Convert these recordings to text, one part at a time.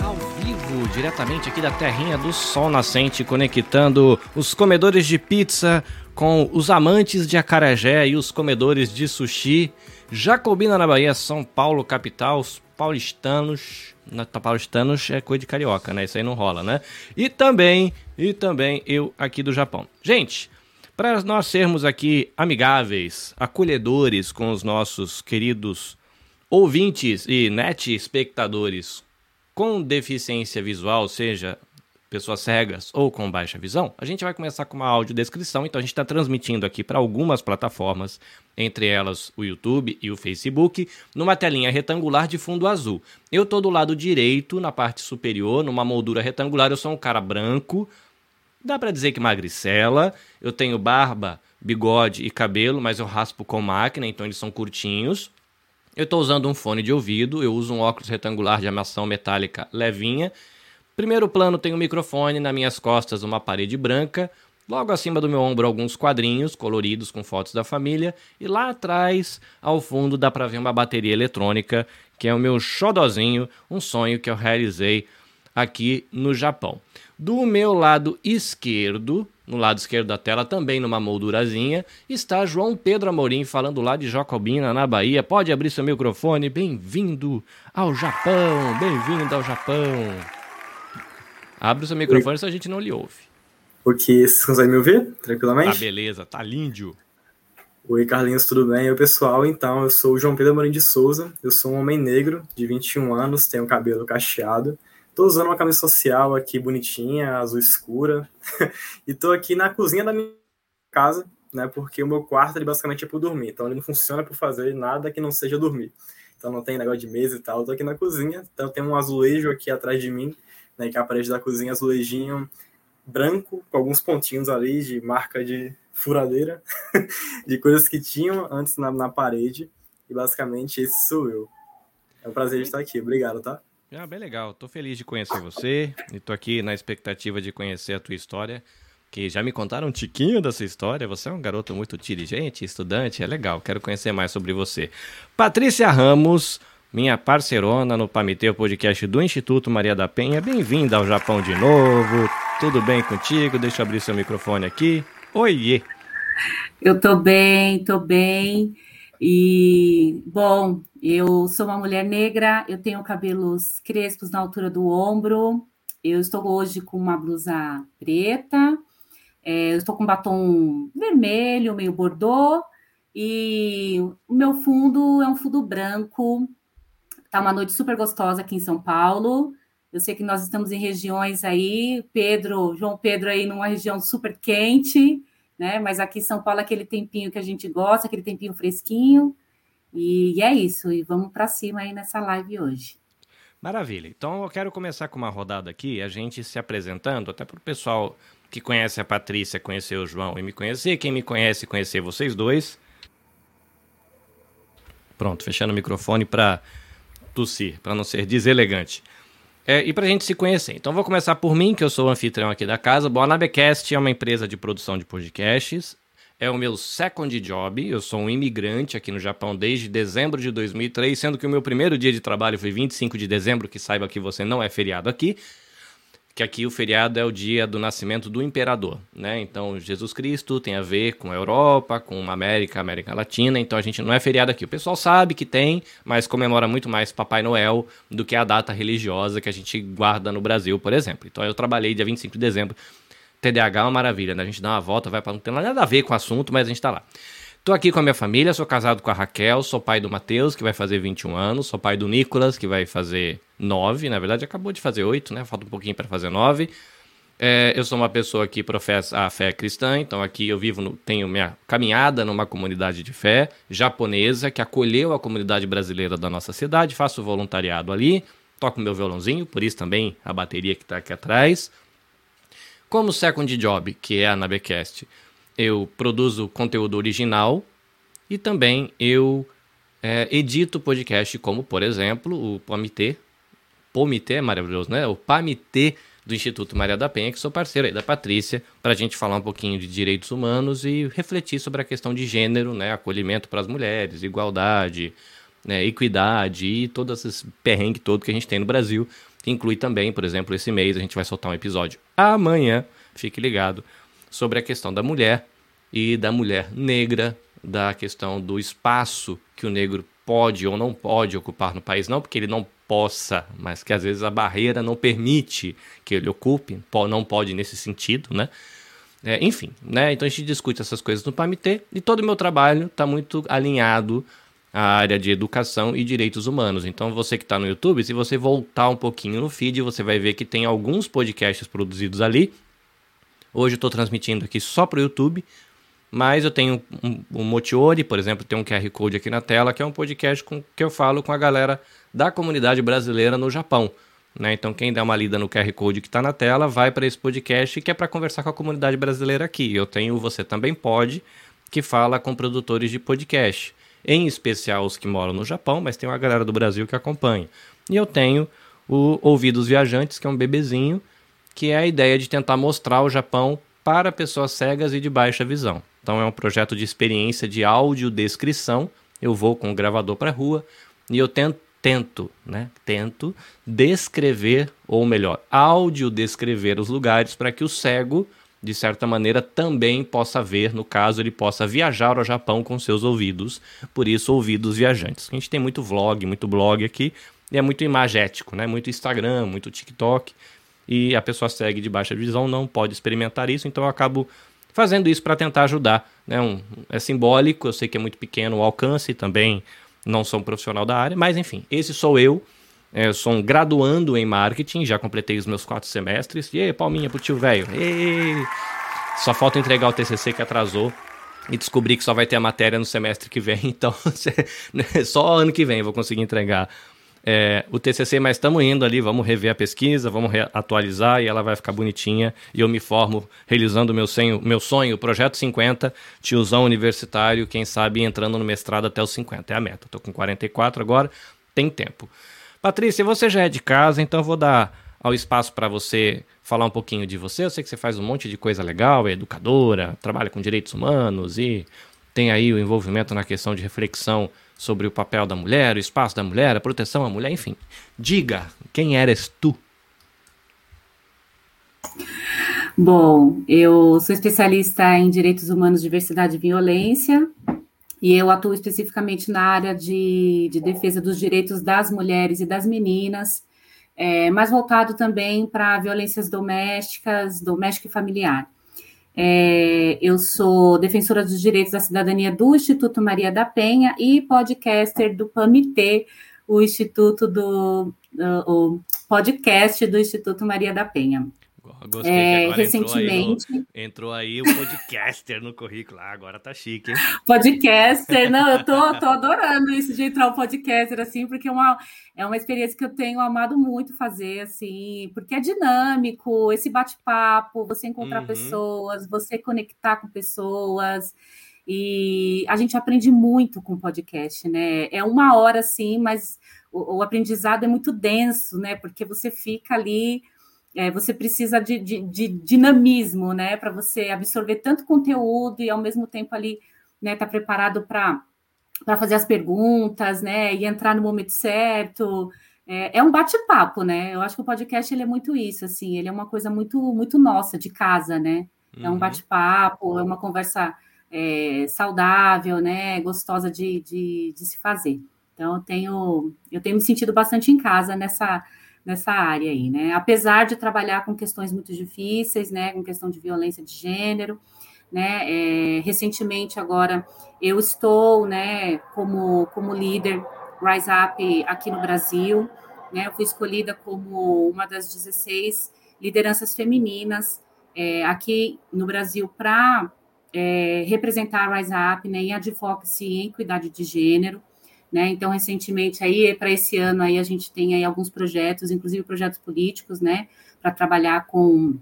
ao vivo, diretamente aqui da terrinha do sol nascente, conectando os comedores de pizza com os amantes de acarajé e os comedores de sushi. Jacobina na Bahia, São Paulo, capital, os paulistanos. Na, paulistanos é coisa de carioca, né? Isso aí não rola, né? E também, e também eu aqui do Japão. Gente, para nós sermos aqui amigáveis, acolhedores com os nossos queridos ouvintes e net espectadores com deficiência visual, seja pessoas cegas ou com baixa visão, a gente vai começar com uma audiodescrição. Então a gente está transmitindo aqui para algumas plataformas, entre elas o YouTube e o Facebook, numa telinha retangular de fundo azul. Eu estou do lado direito, na parte superior, numa moldura retangular. Eu sou um cara branco, dá para dizer que magricela. Eu tenho barba, bigode e cabelo, mas eu raspo com máquina, então eles são curtinhos. Eu estou usando um fone de ouvido, eu uso um óculos retangular de armação metálica levinha. Primeiro plano tem um microfone, nas minhas costas uma parede branca, logo acima do meu ombro alguns quadrinhos coloridos com fotos da família e lá atrás, ao fundo, dá para ver uma bateria eletrônica, que é o meu xodozinho, um sonho que eu realizei aqui no Japão. Do meu lado esquerdo, no lado esquerdo da tela, também numa moldurazinha, está João Pedro Amorim falando lá de Jacobina, na Bahia. Pode abrir seu microfone. Bem-vindo ao Japão, bem-vindo ao Japão. Abre o seu microfone se a gente não lhe ouve. Ok, vocês conseguem me ouvir tranquilamente? Tá beleza, tá lindo. Oi, Carlinhos, tudo bem? Oi, pessoal. Então, eu sou o João Pedro Amorim de Souza. Eu sou um homem negro de 21 anos, tenho cabelo cacheado Tô usando uma camisa social aqui bonitinha, azul escura. e tô aqui na cozinha da minha casa, né? Porque o meu quarto ele basicamente é para dormir. Então ele não funciona para fazer nada que não seja dormir. Então não tem negócio de mesa e tal. Eu tô aqui na cozinha. Então tem um azulejo aqui atrás de mim, né? Que é a parede da cozinha, azulejinho branco, com alguns pontinhos ali de marca de furadeira, de coisas que tinham antes na, na parede. E basicamente esse sou eu. É um prazer estar aqui. Obrigado, tá? Ah, bem legal. Tô feliz de conhecer você e tô aqui na expectativa de conhecer a tua história, que já me contaram um tiquinho dessa história. Você é um garoto muito inteligente, estudante, é legal. Quero conhecer mais sobre você. Patrícia Ramos, minha parceirona no Pamitê, o podcast do Instituto Maria da Penha. Bem-vinda ao Japão de novo. Tudo bem contigo? Deixa eu abrir seu microfone aqui. Oiê! Eu tô bem, tô bem. E, bom, eu sou uma mulher negra, eu tenho cabelos crespos na altura do ombro, eu estou hoje com uma blusa preta, é, eu estou com batom vermelho, meio bordô, e o meu fundo é um fundo branco. Tá uma noite super gostosa aqui em São Paulo. Eu sei que nós estamos em regiões aí, Pedro, João Pedro aí numa região super quente né? Mas aqui em São Paulo aquele tempinho que a gente gosta, aquele tempinho fresquinho. E, e é isso, e vamos para cima aí nessa live hoje. Maravilha. Então eu quero começar com uma rodada aqui, a gente se apresentando, até para o pessoal que conhece a Patrícia conhecer o João e me conhecer, quem me conhece conhecer vocês dois. Pronto, fechando o microfone para tossir, para não ser deselegante. É, e para a gente se conhecer. Então vou começar por mim, que eu sou o anfitrião aqui da casa. Bom, a Nabecast é uma empresa de produção de podcasts. É o meu second job. Eu sou um imigrante aqui no Japão desde dezembro de 2003, sendo que o meu primeiro dia de trabalho foi 25 de dezembro, que saiba que você não é feriado aqui que aqui o feriado é o dia do nascimento do imperador, né? Então, Jesus Cristo tem a ver com a Europa, com a América, América Latina, então a gente não é feriado aqui. O pessoal sabe que tem, mas comemora muito mais Papai Noel do que a data religiosa que a gente guarda no Brasil, por exemplo. Então, eu trabalhei dia 25 de dezembro. TDAH é uma maravilha, né? A gente dá uma volta, vai para não ter nada a ver com o assunto, mas a gente tá lá. Tô aqui com a minha família, sou casado com a Raquel, sou pai do Matheus, que vai fazer 21 anos, sou pai do Nicolas, que vai fazer 9, na verdade acabou de fazer 8, né? Falta um pouquinho para fazer 9. É, eu sou uma pessoa que professa a fé cristã, então aqui eu vivo, no, tenho minha caminhada numa comunidade de fé japonesa que acolheu a comunidade brasileira da nossa cidade, faço voluntariado ali, toco meu violãozinho, por isso também a bateria que está aqui atrás. Como second job, que é a Nabecast, eu produzo conteúdo original e também eu é, edito podcast, como por exemplo o Pamitê. Pomitê é maravilhoso, né? O Pamitê do Instituto Maria da Penha, que sou parceiro aí da Patrícia, para a gente falar um pouquinho de direitos humanos e refletir sobre a questão de gênero, né? Acolhimento para as mulheres, igualdade, né, equidade e todo esse perrengue todo que a gente tem no Brasil, que inclui também, por exemplo, esse mês a gente vai soltar um episódio amanhã, fique ligado, sobre a questão da mulher e da mulher negra, da questão do espaço que o negro pode ou não pode ocupar no país, não porque ele não possa, mas que às vezes a barreira não permite que ele ocupe, não pode nesse sentido, né? É, enfim, né? Então a gente discute essas coisas no PAMITê e todo o meu trabalho está muito alinhado à área de educação e direitos humanos. Então você que está no YouTube, se você voltar um pouquinho no feed, você vai ver que tem alguns podcasts produzidos ali. Hoje eu estou transmitindo aqui só para o YouTube, mas eu tenho um, um Motiori, por exemplo, tem um QR Code aqui na tela, que é um podcast com, que eu falo com a galera da comunidade brasileira no Japão. Né? Então, quem der uma lida no QR Code que está na tela, vai para esse podcast que é para conversar com a comunidade brasileira aqui. Eu tenho Você Também Pode, que fala com produtores de podcast, em especial os que moram no Japão, mas tem uma galera do Brasil que acompanha. E eu tenho o Ouvidos Viajantes, que é um bebezinho, que é a ideia de tentar mostrar o Japão para pessoas cegas e de baixa visão. Então, é um projeto de experiência de audiodescrição. Eu vou com o gravador para a rua e eu tento tento, né? Tento descrever, ou melhor, áudio descrever os lugares para que o cego, de certa maneira, também possa ver, no caso, ele possa viajar ao Japão com seus ouvidos, por isso ouvidos viajantes. A gente tem muito vlog, muito blog aqui, e é muito imagético, né? Muito Instagram, muito TikTok, e a pessoa segue de baixa visão não pode experimentar isso, então eu acabo fazendo isso para tentar ajudar, né? Um, é simbólico, eu sei que é muito pequeno o alcance também não sou um profissional da área, mas enfim, esse sou eu. É, eu sou um graduando em marketing, já completei os meus quatro semestres. E aí, palminha pro tio velho. Só falta entregar o TCC que atrasou e descobri que só vai ter a matéria no semestre que vem, então né, só ano que vem vou conseguir entregar é, o TCC, mas estamos indo ali, vamos rever a pesquisa, vamos atualizar e ela vai ficar bonitinha. E eu me formo realizando meu sonho, meu sonho, Projeto 50, tiozão universitário, quem sabe entrando no mestrado até os 50. É a meta. Estou com 44 agora, tem tempo. Patrícia, você já é de casa, então vou dar ao espaço para você falar um pouquinho de você. Eu sei que você faz um monte de coisa legal, é educadora, trabalha com direitos humanos e tem aí o envolvimento na questão de reflexão sobre o papel da mulher, o espaço da mulher, a proteção à mulher, enfim. Diga, quem eres tu? Bom, eu sou especialista em direitos humanos, diversidade e violência, e eu atuo especificamente na área de, de defesa dos direitos das mulheres e das meninas, é, mas voltado também para violências domésticas, doméstica e familiar. É, eu sou defensora dos direitos da cidadania do Instituto Maria da Penha e podcaster do PAMITê, o Instituto do o podcast do Instituto Maria da Penha. Gostei é, recentemente. Entrou aí, entrou aí, o podcaster no currículo. Ah, agora tá chique, hein? Podcaster, não, eu tô, tô adorando isso de entrar o podcaster, assim, porque é uma, é uma experiência que eu tenho amado muito fazer, assim, porque é dinâmico, esse bate-papo, você encontrar uhum. pessoas, você conectar com pessoas. E a gente aprende muito com podcast, né? É uma hora, sim, mas o, o aprendizado é muito denso, né? Porque você fica ali é, você precisa de, de, de dinamismo, né, para você absorver tanto conteúdo e ao mesmo tempo ali, né, tá preparado para para fazer as perguntas, né, e entrar no momento certo. É, é um bate-papo, né? Eu acho que o podcast ele é muito isso, assim, ele é uma coisa muito muito nossa de casa, né? É um uhum. bate-papo, é uma conversa é, saudável, né? Gostosa de, de, de se fazer. Então, eu tenho, eu tenho me sentido bastante em casa nessa, nessa área aí, né? Apesar de trabalhar com questões muito difíceis, né? Com questão de violência de gênero, né? É, recentemente agora eu estou, né? Como como líder Rise Up aqui no Brasil, né? Eu fui escolhida como uma das 16 lideranças femininas é, aqui no Brasil para é, representar a Rise Up né, em advocacy em equidade de gênero. Né? Então, recentemente, aí para esse ano, aí a gente tem aí alguns projetos, inclusive projetos políticos, né, para trabalhar com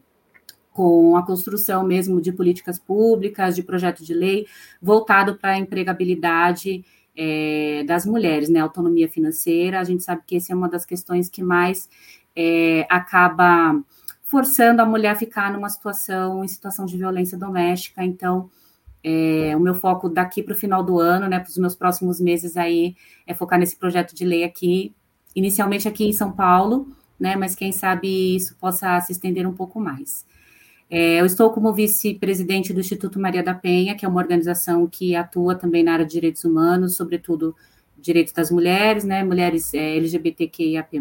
com a construção mesmo de políticas públicas, de projeto de lei voltado para a empregabilidade é, das mulheres, né, autonomia financeira. A gente sabe que essa é uma das questões que mais é, acaba forçando a mulher a ficar numa situação, em situação de violência doméstica. Então, É, o meu foco daqui para o final do ano, né, para os meus próximos meses aí, é focar nesse projeto de lei aqui, inicialmente aqui em São Paulo, né, mas quem sabe isso possa se estender um pouco mais. É, eu estou como vice-presidente do Instituto Maria da Penha, que é uma organização que atua também na área de direitos humanos, sobretudo direitos das mulheres, né, mulheres é, LGBTQIAP+,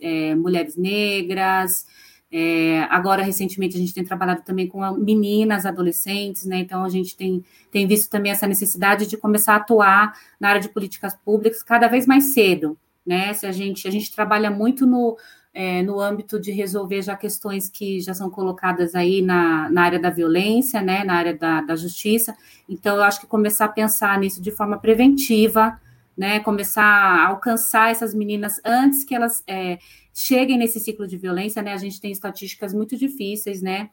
é, mulheres negras, é, agora, recentemente, a gente tem trabalhado também com meninas, adolescentes, né? Então, a gente tem, tem visto também essa necessidade de começar a atuar na área de políticas públicas cada vez mais cedo, né? Se a gente, a gente trabalha muito no, é, no âmbito de resolver já questões que já são colocadas aí na, na área da violência, né? Na área da, da justiça. Então, eu acho que começar a pensar nisso de forma preventiva, né? Começar a alcançar essas meninas antes que elas é, cheguem nesse ciclo de violência, né? A gente tem estatísticas muito difíceis, né?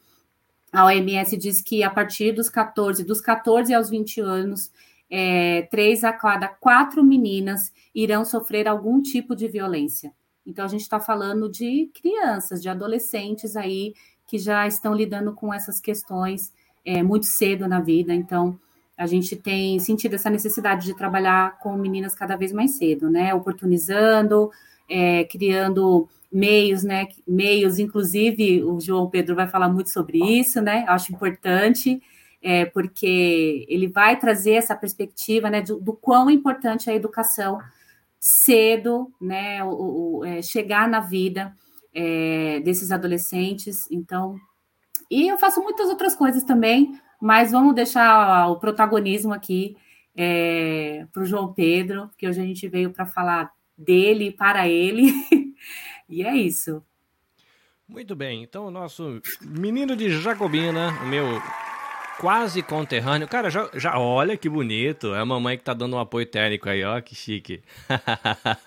A OMS diz que a partir dos 14, dos 14 aos 20 anos, é, três a cada quatro meninas irão sofrer algum tipo de violência. Então, a gente está falando de crianças, de adolescentes aí que já estão lidando com essas questões é, muito cedo na vida. Então, a gente tem sentido essa necessidade de trabalhar com meninas cada vez mais cedo, né? Oportunizando, é, criando meios, né? Meios, inclusive, o João Pedro vai falar muito sobre isso, né? Acho importante, é, porque ele vai trazer essa perspectiva, né? Do, do quão importante é a educação cedo, né? O, o é, chegar na vida é, desses adolescentes. Então, e eu faço muitas outras coisas também mas vamos deixar o protagonismo aqui é, para o João Pedro, que hoje a gente veio para falar dele para ele. e é isso. Muito bem, então o nosso menino de Jacobina, o meu quase conterrâneo. Cara, já, já olha que bonito. É a mamãe que tá dando um apoio técnico aí, ó, que chique.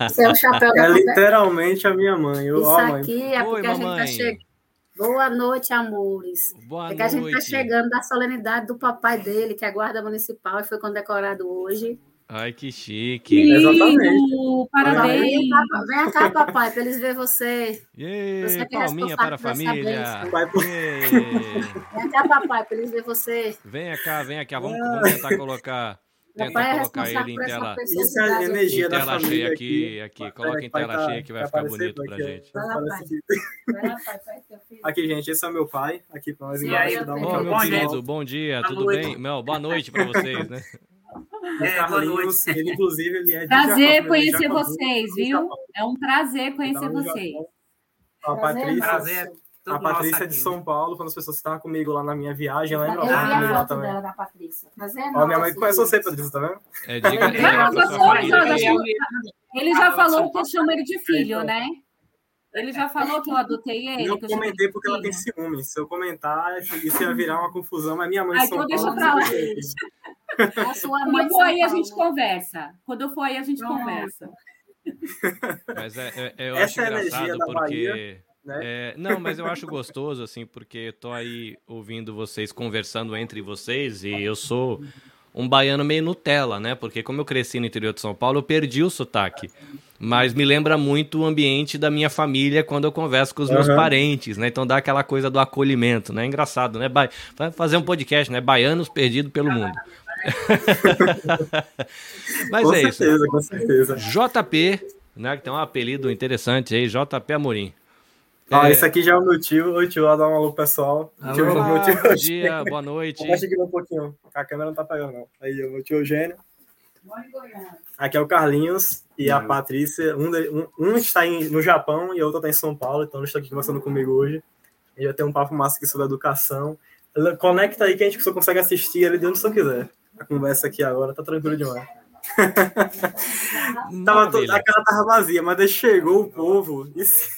Esse é chapéu da É literalmente a minha mãe. Isso ó, aqui é porque Oi, a gente tá chegando. Boa noite, amores. Boa é que a gente está chegando da solenidade do papai dele, que é guarda municipal e foi condecorado hoje. Ai, que chique. Exatamente. Parabéns. Vem cá, papai, para eles verem você. Yeah, você palminha para a família. Vem cá, papai, para eles verem você. Venha cá, venha cá. Vamos, vamos tentar colocar Tenta é colocar ele em tela, Isso é a energia em tela da cheia aqui, aqui. aqui. Coloca em tela tá, cheia que vai ficar bonito pra gente. Aqui, gente, esse é meu pai. Aqui pra nós embaixo. Um meu querido, bom dia, tudo bem? Mel, boa noite pra vocês, né? É, Carlinhos, ele, inclusive, ele é Prazer conhecer vocês, viu? É um prazer conhecer vocês. A Patrícia. Prazer a Patrícia é de São Paulo, quando as pessoas estavam comigo lá na minha viagem, lembra? Eu vi a foto também. dela da Patrícia. Mas é Ó, minha mãe conhece você, Patrícia, tá vendo? É, diga, diga ele já falou que eu chamo ele de filho, né? Ele já falou que eu adotei ele. Eu comentei porque ela tem ciúmes. Se eu comentar, isso ia virar uma confusão, mas minha mãe Ai, São então deixa pra lá. Quando eu for aí, a gente conversa. Quando eu for aí, a gente conversa. Mas é, é, eu Essa acho é engraçado porque... Bahia né? É, não, mas eu acho gostoso, assim, porque tô aí ouvindo vocês conversando entre vocês e eu sou um baiano meio Nutella, né? Porque como eu cresci no interior de São Paulo, eu perdi o sotaque. Mas me lembra muito o ambiente da minha família quando eu converso com os meus uhum. parentes, né? Então dá aquela coisa do acolhimento, né? Engraçado, né? Ba... Fazer um podcast, né? Baianos perdidos pelo mundo. Mas com é certeza, isso. Com certeza, JP, né? Que tem um apelido interessante aí, JP Amorim. Ah, é... esse aqui já é o meu tio. Oi, tio, dá um alô pessoal. Alô, tio, meu tio bom dia, boa noite. Deixa aqui um pouquinho. A câmera não tá pegando, não. Aí, o meu tio Eugênio. Aqui é o Carlinhos e a Patrícia. Um, de, um, um, está em, no Japão e a outra está em São Paulo, então eles estão aqui conversando comigo hoje. E já tem um papo massa aqui sobre educação. Conecta aí que a gente só consegue assistir ele de onde você quiser. A conversa aqui agora tá tranquilo demais. tava to... A cara tava vazia, mas chegou o povo. Isso,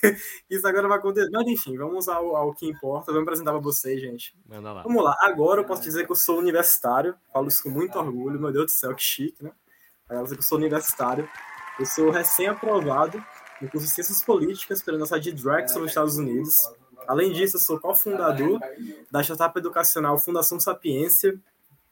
isso agora vai acontecer. Mas enfim, vamos ao, ao que importa. Vamos apresentar para vocês, gente. Lá. Vamos lá. Agora eu posso dizer que eu sou universitário. Falo isso com muito orgulho. Meu Deus do céu, que chique, né? Eu sou universitário. Eu sou recém-aprovado no curso de Ciências Políticas pela Universidade de Drexel, nos Estados Unidos. Além disso, eu sou cofundador da startup educacional Fundação Sapiência.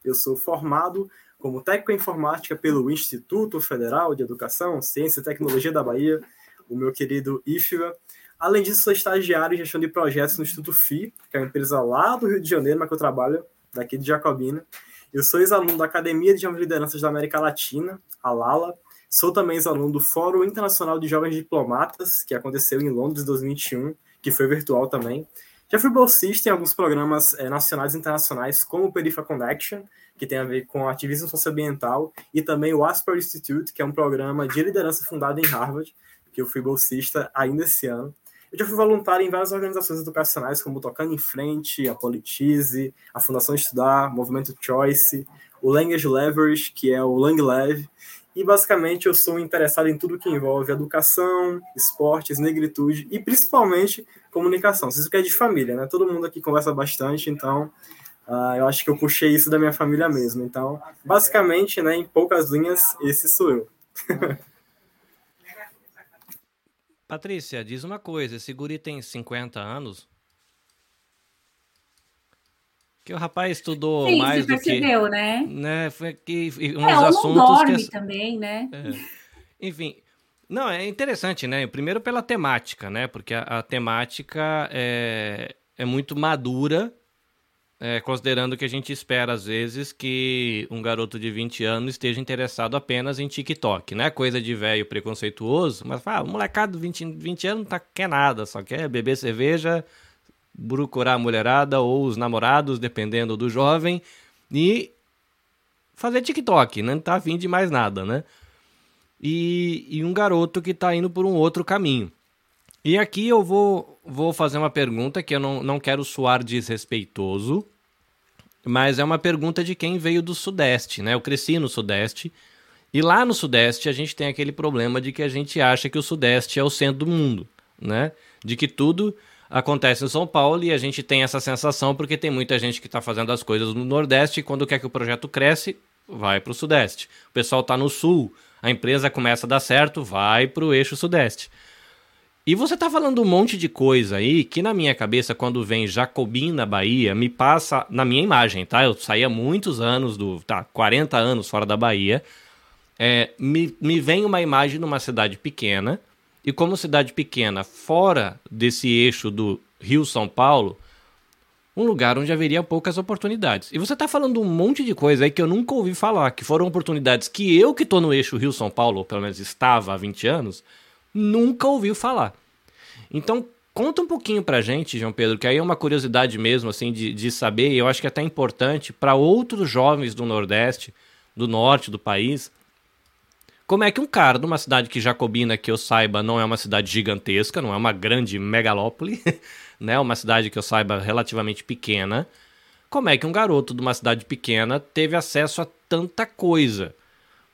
Eu sou formado como técnico em informática pelo Instituto Federal de Educação, Ciência e Tecnologia da Bahia, o meu querido IFBA. Além disso, sou estagiário em gestão de projetos no Instituto FI, que é uma empresa lá do Rio de Janeiro, mas que eu trabalho daqui de Jacobina. Eu sou ex-aluno da Academia de Jovens Lideranças da América Latina, a LALA. Sou também ex-aluno do Fórum Internacional de Jovens Diplomatas, que aconteceu em Londres em 2021, que foi virtual também. Já fui bolsista em alguns programas é, nacionais e internacionais, como o Perifa Connection, que tem a ver com ativismo socioambiental, e também o Asper Institute, que é um programa de liderança fundado em Harvard, que eu fui bolsista ainda esse ano. Eu já fui voluntário em várias organizações educacionais, como Tocando em Frente, a Politize, a Fundação Estudar, Movimento Choice, o Language Leverage, que é o LangLev, e basicamente eu sou interessado em tudo que envolve educação, esportes, negritude e principalmente comunicação. Isso que é de família, né? Todo mundo aqui conversa bastante, então uh, eu acho que eu puxei isso da minha família mesmo. Então, basicamente, né, em poucas linhas, esse sou eu. Patrícia, diz uma coisa: esse guri tem 50 anos? Que o rapaz estudou Sim, mais do percebeu, que... né? né? Foi que uns é, assuntos não dorme que... também, né? É. Enfim, não, é interessante, né? Primeiro pela temática, né? Porque a, a temática é, é muito madura, é, considerando que a gente espera, às vezes, que um garoto de 20 anos esteja interessado apenas em TikTok, né? Coisa de velho preconceituoso, mas fala, ah, molecado de 20, 20 anos não tá, quer nada, só quer beber cerveja, procurar a mulherada ou os namorados, dependendo do jovem, e fazer TikTok, né? não tá afim de mais nada, né? E, e um garoto que tá indo por um outro caminho. E aqui eu vou, vou fazer uma pergunta que eu não, não quero soar desrespeitoso, mas é uma pergunta de quem veio do Sudeste, né? Eu cresci no Sudeste, e lá no Sudeste a gente tem aquele problema de que a gente acha que o Sudeste é o centro do mundo, né? De que tudo acontece em São Paulo e a gente tem essa sensação porque tem muita gente que está fazendo as coisas no Nordeste e quando quer que o projeto cresce, vai para o Sudeste. O pessoal está no Sul, a empresa começa a dar certo, vai para o eixo Sudeste. E você está falando um monte de coisa aí que na minha cabeça, quando vem Jacobina, Bahia, me passa na minha imagem, tá? Eu saía muitos anos do. tá, 40 anos fora da Bahia. É, me, me vem uma imagem numa cidade pequena e como cidade pequena, fora desse eixo do Rio-São Paulo, um lugar onde haveria poucas oportunidades. E você está falando um monte de coisa aí que eu nunca ouvi falar, que foram oportunidades que eu que estou no eixo Rio-São Paulo, ou pelo menos estava há 20 anos, nunca ouvi falar. Então, conta um pouquinho pra gente, João Pedro, que aí é uma curiosidade mesmo, assim, de, de saber, e eu acho que é até importante para outros jovens do Nordeste, do Norte do país, como é que um cara de uma cidade que Jacobina, que eu saiba, não é uma cidade gigantesca, não é uma grande megalópole, né? Uma cidade que eu saiba relativamente pequena. Como é que um garoto de uma cidade pequena teve acesso a tanta coisa,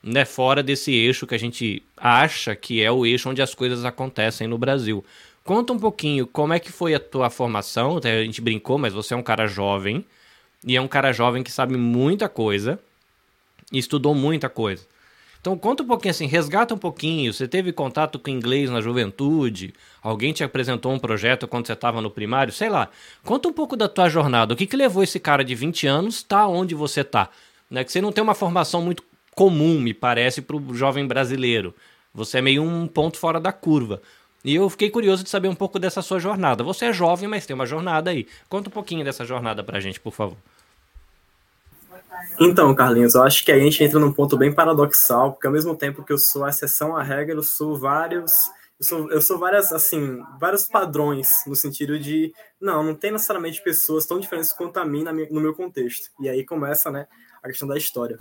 né? Fora desse eixo que a gente acha que é o eixo onde as coisas acontecem no Brasil. Conta um pouquinho como é que foi a tua formação. A gente brincou, mas você é um cara jovem. E é um cara jovem que sabe muita coisa. E estudou muita coisa. Então conta um pouquinho assim, resgata um pouquinho. Você teve contato com inglês na juventude? Alguém te apresentou um projeto quando você estava no primário? Sei lá. Conta um pouco da tua jornada. O que, que levou esse cara de 20 anos tá onde você tá? Né? Que você não tem uma formação muito comum, me parece, para o jovem brasileiro. Você é meio um ponto fora da curva. E eu fiquei curioso de saber um pouco dessa sua jornada. Você é jovem, mas tem uma jornada aí. Conta um pouquinho dessa jornada pra gente, por favor. Então, Carlinhos, eu acho que a gente entra num ponto bem paradoxal, porque ao mesmo tempo que eu sou a exceção à regra, eu sou vários. Eu sou, eu sou várias, assim, vários padrões, no sentido de, não, não tem necessariamente pessoas tão diferentes quanto a mim no meu contexto. E aí começa, né, a questão da história.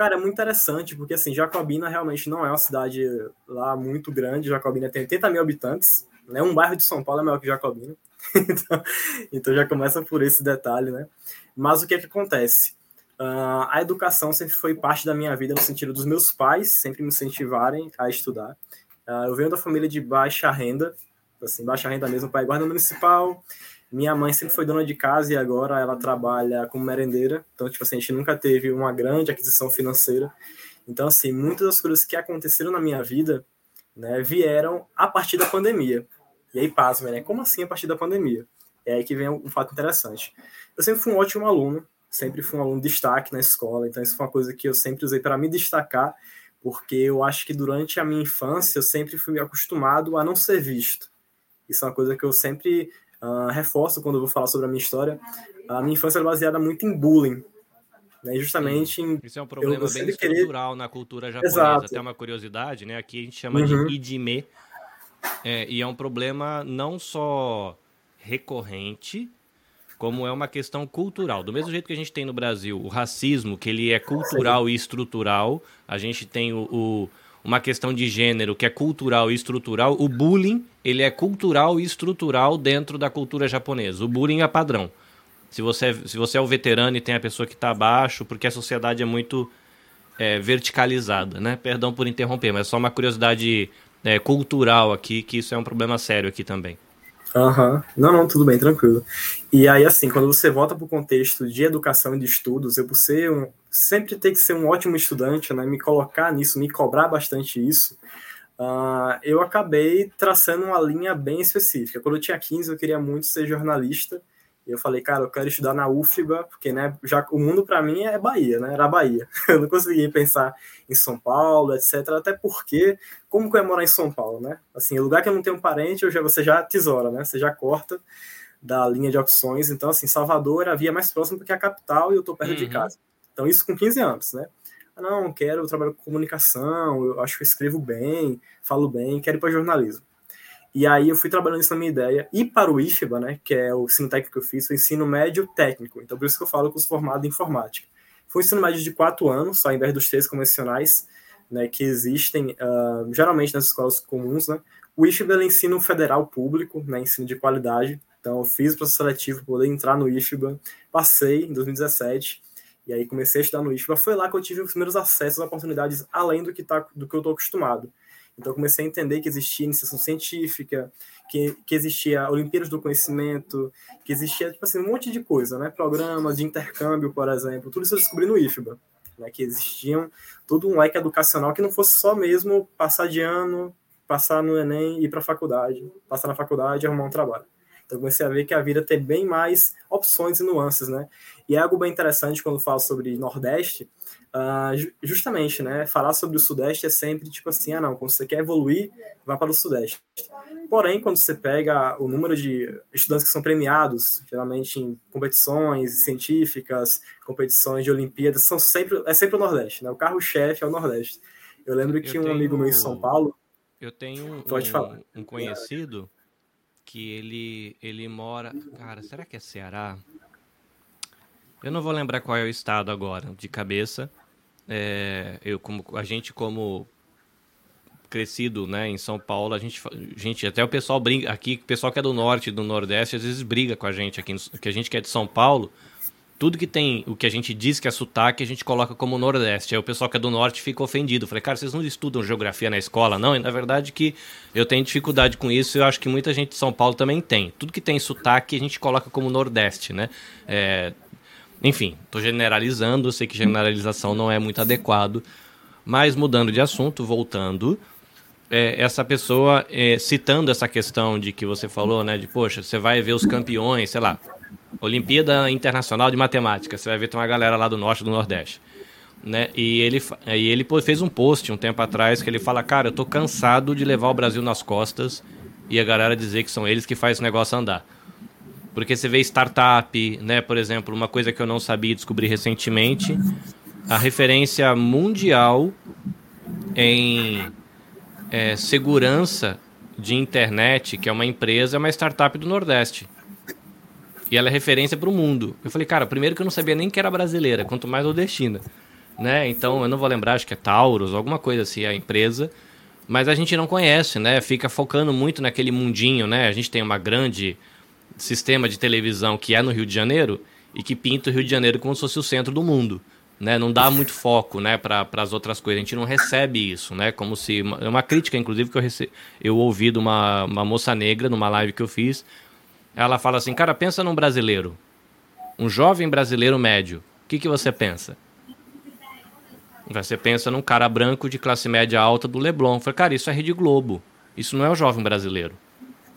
Cara, é muito interessante, porque, assim, Jacobina realmente não é uma cidade lá muito grande. Jacobina tem 80 mil habitantes, né? Um bairro de São Paulo é maior que Jacobina. então, então já começa por esse detalhe, né? Mas o que é que acontece? Uh, a educação sempre foi parte da minha vida, no sentido dos meus pais sempre me incentivarem a estudar. Uh, eu venho da família de baixa renda, assim, baixa renda mesmo, pai guarda municipal. Minha mãe sempre foi dona de casa e agora ela trabalha como merendeira. Então, tipo assim, a gente nunca teve uma grande aquisição financeira. Então, assim, muitas das coisas que aconteceram na minha vida, né, vieram a partir da pandemia. E aí, pasma, né? Como assim a partir da pandemia? É aí que vem um fato interessante. Eu sempre fui um ótimo aluno, sempre fui um aluno de destaque na escola, então isso foi uma coisa que eu sempre usei para me destacar, porque eu acho que durante a minha infância eu sempre fui acostumado a não ser visto. Isso é uma coisa que eu sempre uh, reforço quando eu vou falar sobre a minha história. A minha infância é baseada muito em bullying. Né? Justamente. Isso é um problema bem estrutural querer... na cultura japonesa. Exato. Até uma curiosidade, né? Aqui a gente chama uhum. de idime. É, e é um problema não só recorrente, como é uma questão cultural. Do mesmo jeito que a gente tem no Brasil o racismo, que ele é cultural Sim. e estrutural, a gente tem o, o, uma questão de gênero que é cultural e estrutural, o bullying ele é cultural e estrutural dentro da cultura japonesa. O bullying é padrão. Se você, se você é o veterano e tem a pessoa que está abaixo, porque a sociedade é muito é, verticalizada, né? Perdão por interromper, mas é só uma curiosidade é, cultural aqui, que isso é um problema sério aqui também. Aham. Uhum. Não, não, tudo bem, tranquilo. E aí, assim, quando você volta para o contexto de educação e de estudos, eu, por ser um, sempre ter que ser um ótimo estudante, né, me colocar nisso, me cobrar bastante isso, uh, eu acabei traçando uma linha bem específica. Quando eu tinha 15, eu queria muito ser jornalista, eu falei, cara, eu quero estudar na UFBA, porque né, já, o mundo para mim é Bahia, né? Era Bahia. Eu não consegui pensar em São Paulo, etc. Até porque, como que eu ia morar em São Paulo, né? Assim, o lugar que eu não tenho um parente, eu já, você já tesoura, né? Você já corta da linha de opções. Então, assim, Salvador era a via mais próxima porque é a capital e eu tô perto uhum. de casa. Então, isso com 15 anos, né? Ah, não, quero, eu trabalho com comunicação, eu acho que eu escrevo bem, falo bem, quero ir para jornalismo. E aí eu fui trabalhando isso na minha ideia. E para o IFBA, né, que é o ensino técnico que eu fiz, foi ensino médio técnico. Então por isso que eu falo com os formados em informática. Foi um ensino médio de quatro anos, ao invés dos três convencionais, né, que existem uh, geralmente nas escolas comuns. Né. O IFBA é ensino federal público, né, ensino de qualidade. Então eu fiz o processo seletivo para poder entrar no IFBA. Passei em 2017. E aí comecei a estudar no IFBA. Foi lá que eu tive os primeiros acessos a oportunidades além do que, tá, do que eu estou acostumado. Então, comecei a entender que existia iniciação científica, que, que existia Olimpíadas do Conhecimento, que existia, tipo assim, um monte de coisa, né? Programas de intercâmbio, por exemplo. Tudo isso eu descobri no IFBA, né? Que existiam todo um leque educacional que não fosse só mesmo passar de ano, passar no Enem e ir para a faculdade, passar na faculdade e arrumar um trabalho. Então, comecei a ver que a vida tem bem mais opções e nuances, né? E é algo bem interessante quando falo sobre Nordeste, Uh, justamente, né? Falar sobre o Sudeste é sempre tipo assim, ah não, quando você quer evoluir, vá para o Sudeste. Porém, quando você pega o número de estudantes que são premiados, geralmente em competições científicas, competições de Olimpíadas, são sempre é sempre o Nordeste, né? O carro-chefe é o Nordeste. Eu lembro que eu um tenho, amigo meu em São Paulo. Eu tenho um, pode falar. um conhecido que ele ele mora, cara, será que é Ceará? Eu não vou lembrar qual é o estado agora, de cabeça. É, eu como a gente como crescido, né, em São Paulo, a gente, gente até o pessoal briga aqui, o pessoal que é do norte, do nordeste, às vezes briga com a gente aqui, que a gente que é de São Paulo, tudo que tem o que a gente diz que é sotaque, a gente coloca como Nordeste. Aí o pessoal que é do Norte fica ofendido. Falei, cara, vocês não estudam geografia na escola, não? E na verdade que eu tenho dificuldade com isso e eu acho que muita gente de São Paulo também tem. Tudo que tem sotaque a gente coloca como Nordeste, né? É, enfim, estou generalizando, eu sei que generalização não é muito adequado, mas mudando de assunto, voltando, é, essa pessoa é, citando essa questão de que você falou, né, de poxa, você vai ver os campeões, sei lá, Olimpíada Internacional de Matemática, você vai ver tem uma galera lá do norte do nordeste. Né? E ele, e ele fez um post um tempo atrás que ele fala: Cara, eu tô cansado de levar o Brasil nas costas e a galera dizer que são eles que fazem o negócio andar. Porque você vê startup, né? Por exemplo, uma coisa que eu não sabia descobrir recentemente, a referência mundial em é, segurança de internet, que é uma empresa, é uma startup do Nordeste. E ela é referência para o mundo. Eu falei, cara, primeiro que eu não sabia nem que era brasileira, quanto mais nordestina. Né? Então, eu não vou lembrar, acho que é Taurus, alguma coisa assim, a empresa. Mas a gente não conhece, né? Fica focando muito naquele mundinho, né? A gente tem uma grande sistema de televisão que é no Rio de Janeiro e que pinta o Rio de Janeiro como se fosse o centro do mundo. Né, não dá muito foco né, para as outras coisas. A gente não recebe isso, né? Como se. É uma crítica, inclusive, que eu, rece... eu ouvi de uma, uma moça negra numa live que eu fiz. Ela fala assim: cara, pensa num brasileiro. Um jovem brasileiro médio. O que, que você pensa? Você pensa num cara branco de classe média alta do Leblon. Eu falei, cara, isso é Rede Globo. Isso não é o jovem brasileiro.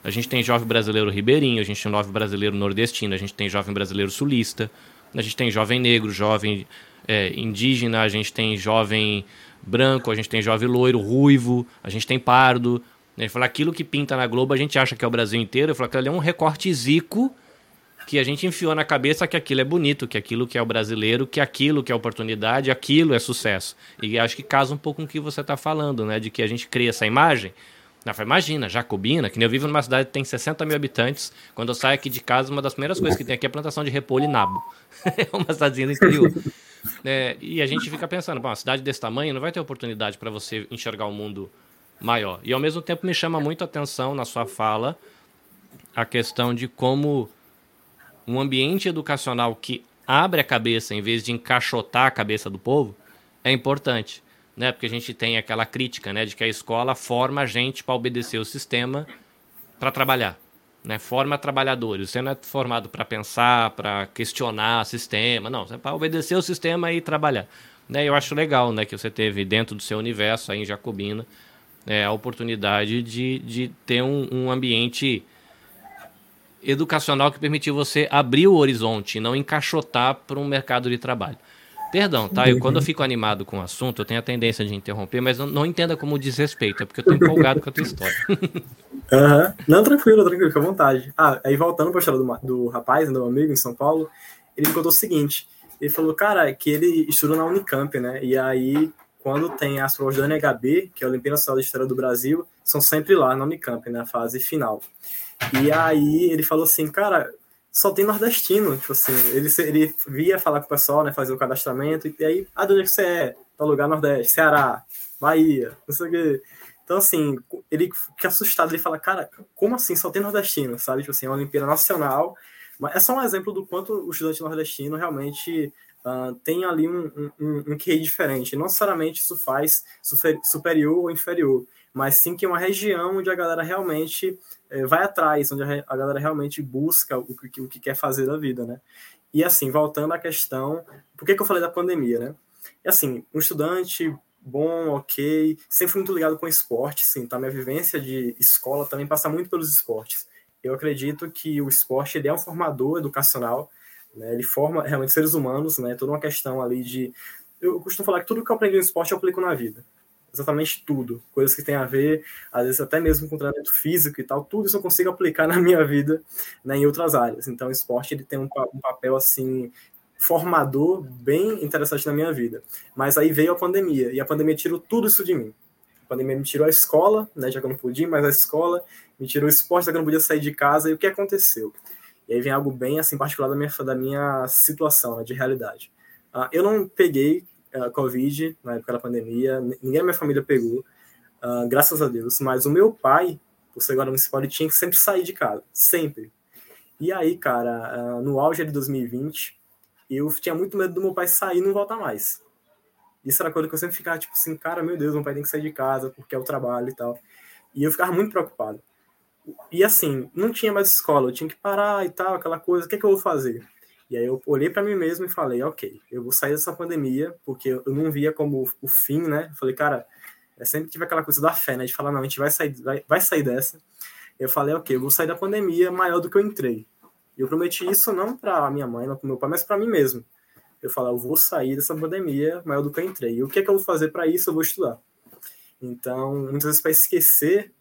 A gente tem jovem brasileiro ribeirinho, a gente tem jovem brasileiro nordestino, a gente tem jovem brasileiro sulista, a gente tem jovem negro, jovem é, indígena, a gente tem jovem branco, a gente tem jovem loiro, ruivo, a gente tem pardo. Ele fala aquilo que pinta na Globo, a gente acha que é o Brasil inteiro. Eu falo ele é um recorte zico que a gente enfiou na cabeça que aquilo é bonito, que aquilo que é o brasileiro, que aquilo que é oportunidade, aquilo é sucesso. E acho que casa um pouco com o que você está falando, né? De que a gente cria essa imagem. Imagina, Jacobina, que eu vivo numa cidade que tem 60 mil habitantes. Quando eu saio aqui de casa, uma das primeiras coisas que tem aqui é plantação de repolho e nabo. é uma cidadezinha do interior. É, e a gente fica pensando, uma cidade desse tamanho não vai ter oportunidade para você enxergar o um mundo maior. E ao mesmo tempo me chama muito a atenção na sua fala a questão de como um ambiente educacional que abre a cabeça em vez de encaixotar a cabeça do povo é importante, né? Porque a gente tem aquela crítica, né, de que a escola forma a gente para obedecer o sistema para trabalhar, né? Forma trabalhadores. Você não é formado para pensar, para questionar o sistema, não, você é para obedecer o sistema e trabalhar. Né? Eu acho legal, né, que você teve dentro do seu universo aí em Jacobina é, a oportunidade de, de ter um, um ambiente educacional que permitiu você abrir o horizonte não encaixotar para um mercado de trabalho. Perdão, tá? Eu, quando eu fico animado com o assunto, eu tenho a tendência de interromper, mas não, não entenda como desrespeito, é porque eu tô empolgado com a tua história. Uhum. Não, tranquilo, tranquilo, fica à vontade. Ah, aí voltando para a história do, do rapaz, do meu amigo em São Paulo, ele me contou o seguinte: ele falou, cara, que ele estuda na Unicamp, né? E aí, quando tem as provas da NHB, que é a Olimpíada Nacional de História do Brasil, são sempre lá na Unicamp, na fase final. E aí ele falou assim, cara, só tem nordestino, tipo assim, ele, ele via falar com o pessoal, né, fazer o cadastramento, e aí, ah, de onde é que você é? Tal lugar Nordeste, Ceará, Bahia, não sei o quê. Então, assim, ele fica assustado, ele fala, cara, como assim só tem nordestino, sabe? Tipo assim, é uma Olimpíada Nacional, mas é só um exemplo do quanto o estudante nordestino realmente uh, tem ali um, um, um QI diferente. Não necessariamente isso faz superior ou inferior, mas sim que é uma região onde a galera realmente é, vai atrás, onde a, galera realmente busca o que, o que quer fazer da vida, né? E assim, voltando à questão, por que, que eu falei da pandemia, né? E assim, um estudante bom, ok, sempre fui muito ligado com esporte, sim, tá? Minha vivência de escola também passa muito pelos esportes. Eu acredito que o esporte ele é um formador educacional, né? Ele forma realmente seres humanos, né? Toda uma questão ali de eu costumo falar que tudo que eu aprendi no esporte eu aplico na vida exatamente tudo. Coisas que tem a ver, às vezes até mesmo com treinamento físico e tal, tudo isso eu consigo aplicar na minha vida né, em outras áreas. Então o esporte ele tem um, um papel assim formador bem interessante na minha vida. Mas aí veio a pandemia, e a pandemia tirou tudo isso de mim. A pandemia me tirou a escola, né, já que eu não podia mais a escola, me tirou o esporte, já que eu não podia sair de casa, e o que aconteceu? E aí vem algo bem assim particular da minha, da minha situação, né, de realidade. Uh, eu não peguei Covid, na época da pandemia, ninguém da minha família pegou, uh, graças a Deus, mas o meu pai, por ser guarda municipal, ele tinha que sempre sair de casa, sempre. E aí, cara, uh, no auge de 2020, eu tinha muito medo do meu pai sair e não voltar mais. Isso era coisa que eu sempre ficava, tipo assim, cara, meu Deus, meu pai tem que sair de casa porque é o trabalho e tal. E eu ficava muito preocupado. E assim, não tinha mais escola, eu tinha que parar e tal, aquela coisa, o que, é que eu vou fazer? E aí eu olhei para mim mesmo e falei, ok, eu vou sair dessa pandemia, porque eu não via como o fim, né? Eu falei, cara, é sempre tive aquela coisa da fé, né? De falar, não, a gente vai sair, vai, vai sair dessa. Eu falei, ok, eu vou sair da pandemia maior do que eu entrei. E eu prometi isso não para minha mãe, não para meu pai, mas para mim mesmo. Eu falei, eu vou sair dessa pandemia maior do que eu entrei. E o que é que eu vou fazer para isso? Eu vou estudar. Então, muitas vezes para esquecer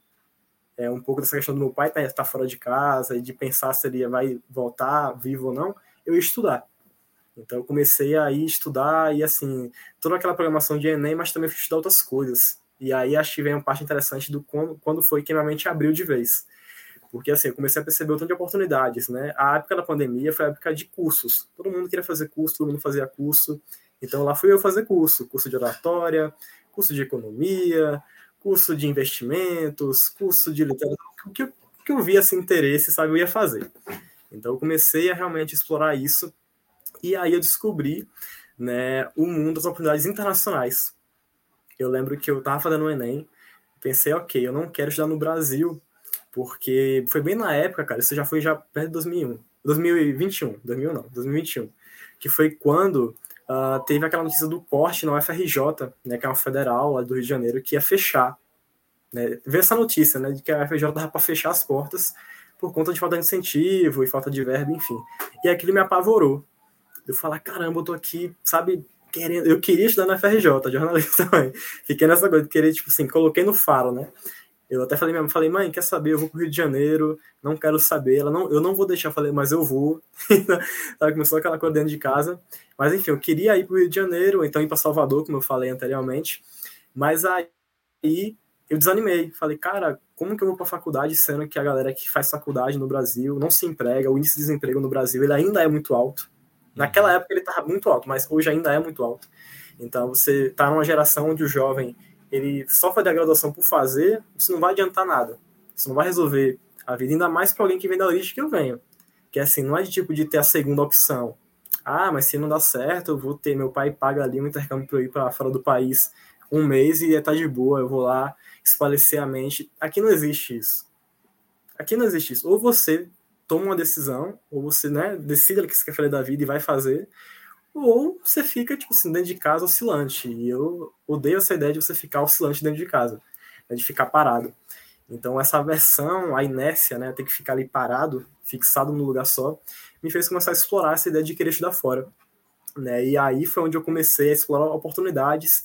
é, um pouco dessa questão do meu pai estar tá, tá fora de casa e de pensar se ele vai voltar vivo ou não, eu ia estudar. Então eu comecei a ir estudar e assim, toda aquela programação de Enem, mas também fui estudar outras coisas. E aí acho que vem uma parte interessante do quando, quando foi que minha mente abriu de vez. Porque assim, eu comecei a perceber o tanto de oportunidades, né? A época da pandemia foi a época de cursos. Todo mundo queria fazer curso, todo mundo fazia curso. Então lá fui eu fazer curso, curso de oratória, curso de economia, curso de investimentos, curso de literatura, o que, eu, que eu via assim, interesse, sabe, eu ia fazer. Então eu comecei a realmente explorar isso e aí eu descobri né, o mundo das oportunidades internacionais. Eu lembro que eu estava fazendo o Enem, pensei, ok, eu não quero estudar no Brasil, porque foi bem na época, cara, isso já foi já perto de 2001, 2021, 2000 não, 2021, que foi quando uh, teve aquela notícia do corte na UFRJ, né, que é uma federal lá do Rio de Janeiro, que ia fechar. Né, veio essa notícia, né, de que a UFRJ estava para fechar as portas por conta de falta de incentivo e falta de verba, enfim. E aquilo me apavorou. Eu falar, caramba, eu tô aqui, sabe, querendo. Eu queria estudar na FRJ, jornalista também. Fiquei nessa coisa de querer, tipo assim, coloquei no faro, né? Eu até falei, falei, mãe, quer saber? Eu vou pro Rio de Janeiro, não quero saber. Ela não, eu não vou deixar, falei, mas eu vou. Ela começou aquela coisa dentro de casa. Mas enfim, eu queria ir pro Rio de Janeiro, então ir para Salvador, como eu falei anteriormente. Mas aí eu desanimei. Falei, cara, como que eu vou para faculdade sendo que a galera que faz faculdade no Brasil não se emprega, o índice de desemprego no Brasil ele ainda é muito alto. Naquela uhum. época ele estava muito alto, mas hoje ainda é muito alto. Então você está numa geração onde o jovem ele só faz a graduação por fazer, isso não vai adiantar nada. Isso não vai resolver a vida, ainda mais para alguém que vem da origem que eu venho. Que assim, não é de tipo de ter a segunda opção. Ah, mas se não dá certo, eu vou ter, meu pai paga ali um intercâmbio para ir para fora do país um mês e tá de boa, eu vou lá espalhecer a mente. Aqui não existe isso. Aqui não existe isso. Ou você toma uma decisão, ou você né, decide o que você quer fazer da vida e vai fazer, ou você fica, tipo assim, dentro de casa oscilante. E eu odeio essa ideia de você ficar oscilante dentro de casa, né, de ficar parado. Então, essa versão, a inércia, né, ter que ficar ali parado, fixado no lugar só, me fez começar a explorar essa ideia de querer estudar fora. Né? E aí foi onde eu comecei a explorar oportunidades.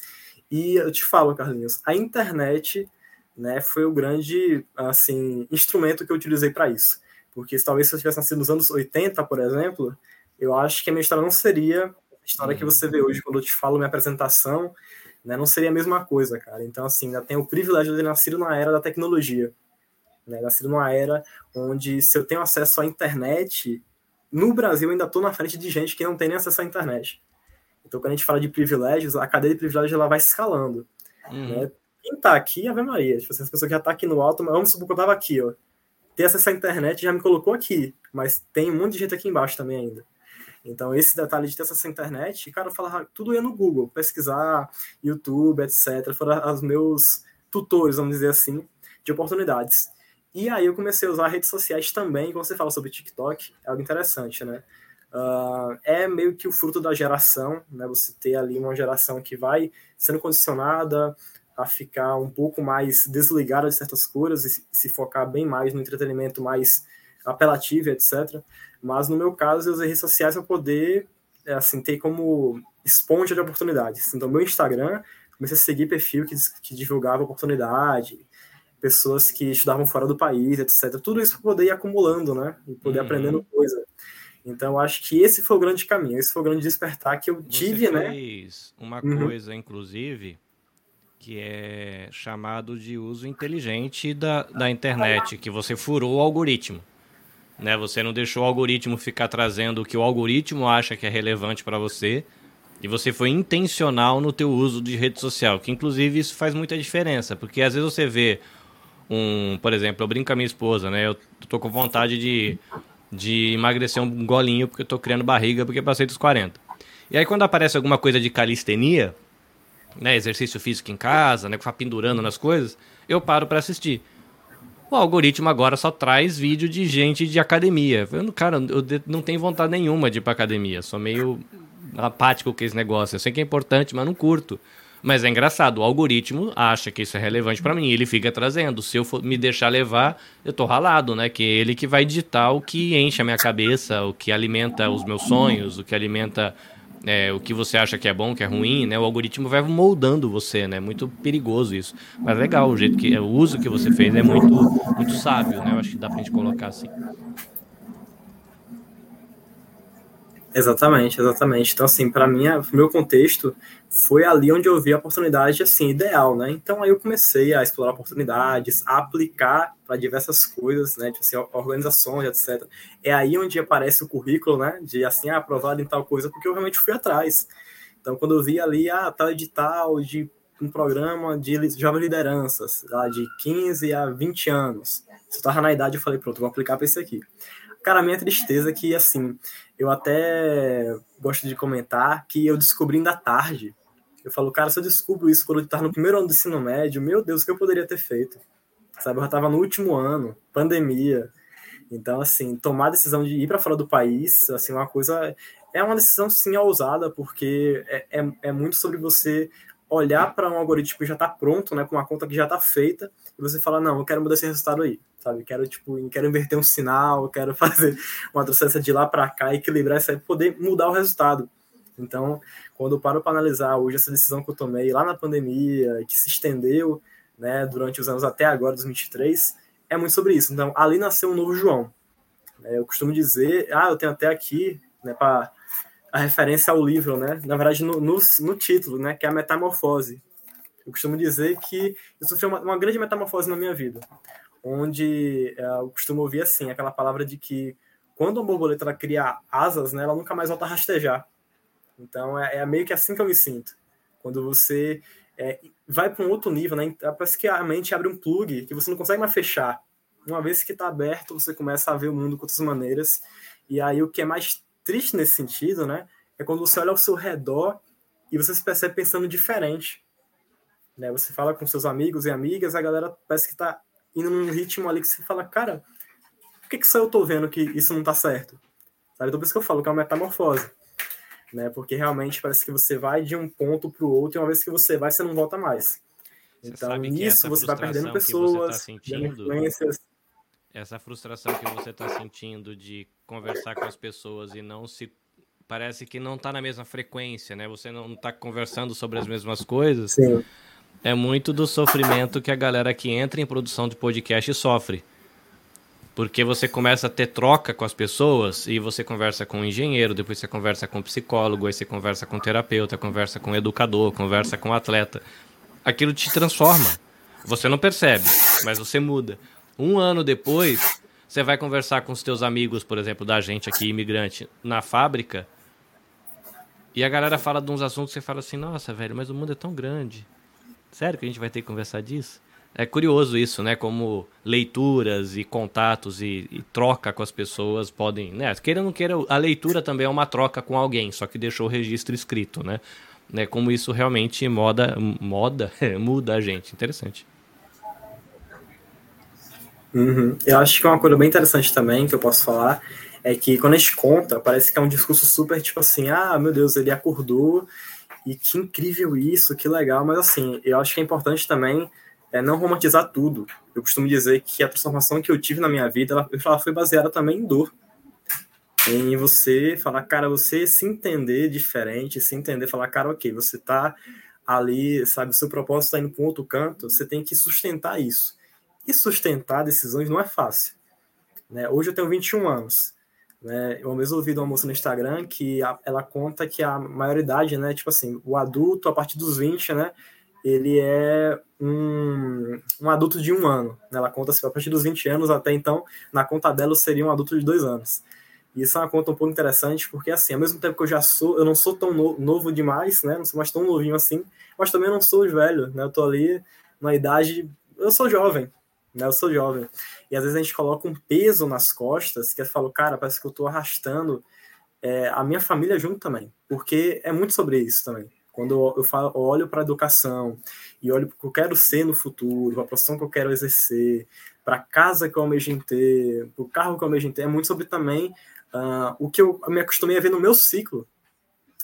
E eu te falo, Carlinhos, a internet né, foi o grande assim instrumento que eu utilizei para isso. Porque talvez se eu tivesse nascido nos anos 80, por exemplo, eu acho que a minha história não seria a história que uhum. você vê hoje quando eu te falo minha apresentação, né, não seria a mesma coisa, cara. Então, assim, ainda tenho o privilégio de ter nascido na era da tecnologia, né, nascido numa era onde se eu tenho acesso à internet, no Brasil eu ainda estou na frente de gente que não tem nem acesso à internet. Então, quando a gente fala de privilégios, a cadeia de privilégios ela vai escalando. Uhum. Né? Quem tá aqui, Ave Maria, tipo, as pessoas que já tá aqui no alto, mas vamos supor que eu tava aqui, ó. Ter acesso à internet já me colocou aqui, mas tem um monte de gente aqui embaixo também ainda. Então, esse detalhe de ter acesso à internet, cara, eu falava, tudo ia no Google, pesquisar, YouTube, etc. Foram os meus tutores, vamos dizer assim, de oportunidades. E aí eu comecei a usar redes sociais também, quando você fala sobre TikTok, é algo interessante, né? Uh, é meio que o fruto da geração, né? Você ter ali uma geração que vai sendo condicionada a ficar um pouco mais desligada de certas coisas e se focar bem mais no entretenimento mais apelativo, etc. Mas no meu caso, eu usei redes sociais para poder, é, assim, ter como esponja de oportunidades. Então, meu Instagram, comecei a seguir perfil que, que divulgava oportunidade, pessoas que estudavam fora do país, etc. Tudo isso para poder ir acumulando, né? E poder uhum. aprendendo coisa. Então, eu acho que esse foi o grande caminho, esse foi o grande despertar que eu Você tive, né? fez uma uhum. coisa, inclusive, que é chamado de uso inteligente da, da internet, que você furou o algoritmo. Né? Você não deixou o algoritmo ficar trazendo o que o algoritmo acha que é relevante para você. E você foi intencional no teu uso de rede social, que inclusive isso faz muita diferença, porque às vezes você vê um, por exemplo, eu brinco com a minha esposa, né? Eu tô com vontade de, de emagrecer um golinho porque eu tô criando barriga porque passei dos 40. E aí quando aparece alguma coisa de calistenia, né, exercício físico em casa, né, que pendurando nas coisas, eu paro para assistir. O algoritmo agora só traz vídeo de gente de academia. Eu, cara, eu não tenho vontade nenhuma de ir pra academia. Sou meio apático com esse negócio. Eu sei que é importante, mas não curto. Mas é engraçado, o algoritmo acha que isso é relevante para mim, ele fica trazendo. Se eu for me deixar levar, eu tô ralado, né? Que é ele que vai ditar o que enche a minha cabeça, o que alimenta os meus sonhos, o que alimenta é, o que você acha que é bom, que é ruim, né? O algoritmo vai moldando você, né? Muito perigoso isso. Mas legal, o jeito que o uso que você fez é muito, muito sábio, né? Eu acho que dá pra gente colocar assim. Exatamente, exatamente. Então, assim, para mim, meu contexto foi ali onde eu vi a oportunidade, assim, ideal, né? Então, aí eu comecei a explorar oportunidades, a aplicar para diversas coisas, né? Tipo assim, organizações, etc. É aí onde aparece o currículo, né? De, assim, ah, aprovado em tal coisa, porque eu realmente fui atrás. Então, quando eu vi ali, ah, tal edital de um programa de jovens lideranças, lá de 15 a 20 anos. Se eu tava na idade, eu falei, pronto, vou aplicar para esse aqui. Cara, a minha tristeza é que, assim, eu até gosto de comentar que eu descobri ainda tarde. Eu falo, cara, se eu descubro isso quando eu estava no primeiro ano do ensino médio, meu Deus, o que eu poderia ter feito? Sabe, eu já estava no último ano, pandemia. Então, assim, tomar a decisão de ir para fora do país, assim, uma coisa. É uma decisão, sim, ousada, porque é, é, é muito sobre você olhar para um algoritmo que já está pronto, né, com uma conta que já está feita, e você falar, não, eu quero mudar esse resultado aí sabe? Quero, tipo, quero inverter um sinal, quero fazer uma transferência de lá para cá, equilibrar isso aí, poder mudar o resultado. Então, quando eu paro para analisar hoje essa decisão que eu tomei lá na pandemia, que se estendeu, né, durante os anos até agora, 2023, é muito sobre isso. Então, ali nasceu um novo João. É, eu costumo dizer, ah, eu tenho até aqui, né, para a referência ao livro, né, na verdade no, no, no, título, né, que é a metamorfose. Eu costumo dizer que eu sofri uma, uma grande metamorfose na minha vida, onde é, eu costumo ouvir assim, aquela palavra de que quando uma borboleta cria asas, né, ela nunca mais volta a rastejar. Então é, é meio que assim que eu me sinto. Quando você é, vai para um outro nível, né? Parece que a mente abre um plug que você não consegue mais fechar. Uma vez que está aberto, você começa a ver o mundo de outras maneiras. E aí o que é mais triste nesse sentido, né? É quando você olha ao seu redor e você se percebe pensando diferente. Né? Você fala com seus amigos e amigas, a galera parece que está indo num ritmo ali que você fala, cara, por que, que só eu tô vendo que isso não tá certo? Sabe? Então por isso que eu falo que é uma metamorfose né? Porque realmente parece que você vai de um ponto para o outro e uma vez que você vai, você não volta mais. Você então, nisso você vai perdendo pessoas, tá sentindo, essa frustração que você está sentindo de conversar com as pessoas e não se parece que não está na mesma frequência, né? Você não está conversando sobre as mesmas coisas. Sim. É muito do sofrimento que a galera que entra em produção de podcast sofre. Porque você começa a ter troca com as pessoas e você conversa com um engenheiro, depois você conversa com um psicólogo, aí você conversa com um terapeuta, conversa com um educador, conversa com um atleta. Aquilo te transforma. Você não percebe, mas você muda. Um ano depois, você vai conversar com os teus amigos, por exemplo, da gente aqui, imigrante, na fábrica, e a galera fala de uns assuntos você fala assim, nossa, velho, mas o mundo é tão grande. Sério que a gente vai ter que conversar disso? É curioso isso, né? Como leituras e contatos e, e, troca com as pessoas podem, né? Queira ou não queira, a leitura também é uma troca com alguém, só que deixou o registro escrito, né? né? Como isso realmente moda, moda, muda a gente. Interessante. Uhum. Eu acho que uma coisa bem interessante também que eu posso falar é que quando a gente conta, parece que é um discurso super tipo assim, ah, meu Deus, ele acordou e que incrível isso, que legal, mas assim, eu acho que é importante também é não romantizar tudo. Eu costumo dizer que a transformação que eu tive na minha vida, ela, ela foi baseada também em dor. Em você falar, cara, você se entender diferente, se entender, falar, cara, ok, você tá ali, sabe, o seu propósito está indo para um outro canto, você tem que sustentar isso. E sustentar decisões não é fácil. Né? Hoje eu tenho 21 anos. Né? Eu mesmo ouvi de uma moça no Instagram que a, ela conta que a maioridade, né, tipo assim, o adulto a partir dos 20, né, ele é um, um adulto de um ano. Né? Ela conta assim, a partir dos 20 anos até então, na conta dela seria um adulto de dois anos. E isso é uma conta um pouco interessante, porque assim, ao mesmo tempo que eu já sou, eu não sou tão no, novo demais, né? Não sou mais tão novinho assim, mas também não sou velho, né? Eu tô ali na idade, eu sou jovem, né? Eu sou jovem. E às vezes a gente coloca um peso nas costas, que eu falo, cara, parece que eu tô arrastando é, a minha família junto também, porque é muito sobre isso também. Quando eu, falo, olho para a educação e olho para o que eu quero ser no futuro, para a profissão que eu quero exercer, para a casa que eu almejo ter, para o carro que eu almejo ter, é muito sobre também uh, o que eu me acostumei a ver no meu ciclo.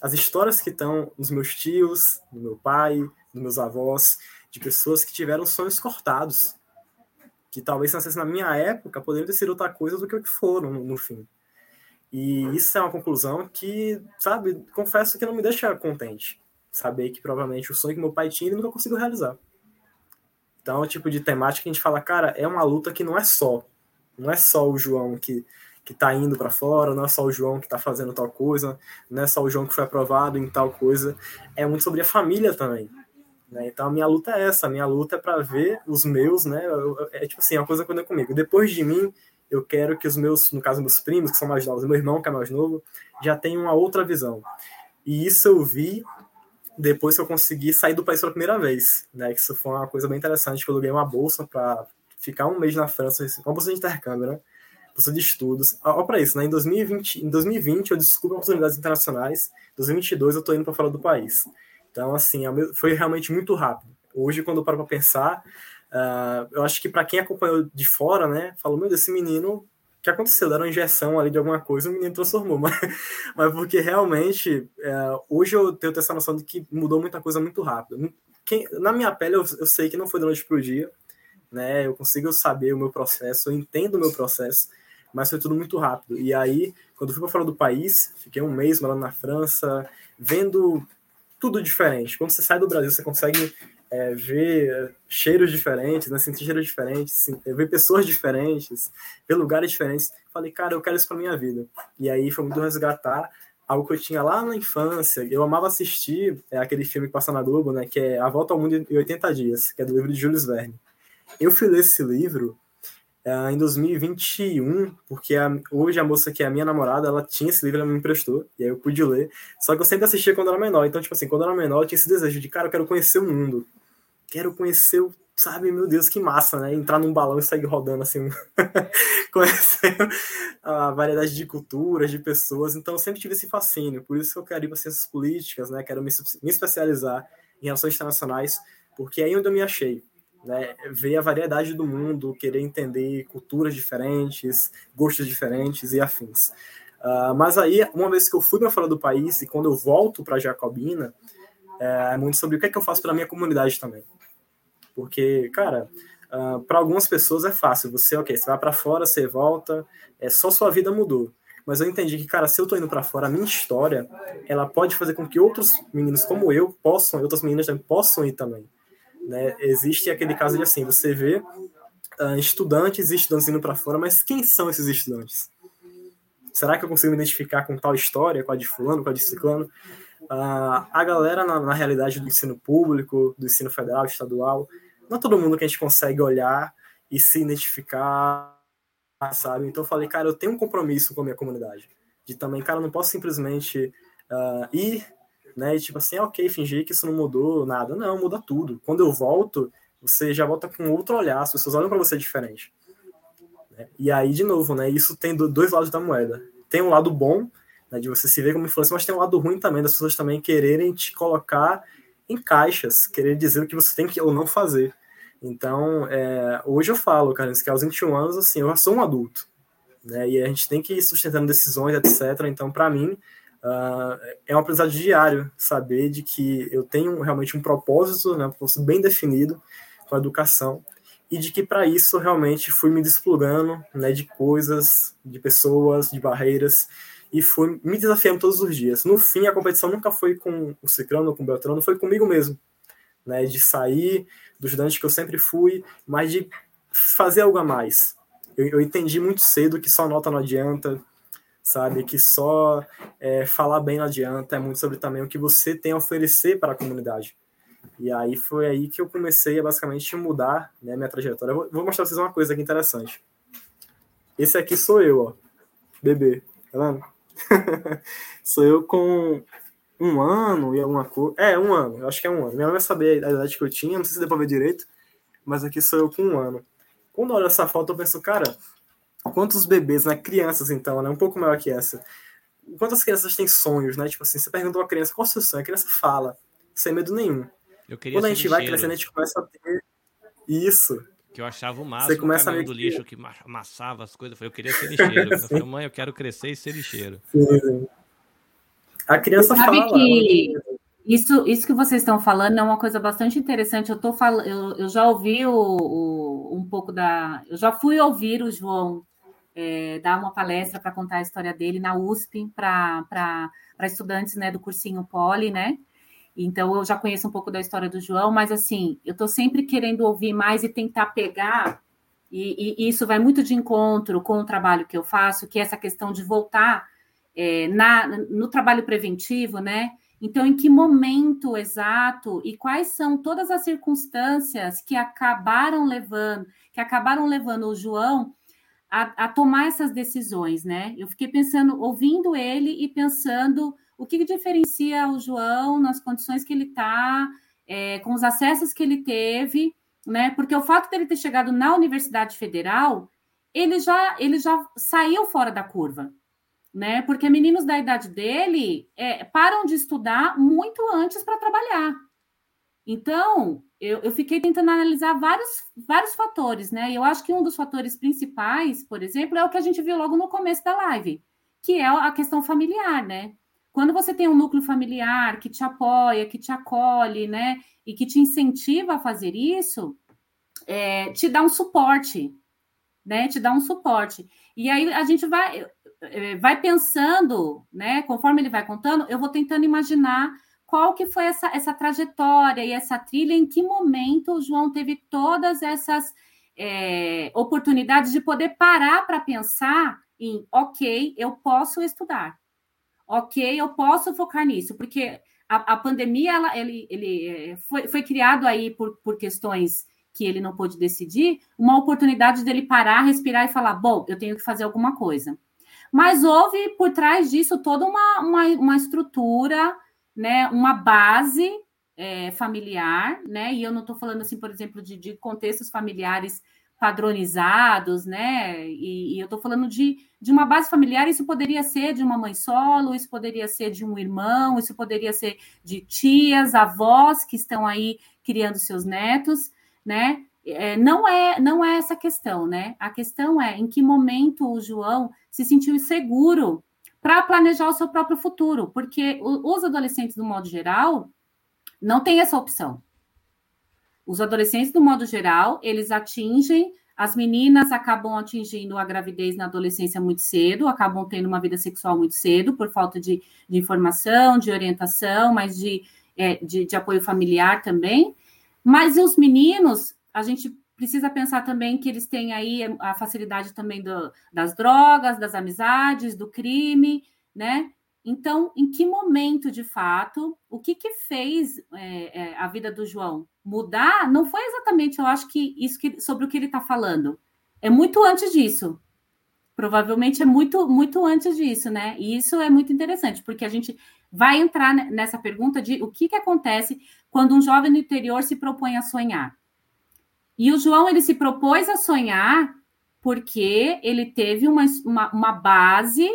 As histórias que estão nos meus tios, do meu pai, dos meus avós, de pessoas que tiveram sonhos cortados, que talvez se nascesse na minha época poderiam ter sido outra coisa do que o que foram no, fim. E isso é uma conclusão que, sabe, confesso que não me deixa contente saber que provavelmente o sonho que meu pai tinha ele nunca conseguiu realizar. Então, é o tipo de temática que a gente fala, cara, é uma luta que não é só. Não é só o João que, que tá indo para fora, não é só o João que tá fazendo tal coisa, não é só o João que foi aprovado em tal coisa. É muito sobre a família também. Né? Então, a minha luta é essa. A minha luta é para ver os meus, né? Eu, é tipo assim, é uma coisa é comigo. Depois de mim, eu quero que os meus, no caso, meus primos, que são mais novos, meu irmão, que é mais novo, já tenham uma outra visão. E isso eu vi depois que eu consegui sair do país pela primeira vez, né? Isso foi uma coisa bem interessante, que eu aluguei uma bolsa para ficar um mês na França, uma bolsa de intercâmbio, né? Bolsa de estudos. Olha para isso, né? Em 2020, em 2020 eu descobri oportunidades internacionais, em 2022 eu estou indo para fora do país. Então, assim, foi realmente muito rápido. Hoje, quando eu paro para pensar, uh, eu acho que para quem acompanhou de fora, né, falou, meu Deus, esse menino que aconteceu? Deram injeção ali de alguma coisa, o menino transformou. Mas, mas porque realmente, é, hoje eu tenho essa noção de que mudou muita coisa muito rápido. Quem, na minha pele, eu, eu sei que não foi da noite para o dia, né? Eu consigo saber o meu processo, eu entendo o meu processo, mas foi tudo muito rápido. E aí, quando eu fui para fora do país, fiquei um mês morando na França, vendo tudo diferente. Quando você sai do Brasil, você consegue é, ver cheiros diferentes, né, sentir cheiros diferentes, ver pessoas diferentes, ver lugares diferentes. Falei, cara, eu quero isso para minha vida. E aí foi muito resgatar algo que eu tinha lá na infância. Eu amava assistir é, aquele filme que passa na Globo, né, que é A Volta ao Mundo em 80 Dias, que é do livro de Jules Verne. Eu fui ler esse livro é, em 2021, porque a, hoje a moça que é a minha namorada, ela tinha esse livro, ela me emprestou, e aí eu pude ler. Só que eu sempre assistia quando era menor. Então, tipo assim, quando era menor, eu tinha esse desejo de, cara, eu quero conhecer o mundo. Quero conhecer o sabe, meu Deus, que massa, né? Entrar num balão e sair rodando assim, conhecendo a variedade de culturas, de pessoas. Então, sempre tive esse fascínio. Por isso que eu quero ir para ciências políticas, né? Quero me, me especializar em relações internacionais, porque é aí onde eu me achei. Né, ver a variedade do mundo, querer entender culturas diferentes, gostos diferentes e afins. Uh, mas aí, uma vez que eu fui para fora do país e quando eu volto para Jacobina, é, é muito sobre o que é que eu faço pela minha comunidade também. Porque, cara, uh, para algumas pessoas é fácil. Você, ok, você vai para fora, você volta, é só sua vida mudou. Mas eu entendi que, cara, se eu tô indo para fora, a minha história, ela pode fazer com que outros meninos como eu possam, e outras meninas também possam ir também. Né? Existe aquele caso de assim, você vê uh, estudantes e estudantes indo para fora, mas quem são esses estudantes? Será que eu consigo me identificar com tal história, com a de fulano, com a de ciclano? Uh, a galera, na, na, realidade do ensino público, do ensino federal, estadual, não é todo mundo que a gente consegue olhar e se identificar, sabe? Então eu falei, cara, eu tenho um compromisso com a minha comunidade. De também, cara, eu não posso simplesmente uh, ir, né? E tipo assim, ok, fingir que isso não mudou nada. Não, muda tudo. Quando eu volto, você já volta com outro olhar, as pessoas olham para você diferente. Né? E aí, de novo, né? Isso tem dois lados da moeda. Tem um lado bom, né, de você se ver como influência, mas tem um lado ruim também das pessoas também quererem te colocar em caixas, querer dizer o que você tem que ou não fazer. Então, é, hoje eu falo, cara, que aos 21 anos, assim, eu já sou um adulto, né, e a gente tem que ir sustentando decisões, etc. Então, para mim, uh, é um aprendizado diário saber de que eu tenho realmente um propósito, né, um propósito bem definido com a educação, e de que para isso realmente fui me desplugando né, de coisas, de pessoas, de barreiras, e fui me desafiando todos os dias. No fim, a competição nunca foi com o Cicrano ou com o Beltrano, foi comigo mesmo, né? De sair do estudante que eu sempre fui, mas de fazer algo a mais. Eu, eu entendi muito cedo que só nota não adianta, sabe? Que só é, falar bem não adianta, é muito sobre também o que você tem a oferecer para a comunidade. E aí foi aí que eu comecei a basicamente mudar né, minha trajetória. Vou, vou mostrar para vocês uma coisa aqui interessante. Esse aqui sou eu, ó, bebê, tá vendo? Sou eu com um ano e alguma coisa. É, um ano, eu acho que é um ano. Minha mãe vai saber a idade que eu tinha, não sei se deu pra ver direito, mas aqui sou eu com um ano. Quando eu olho essa foto, eu penso, cara, quantos bebês, né? Crianças, então, né? Um pouco maior que essa. Quantas crianças têm sonhos, né? Tipo assim, você pergunta uma criança qual é o seu sonho, a criança fala, sem medo nenhum. Quando a gente vai crescendo, a gente começa a ter isso. Que eu achava o máximo, você começa o caminhão do lixo que amassava as coisas. Eu queria ser lixeiro. eu falei, mãe, eu quero crescer e ser lixeiro. Sim. A criança Sabe fala. que isso, isso que vocês estão falando é uma coisa bastante interessante. Eu, tô fal... eu, eu já ouvi o, o, um pouco da. Eu já fui ouvir o João é, dar uma palestra para contar a história dele na USP para estudantes né, do cursinho Poli, né? Então eu já conheço um pouco da história do João, mas assim, eu estou sempre querendo ouvir mais e tentar pegar, e, e, isso vai muito de encontro com o trabalho que eu faço, que é essa questão de voltar é, na, no trabalho preventivo, né? Então, em que momento exato e quais são todas as circunstâncias que acabaram levando, que acabaram levando o João a, a tomar essas decisões, né? Eu fiquei pensando, ouvindo ele e pensando o que diferencia o João nas condições que ele está, é, com os acessos que ele teve, né? Porque o fato dele ter chegado na Universidade Federal, ele já, ele já saiu fora da curva, né? Porque meninos da idade dele é, param de estudar muito antes para trabalhar. Então, eu, eu, fiquei tentando analisar vários, vários fatores, né? Eu acho que um dos fatores principais, por exemplo, é o que a gente viu logo no começo da live, que é a questão familiar, né? Quando você tem um núcleo familiar que te apoia, que te acolhe, né, e que te incentiva a fazer isso, é, te dá um suporte, né, te dá um suporte. E aí a gente vai, é, vai pensando, né, conforme ele vai contando, eu vou tentando imaginar qual que foi essa, essa trajetória e essa trilha, em que momento o João teve todas essas é, oportunidades de poder parar para pensar em, ok, eu posso estudar, ok, eu posso focar nisso, porque a, a pandemia, ela, ele, ele é, foi, foi criado aí por, por questões que ele não pôde decidir, uma oportunidade dele parar, respirar e falar, bom, eu tenho que fazer alguma coisa. Mas houve por trás disso toda uma, uma, uma estrutura, né, uma base é, familiar, né? E eu não estou falando assim, por exemplo, de, de, contextos familiares padronizados, né? E, e eu estou falando de, de uma base familiar, isso poderia ser de uma mãe solo, isso poderia ser de um irmão, isso poderia ser de tias, avós que estão aí criando seus netos, né? É, não é não é essa questão, né? A questão é em que momento o João se sentiu seguro para planejar o seu próprio futuro, porque os adolescentes, do modo geral, não tem essa opção. Os adolescentes, do modo geral, eles atingem, as meninas acabam atingindo a gravidez na adolescência muito cedo, acabam tendo uma vida sexual muito cedo, por falta de, de informação, de orientação, mas de, é, de, de apoio familiar também. Mas os meninos, a gente precisa pensar também que eles têm aí a facilidade também do, das drogas, das amizades, do crime, né? Então, em que momento, de fato, o que, que fez é, é, a vida do João mudar? Não foi exatamente, eu acho que isso que, sobre o que ele está falando. É muito antes disso. Provavelmente é muito, muito antes disso, né? E isso é muito interessante, porque a gente vai entrar nessa pergunta de o que, que acontece quando um jovem no interior se propõe a sonhar. E o João ele se propôs a sonhar porque ele teve uma, uma, uma base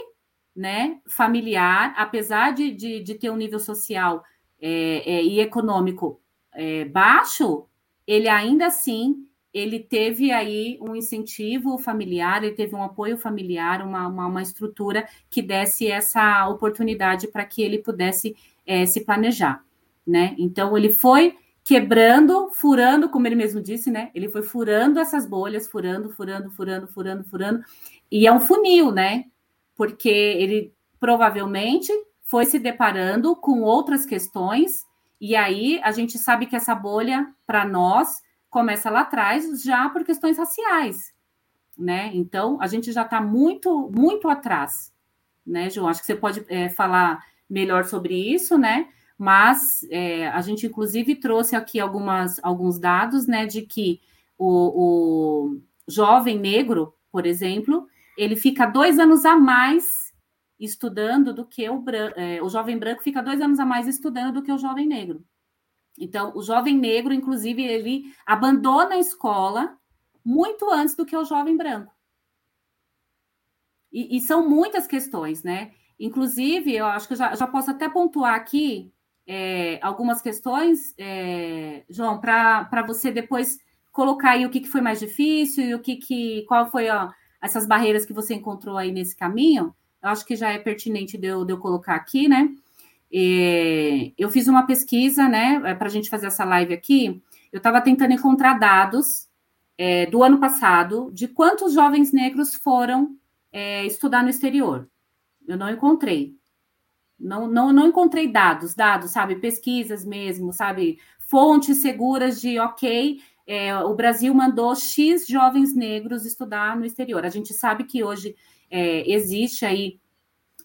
né, familiar, apesar de, de, de ter um nível social é, é, e econômico é, baixo, ele ainda assim ele teve aí um incentivo familiar, ele teve um apoio familiar, uma, uma, uma estrutura que desse essa oportunidade para que ele pudesse é, se planejar, né? Então ele foi quebrando, furando, como ele mesmo disse, né? Ele foi furando essas bolhas, furando, furando, furando, furando, furando, e é um funil, né? porque ele provavelmente foi se deparando com outras questões, e aí a gente sabe que essa bolha, para nós, começa lá atrás, já por questões raciais, né? Então, a gente já está muito, muito atrás, né, João? Acho que você pode é, falar melhor sobre isso, né? Mas é, a gente, inclusive, trouxe aqui algumas, alguns dados, né, de que o, o jovem negro, por exemplo, ele fica dois anos a mais estudando do que o, é, o jovem branco fica dois anos a mais estudando do que o jovem negro. Então, o jovem negro, inclusive, ele abandona a escola muito antes do que o jovem branco. E, e são muitas questões, né? Inclusive, eu acho que eu já, já posso até pontuar aqui é, algumas questões, é, João, para você depois colocar aí o que, que foi mais difícil e o que, que qual foi a, essas barreiras que você encontrou aí nesse caminho, eu acho que já é pertinente de eu, de eu colocar aqui, né? E eu fiz uma pesquisa, né, é, para a gente fazer essa live aqui. Eu estava tentando encontrar dados é, do ano passado de quantos jovens negros foram é, estudar no exterior. Eu não encontrei. Não, não, não encontrei dados, dados, sabe, pesquisas mesmo, sabe, fontes seguras de, ok, é, o Brasil mandou X jovens negros estudar no exterior. A gente sabe que hoje é, existe aí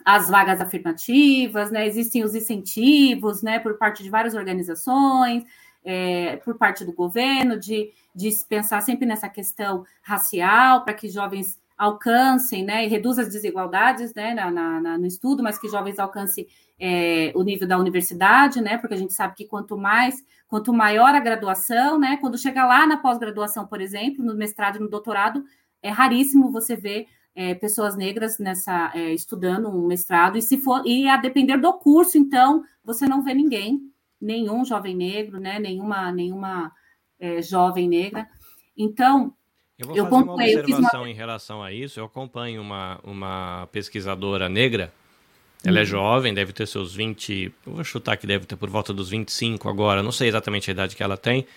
as vagas afirmativas, né? Existem os incentivos, né? Por parte de várias organizações, é, por parte do governo, de, de pensar sempre nessa questão racial, para que jovens alcancem, né? E reduz as desigualdades, né? Na, na, no estudo, mas que jovens alcancem é, o nível da universidade, né? Porque a gente sabe que quanto mais Quanto maior a graduação, né? Quando chega lá na pós-graduação, por exemplo, no mestrado e no doutorado, é raríssimo você ver é, pessoas negras nessa é, estudando um mestrado. E se for e a depender do curso, então você não vê ninguém, nenhum jovem negro, né? Nenhuma nenhuma é, jovem negra. Então eu vou eu fazer uma observação uma... em relação a isso. Eu acompanho uma, uma pesquisadora negra ela é uhum. jovem, deve ter seus 20. Eu vou chutar que deve ter por volta dos 25 agora. Não sei exatamente a idade que ela tem.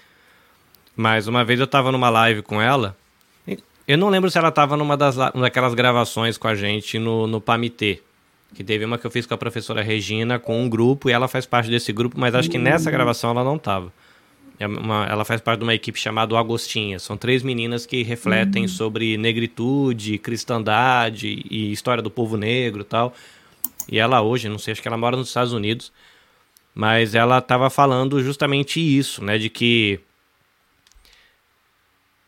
Mas uma vez eu estava numa live com ela. Eu não lembro se ela estava numa das, daquelas gravações com a gente no, no Pamitê. Que teve uma que eu fiz com a professora Regina, com um grupo, e ela faz parte desse grupo, mas acho que nessa gravação ela não estava. É uma, ela faz parte de uma equipe chamada Agostinha. São três meninas que refletem uhum. sobre negritude, cristandade e história do povo negro e tal. E ela hoje, não sei, acho que ela mora nos Estados Unidos, mas ela estava falando justamente isso, né? De que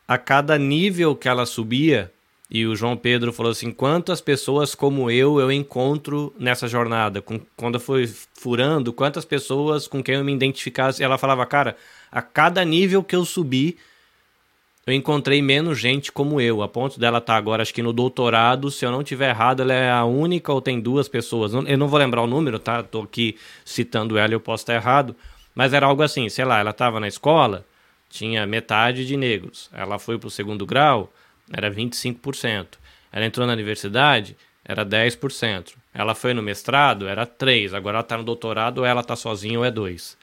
a cada nível que ela subia, e o João Pedro falou assim: quantas pessoas como eu eu encontro nessa jornada? Com, quando eu fui furando, quantas pessoas com quem eu me identificasse? Ela falava, cara, a cada nível que eu subi, eu encontrei menos gente como eu, a ponto dela estar tá agora, acho que no doutorado, se eu não tiver errado, ela é a única ou tem duas pessoas. Eu não vou lembrar o número, tá? Tô aqui citando ela, eu posso estar errado, mas era algo assim, sei lá, ela estava na escola, tinha metade de negros. Ela foi para o segundo grau, era 25%. Ela entrou na universidade, era 10%. Ela foi no mestrado, era 3%. Agora ela está no doutorado, ou ela está sozinha ou é 2%.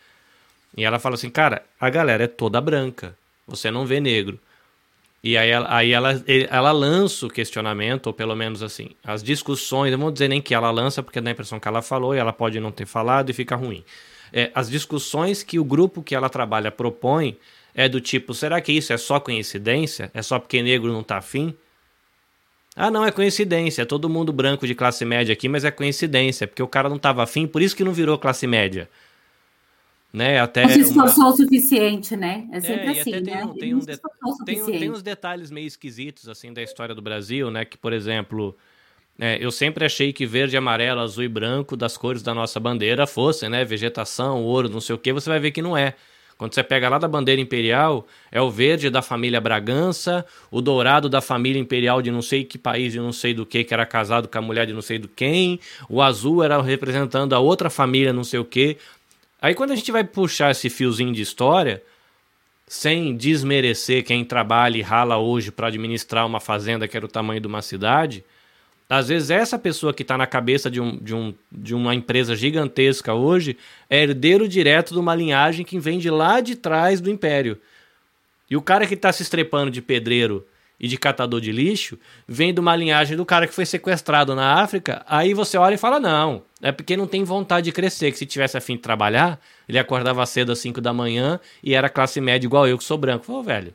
E ela fala assim, cara, a galera é toda branca. Você não vê negro. E aí, ela, aí ela, ela lança o questionamento, ou pelo menos assim, as discussões, não vou dizer nem que ela lança, porque dá a impressão que ela falou e ela pode não ter falado e fica ruim. É, as discussões que o grupo que ela trabalha propõe é do tipo: será que isso é só coincidência? É só porque negro não tá afim? Ah, não, é coincidência. É todo mundo branco de classe média aqui, mas é coincidência, porque o cara não tava afim, por isso que não virou classe média. Né? Até não se esforçou uma... o suficiente, né? É sempre é, assim, tem, né? Um, tem, um de... tem, tem uns detalhes meio esquisitos, assim, da história do Brasil, né? Que, por exemplo, é, eu sempre achei que verde, amarelo, azul e branco das cores da nossa bandeira fossem, né? Vegetação, ouro, não sei o que, você vai ver que não é. Quando você pega lá da bandeira imperial, é o verde da família Bragança, o dourado da família imperial de não sei que país, de não sei do que, que era casado com a mulher de não sei do quem, o azul era representando a outra família, não sei o que. Aí quando a gente vai puxar esse fiozinho de história, sem desmerecer quem trabalha e rala hoje para administrar uma fazenda que era o tamanho de uma cidade, às vezes essa pessoa que está na cabeça de, um, de, um, de uma empresa gigantesca hoje é herdeiro direto de uma linhagem que vem de lá de trás do império. E o cara que está se estrepando de pedreiro e de catador de lixo vem de uma linhagem do cara que foi sequestrado na África. Aí você olha e fala: não, é porque não tem vontade de crescer. Que se tivesse afim de trabalhar, ele acordava cedo às 5 da manhã e era classe média igual eu que sou branco. Falou, velho,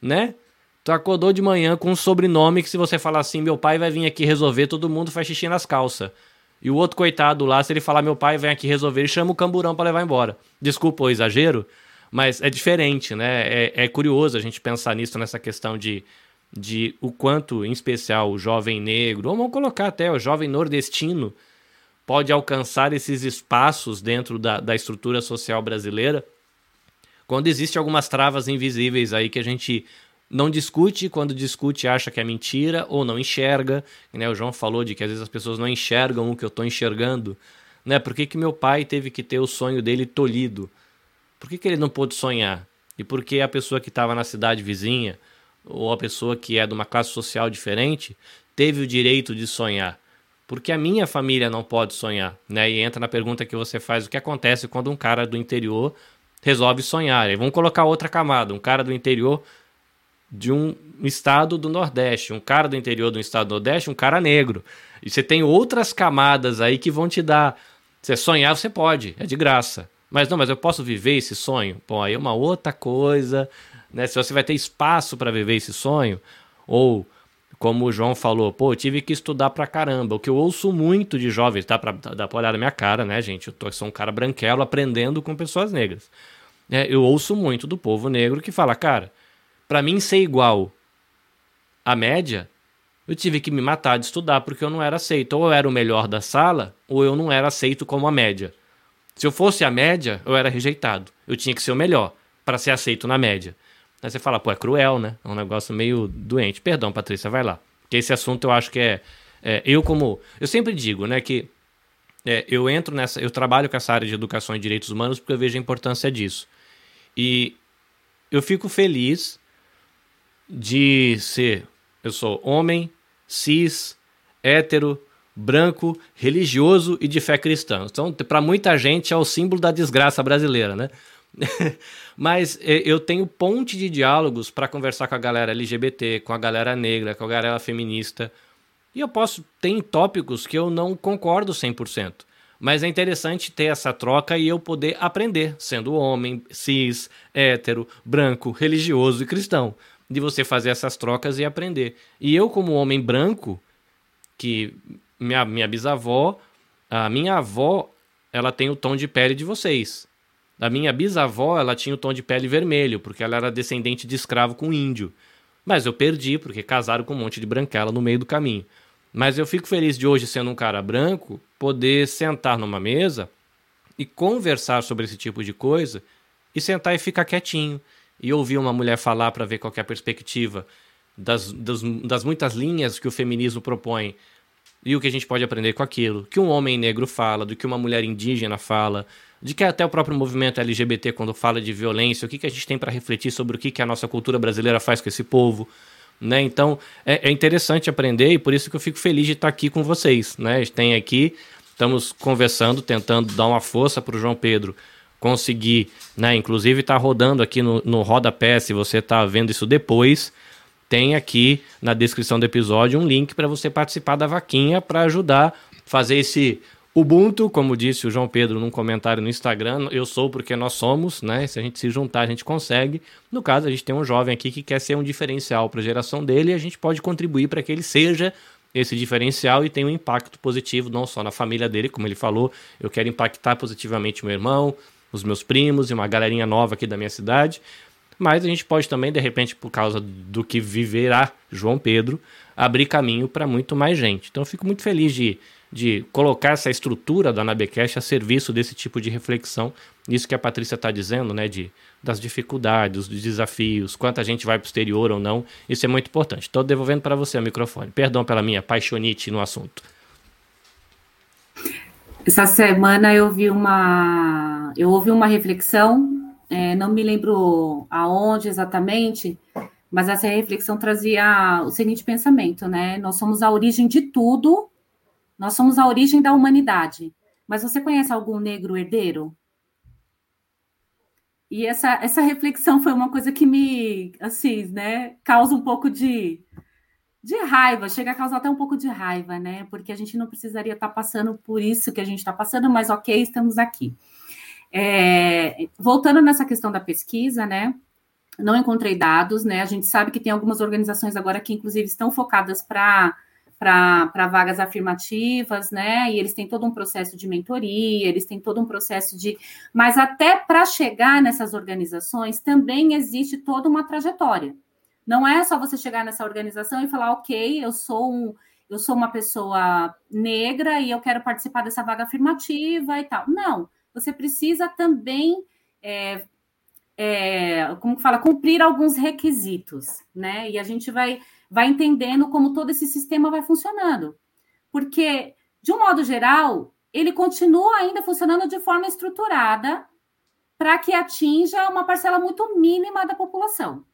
né? Tu acordou de manhã com um sobrenome que se você falar assim, meu pai vai vir aqui resolver, todo mundo faz xixi nas calças. E o outro coitado lá, se ele falar meu pai vem aqui resolver, ele chama o camburão para levar embora. Desculpa o exagero, mas é diferente, né? É, é, curioso a gente pensar nisso, nessa questão de, de o quanto, em especial, o jovem negro, ou vamos colocar até o jovem nordestino, pode alcançar esses espaços dentro da, da estrutura social brasileira, quando existem algumas travas invisíveis aí que a gente não discute, quando discute acha que é mentira ou não enxerga. Né? O João falou de que às vezes as pessoas não enxergam o que eu estou enxergando. Né? Por que, que meu pai teve que ter o sonho dele tolhido? Por que, que ele não pôde sonhar? E por que a pessoa que estava na cidade vizinha, ou a pessoa que é de uma classe social diferente, teve o direito de sonhar? Porque a minha família não pode sonhar, né? E entra na pergunta que você faz: o que acontece quando um cara do interior resolve sonhar? E vamos colocar outra camada: um cara do interior de um estado do Nordeste, um cara do interior do estado do Nordeste, um cara negro. E você tem outras camadas aí que vão te dar. Você sonhar, você pode, é de graça. Mas não, mas eu posso viver esse sonho? Bom, aí é uma outra coisa, né? Se você vai ter espaço para viver esse sonho, ou como o João falou, pô, eu tive que estudar pra caramba. O que eu ouço muito de jovens, dá pra, dá pra olhar na minha cara, né, gente? Eu tô, sou um cara branquelo aprendendo com pessoas negras. É, eu ouço muito do povo negro que fala, cara, para mim ser igual à média, eu tive que me matar de estudar porque eu não era aceito. Ou eu era o melhor da sala, ou eu não era aceito como a média. Se eu fosse a média, eu era rejeitado. Eu tinha que ser o melhor para ser aceito na média. Aí você fala, pô, é cruel, né? É um negócio meio doente. Perdão, Patrícia, vai lá. Porque esse assunto eu acho que é, é eu como eu sempre digo, né, que é, eu entro nessa, eu trabalho com essa área de educação e direitos humanos porque eu vejo a importância disso. E eu fico feliz de ser, eu sou homem, cis, hétero, branco, religioso e de fé cristã. Então, para muita gente é o símbolo da desgraça brasileira, né? Mas é, eu tenho ponte de diálogos para conversar com a galera LGBT, com a galera negra, com a galera feminista. E eu posso ter tópicos que eu não concordo 100%. Mas é interessante ter essa troca e eu poder aprender, sendo homem, cis, hétero, branco, religioso e cristão. De você fazer essas trocas e aprender. E eu, como homem branco, que minha, minha bisavó, a minha avó, ela tem o tom de pele de vocês. A minha bisavó, ela tinha o tom de pele vermelho, porque ela era descendente de escravo com índio. Mas eu perdi, porque casaram com um monte de branquela no meio do caminho. Mas eu fico feliz de hoje, sendo um cara branco, poder sentar numa mesa e conversar sobre esse tipo de coisa e sentar e ficar quietinho e ouvir uma mulher falar para ver qual é a perspectiva das, das, das muitas linhas que o feminismo propõe e o que a gente pode aprender com aquilo, que um homem negro fala, do que uma mulher indígena fala, de que até o próprio movimento LGBT, quando fala de violência, o que, que a gente tem para refletir sobre o que, que a nossa cultura brasileira faz com esse povo. Né? Então é, é, interessante aprender e por isso que eu fico feliz de estar aqui com vocês. Né? Tem aqui, estamos conversando, tentando dar uma força para o João Pedro conseguir, né? Inclusive está rodando aqui no, no rodapé, se você está vendo isso depois, tem aqui na descrição do episódio um link para você participar da vaquinha para ajudar a fazer esse Ubuntu, como disse o João Pedro num comentário no Instagram, eu sou porque nós somos, né? Se a gente se juntar, a gente consegue. No caso, a gente tem um jovem aqui que quer ser um diferencial para a geração dele e a gente pode contribuir para que ele seja esse diferencial e tenha um impacto positivo não só na família dele, como ele falou, eu quero impactar positivamente meu irmão, os meus primos e uma galerinha nova aqui da minha cidade. Mas a gente pode também, de repente, por causa do que viverá João Pedro, abrir caminho para muito mais gente. Então eu fico muito feliz de de colocar essa estrutura da Anabecast a serviço desse tipo de reflexão. Isso que a Patrícia está dizendo, né, de, das dificuldades, dos desafios, quanta gente vai para o exterior ou não, isso é muito importante. Estou devolvendo para você o microfone. Perdão pela minha paixonite no assunto. Essa semana eu vi uma, eu ouvi uma reflexão, é, não me lembro aonde exatamente, mas essa reflexão trazia o seguinte pensamento, né? Nós somos a origem de tudo nós somos a origem da humanidade. Mas você conhece algum negro herdeiro? E essa, essa reflexão foi uma coisa que me, assim, né, causa um pouco de, de raiva, chega a causar até um pouco de raiva, né? Porque a gente não precisaria estar passando por isso que a gente está passando, mas ok, estamos aqui. É, voltando nessa questão da pesquisa, né? Não encontrei dados, né? A gente sabe que tem algumas organizações agora que, inclusive, estão focadas para para vagas afirmativas, né? E eles têm todo um processo de mentoria, eles têm todo um processo de. Mas até para chegar nessas organizações também existe toda uma trajetória. Não é só você chegar nessa organização e falar, ok, eu sou um, eu sou uma pessoa negra e eu quero participar dessa vaga afirmativa e tal. Não, você precisa também. É, é, como fala, cumprir alguns requisitos, né? E a gente vai vai entendendo como todo esse sistema vai funcionando. Porque, de um modo geral, ele continua ainda funcionando de forma estruturada para que atinja uma parcela muito mínima da população.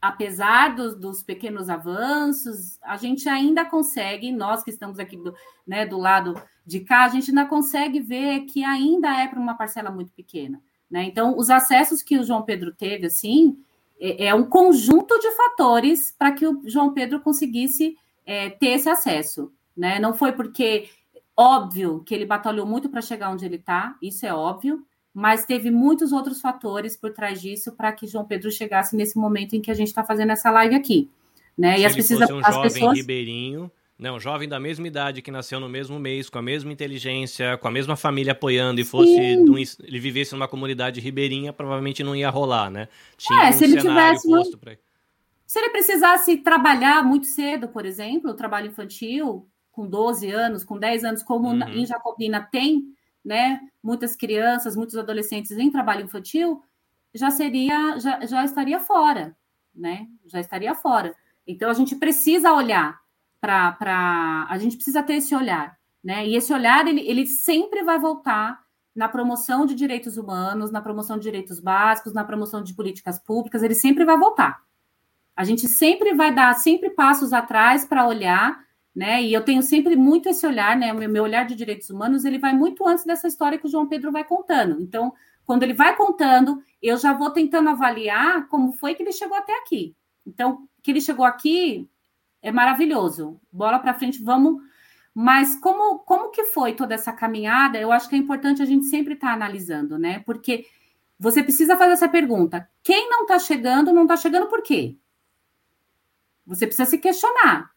Apesar dos, dos, pequenos avanços, a gente ainda consegue, nós que estamos aqui do, né, do lado de cá, a gente ainda consegue ver que ainda é para uma parcela muito pequena. Né? Então, os acessos que o João Pedro teve, assim, é, é um conjunto de fatores para que o João Pedro conseguisse é, ter esse acesso. Né? Não foi porque, óbvio, que ele batalhou muito para chegar onde ele está, isso é óbvio, mas teve muitos outros fatores por trás disso para que João Pedro chegasse nesse momento em que a gente está fazendo essa live aqui. Né? Se e as, precisa, um as pessoas. Ribeirinho não, jovem da mesma idade que nasceu no mesmo mês, com a mesma inteligência, com a mesma família apoiando e fosse um, ele vivesse numa comunidade ribeirinha, provavelmente não ia rolar, né? Tinha é, um se ele tivesse posto pra... Se ele precisasse trabalhar muito cedo, por exemplo, trabalho infantil, com 12 anos, com 10 anos, como uhum. em Jacobina tem, né? Muitas crianças, muitos adolescentes em trabalho infantil, já seria, já, já estaria fora, né? Já estaria fora. Então a gente precisa olhar para. A gente precisa ter esse olhar, né? E esse olhar, ele, ele sempre vai voltar na promoção de direitos humanos, na promoção de direitos básicos, na promoção de políticas públicas, ele sempre vai voltar. A gente sempre vai dar sempre passos atrás para olhar, né? E eu tenho sempre muito esse olhar, né? O meu olhar de direitos humanos, ele vai muito antes dessa história que o João Pedro vai contando. Então, quando ele vai contando, eu já vou tentando avaliar como foi que ele chegou até aqui. Então, que ele chegou aqui, é maravilhoso. Bola para frente, vamos. Mas como, como que foi toda essa caminhada? Eu acho que é importante a gente sempre estar tá analisando, né? Porque você precisa fazer essa pergunta: quem não está chegando, não está chegando por quê? Você precisa se questionar,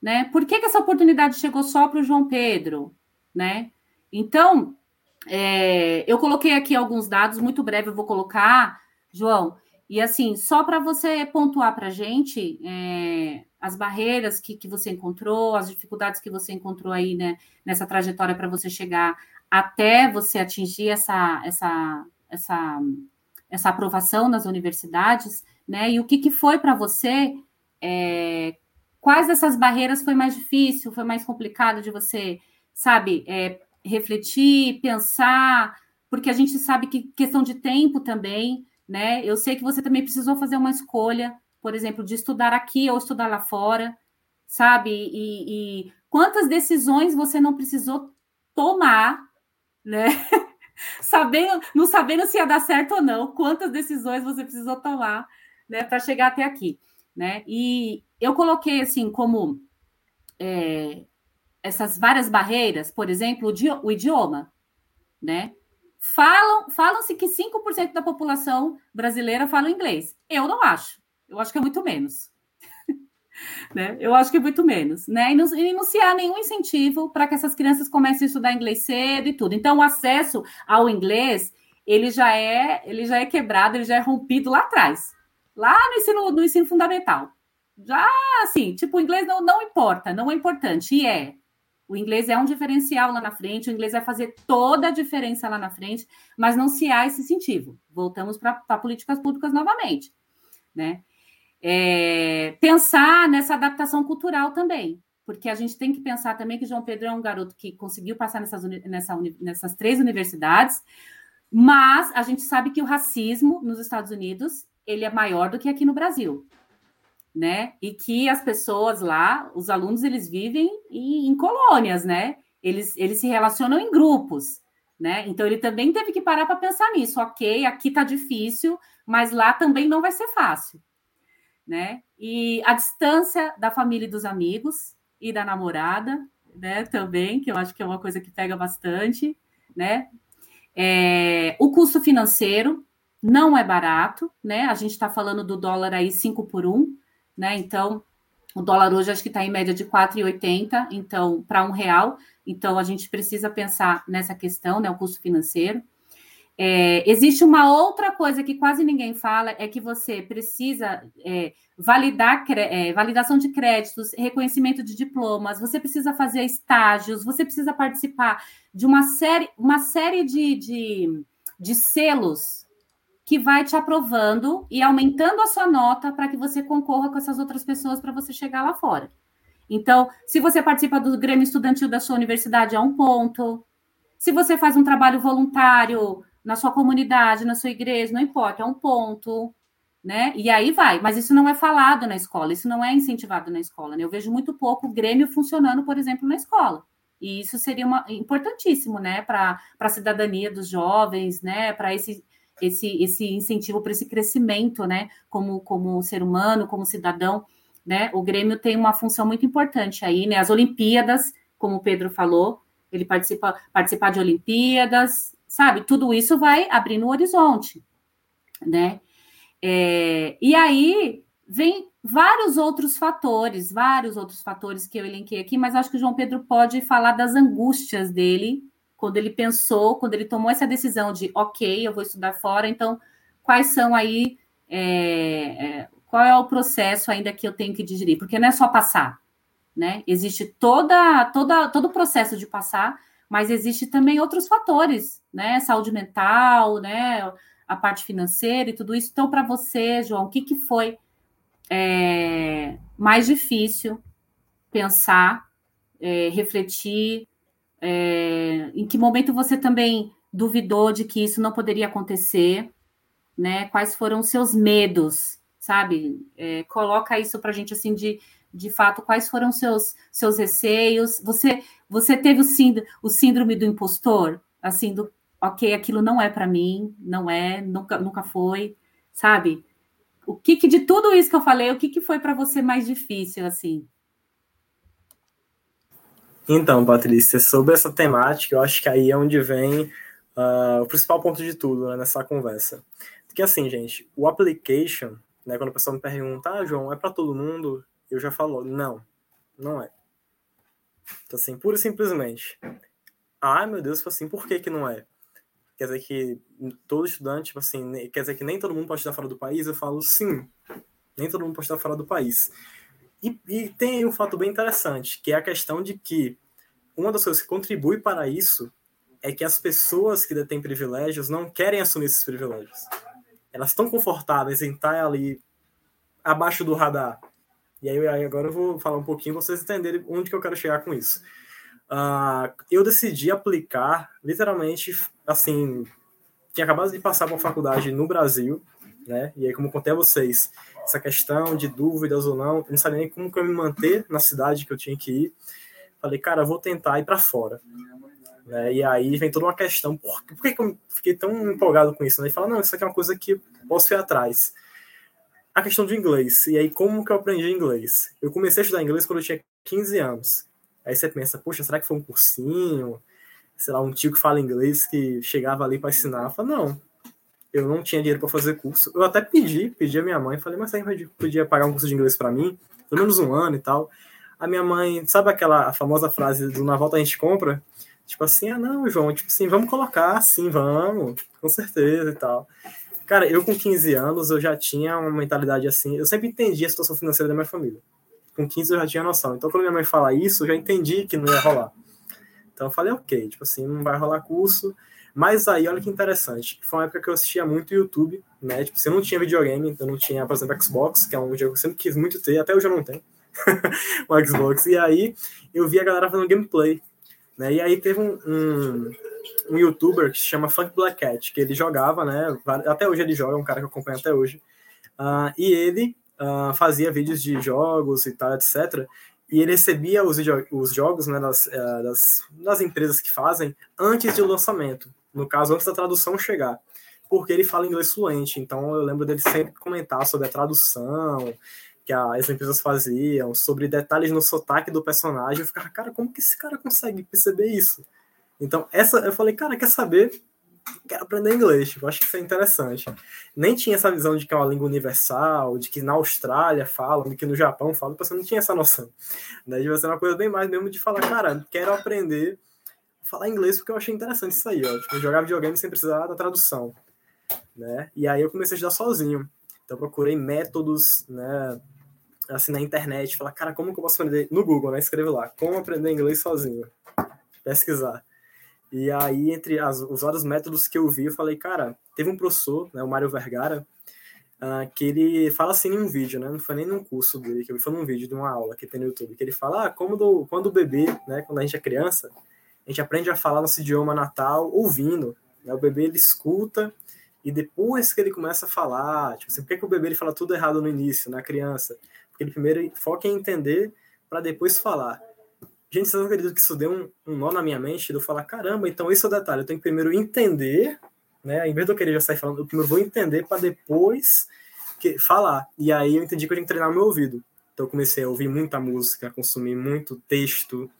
né? Por que, que essa oportunidade chegou só para o João Pedro, né? Então, é, eu coloquei aqui alguns dados, muito breve eu vou colocar, João. E assim, só para você pontuar para a gente é, as barreiras que, que você encontrou, as dificuldades que você encontrou aí né, nessa trajetória para você chegar até você atingir essa, essa, essa, essa aprovação nas universidades, né? E o que, que foi para você? É, quais dessas barreiras foi mais difícil, foi mais complicado de você, sabe, é, refletir, pensar, porque a gente sabe que questão de tempo também, né? Eu sei que você também precisou fazer uma escolha, por exemplo, de estudar aqui ou estudar lá fora, sabe? E, e quantas decisões você não precisou tomar, né? sabendo, não sabendo se ia dar certo ou não, quantas decisões você precisou tomar, né, para chegar até aqui, né? E eu coloquei assim como é, essas várias barreiras, por exemplo, o, idioma, né? Falam, falam-se que 5% da população brasileira fala inglês. Eu não acho. Eu acho que é muito menos. né? Eu acho que é muito menos, né? E não, e não se há nenhum incentivo para que essas crianças comecem a estudar inglês cedo e tudo. Então, o acesso ao inglês ele já é ele já é quebrado, ele já é rompido lá atrás, lá no ensino, no ensino fundamental. Já assim, tipo, o inglês não, não importa, não é importante, e é. O inglês é um diferencial lá na frente, o inglês vai fazer toda a diferença lá na frente, mas não se há esse incentivo. Voltamos para políticas públicas novamente, né? É, pensar nessa adaptação cultural também, porque a gente tem que pensar também que João Pedro é um garoto que conseguiu passar nessas, nessa, nessas três universidades, mas a gente sabe que o racismo nos Estados Unidos ele é maior do que aqui no Brasil, né? E que as pessoas lá, os alunos, eles vivem em, em colônias, né? Eles, eles se relacionam em grupos, né? Então ele também teve que parar para pensar nisso. Ok, aqui tá difícil, mas lá também não vai ser fácil né? E a distância da família e dos amigos e da namorada, né? Também, que eu acho que é uma coisa que pega bastante, né? É, o custo financeiro não é barato, né? A gente está falando do dólar aí 5 por 1, né? Então, o dólar hoje acho que está em média de 4,80, então, para um real. Então, a gente precisa pensar nessa questão, né? O custo financeiro. É, existe uma outra coisa que quase ninguém fala, é que você precisa é, validar é, validação de créditos, reconhecimento de diplomas, você precisa fazer estágios, você precisa participar de uma série, uma série de, de, de selos que vai te aprovando e aumentando a sua nota para que você concorra com essas outras pessoas para você chegar lá fora. Então, se você participa do Grêmio Estudantil da sua universidade, é um ponto. Se você faz um trabalho voluntário na sua comunidade, na sua igreja, não importa, é um ponto, né? E aí vai, mas isso não é falado na escola, isso não é incentivado na escola, né? Eu vejo muito pouco Grêmio funcionando, por exemplo, na escola. E isso seria uma, importantíssimo, né, para a cidadania dos jovens, né, para esse, esse, esse incentivo, para esse crescimento, né, como, como ser humano, como cidadão, né? O Grêmio tem uma função muito importante aí, né? As Olimpíadas, como o Pedro falou, ele participa participar de Olimpíadas, sabe? Tudo isso vai abrir no horizonte, né? É, e aí vem vários outros fatores, vários outros fatores que eu elenquei aqui, mas acho que o João Pedro pode falar das angústias dele quando ele pensou, quando ele tomou essa decisão de, ok, eu vou estudar fora, então quais são aí, é, é, qual é o processo ainda que eu tenho que digerir? Porque não é só passar, né? Existe toda, toda, todo o processo de passar, mas existe também outros fatores, né? Saúde mental, né? A parte financeira e tudo isso. Então, para você, João, o que, que foi é, mais difícil pensar, é, refletir? É, em que momento você também duvidou de que isso não poderia acontecer? Né? Quais foram os seus medos? Sabe? É, coloca isso para a gente assim de de fato quais foram seus seus receios. Você você teve o síndrome, o síndrome do impostor, assim do ok, aquilo não é para mim, não é, nunca nunca foi, sabe? O que, que de tudo isso que eu falei, o que, que foi para você mais difícil assim? Então, Patrícia, sobre essa temática, eu acho que aí é onde vem uh, o principal ponto de tudo né, nessa conversa. Porque assim, gente, o application, né, quando a pessoa me pergunta, ah, João, é para todo mundo? Eu já falo, não, não é. Então, assim, pura e simplesmente. Ah, meu Deus, tipo assim, por que que não é? Quer dizer que todo estudante, tipo assim, quer dizer que nem todo mundo pode estar fora do país? Eu falo, sim, nem todo mundo pode estar fora do país. E, e tem um fato bem interessante, que é a questão de que uma das coisas que contribui para isso é que as pessoas que detêm privilégios não querem assumir esses privilégios. Elas estão confortáveis em estar ali abaixo do radar. E aí agora eu vou falar um pouquinho para vocês entenderem onde que eu quero chegar com isso. Uh, eu decidi aplicar, literalmente, assim, tinha acabado de passar para uma faculdade no Brasil, né? E aí, como contei a vocês, essa questão de dúvidas ou não, eu não sabia nem como que eu me manter na cidade que eu tinha que ir. Falei, cara, vou tentar ir para fora. Né? E aí vem toda uma questão, por, por que, que eu fiquei tão empolgado com isso? Né? E fala, não, isso aqui é uma coisa que posso ir atrás. A questão do inglês. E aí, como que eu aprendi inglês? Eu comecei a estudar inglês quando eu tinha 15 anos. Aí você pensa, poxa, será que foi um cursinho? Sei lá, um tio que fala inglês que chegava ali para ensinar. Falei, não, eu não tinha dinheiro para fazer curso. Eu até pedi, pedi a minha mãe, falei, mas você podia pagar um curso de inglês para mim? Pelo menos um ano e tal. A minha mãe, sabe aquela famosa frase do na volta a gente compra? Tipo assim, ah, não, João, tipo assim, vamos colocar, sim, vamos, com certeza e tal. Cara, eu com 15 anos, eu já tinha uma mentalidade assim, eu sempre entendi a situação financeira da minha família com 15 eu já tinha noção. Então, quando minha mãe fala isso, eu já entendi que não ia rolar. Então, eu falei, ok, tipo assim, não vai rolar curso. Mas aí, olha que interessante, foi uma época que eu assistia muito YouTube, né? Tipo, você não tinha videogame, eu não tinha, por exemplo, Xbox, que é um jogo que eu sempre quis muito ter, até hoje eu não tenho, o Xbox. E aí, eu vi a galera fazendo gameplay, né? E aí teve um, um, um youtuber que se chama Funk Black Cat, que ele jogava, né? Até hoje ele joga, é um cara que eu acompanho até hoje. Uh, e ele uh, fazia vídeos de jogos e tal, etc. E ele recebia os, os jogos né, das, uh, das, das empresas que fazem antes do lançamento, no caso, antes da tradução chegar, porque ele fala inglês fluente. Então eu lembro dele sempre comentar sobre a tradução que as empresas faziam, sobre detalhes no sotaque do personagem. Eu ficava, cara, como que esse cara consegue perceber isso? Então, essa eu falei, cara, quer saber? quero aprender inglês, tipo, acho que isso é interessante. Nem tinha essa visão de que é uma língua universal, de que na Austrália falam, de que no Japão falam, você não tinha essa noção. Daí devia ser uma coisa bem mais mesmo de falar, cara, quero aprender falar inglês porque eu achei interessante isso aí, ó. Tipo, jogar videogame sem precisar da tradução, né? E aí eu comecei a estudar sozinho. Então procurei métodos, né, assim, na internet, falar, cara, como que eu posso aprender? No Google, né? Escreve lá, como aprender inglês sozinho. Pesquisar. E aí, entre as, os vários métodos que eu vi, eu falei, cara, teve um professor, né, o Mário Vergara, uh, que ele fala assim em um vídeo, né? Não foi nem num curso dele, que foi num vídeo de uma aula que tem no YouTube, que ele fala, ah, como do, quando o bebê, né, quando a gente é criança, a gente aprende a falar nosso idioma natal ouvindo. Né? O bebê, ele escuta e depois que ele começa a falar, tipo assim, por que, que o bebê ele fala tudo errado no início, na criança? Porque ele primeiro foca em entender para depois falar. Gente, vocês acreditam que isso deu um, um, nó na minha mente de eu falar, caramba, então esse é o detalhe, eu tenho que primeiro entender, né? Em vez de eu querer já sair falando, eu primeiro vou entender para depois que, falar. E aí eu entendi que eu tinha que treinar o meu ouvido. Então eu comecei a ouvir muita música, consumir muito texto,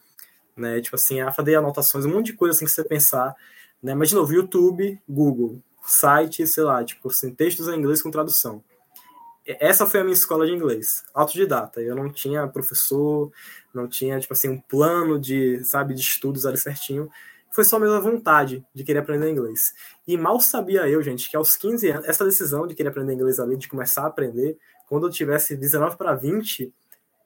né? Tipo assim, a fazer anotações, um monte de coisa assim que você pensar, né? Mas de novo, YouTube, Google, site, sei lá, tipo assim, textos em inglês com tradução essa foi a minha escola de inglês, autodidata. Eu não tinha professor, não tinha, tipo assim, um plano de, sabe, de estudos ali certinho. Foi só a minha vontade de querer aprender inglês. E mal sabia eu, gente, que aos 15 anos, essa decisão de querer aprender inglês ali, de começar a aprender, quando eu tivesse 19 para 20,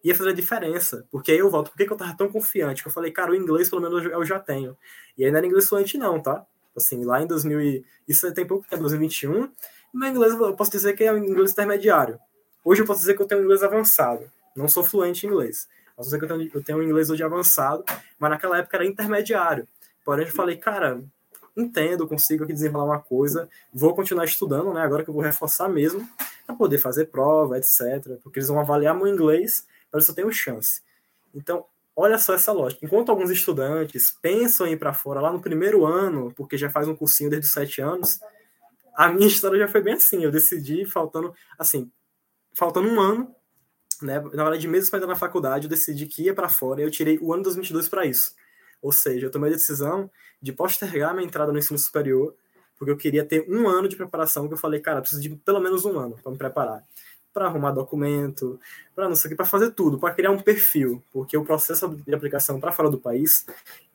ia fazer a diferença. Porque aí eu volto, por que, que eu tava tão confiante? Que eu falei, cara, o inglês pelo menos eu já tenho. E aí não era inglês fluente não, tá? Assim, lá em 2000, e... isso tem pouco tempo, 2021, meu inglês, eu posso dizer que é um inglês intermediário. Hoje eu posso dizer que eu tenho um inglês avançado. Não sou fluente em inglês. Posso dizer que eu tenho, eu tenho um inglês hoje avançado, mas naquela época era intermediário. Porém, eu falei, cara, entendo, consigo aqui desenrolar uma coisa, vou continuar estudando, né? Agora que eu vou reforçar mesmo, para poder fazer prova, etc. Porque eles vão avaliar meu inglês, para isso eu tenho chance. Então, olha só essa lógica. Enquanto alguns estudantes pensam em ir para fora lá no primeiro ano, porque já faz um cursinho desde os sete anos, a minha história já foi bem assim. Eu decidi, faltando, assim, faltando um ano, né, na verdade, meses para entrar na faculdade, eu decidi que ia para fora e eu tirei o ano 2022 para isso. Ou seja, eu tomei a decisão de postergar minha entrada no ensino superior, porque eu queria ter um ano de preparação, que eu falei, cara, preciso de pelo menos um ano para me preparar. Para arrumar documento, para não sei o que, para fazer tudo, para criar um perfil, porque o processo de aplicação para fora do país,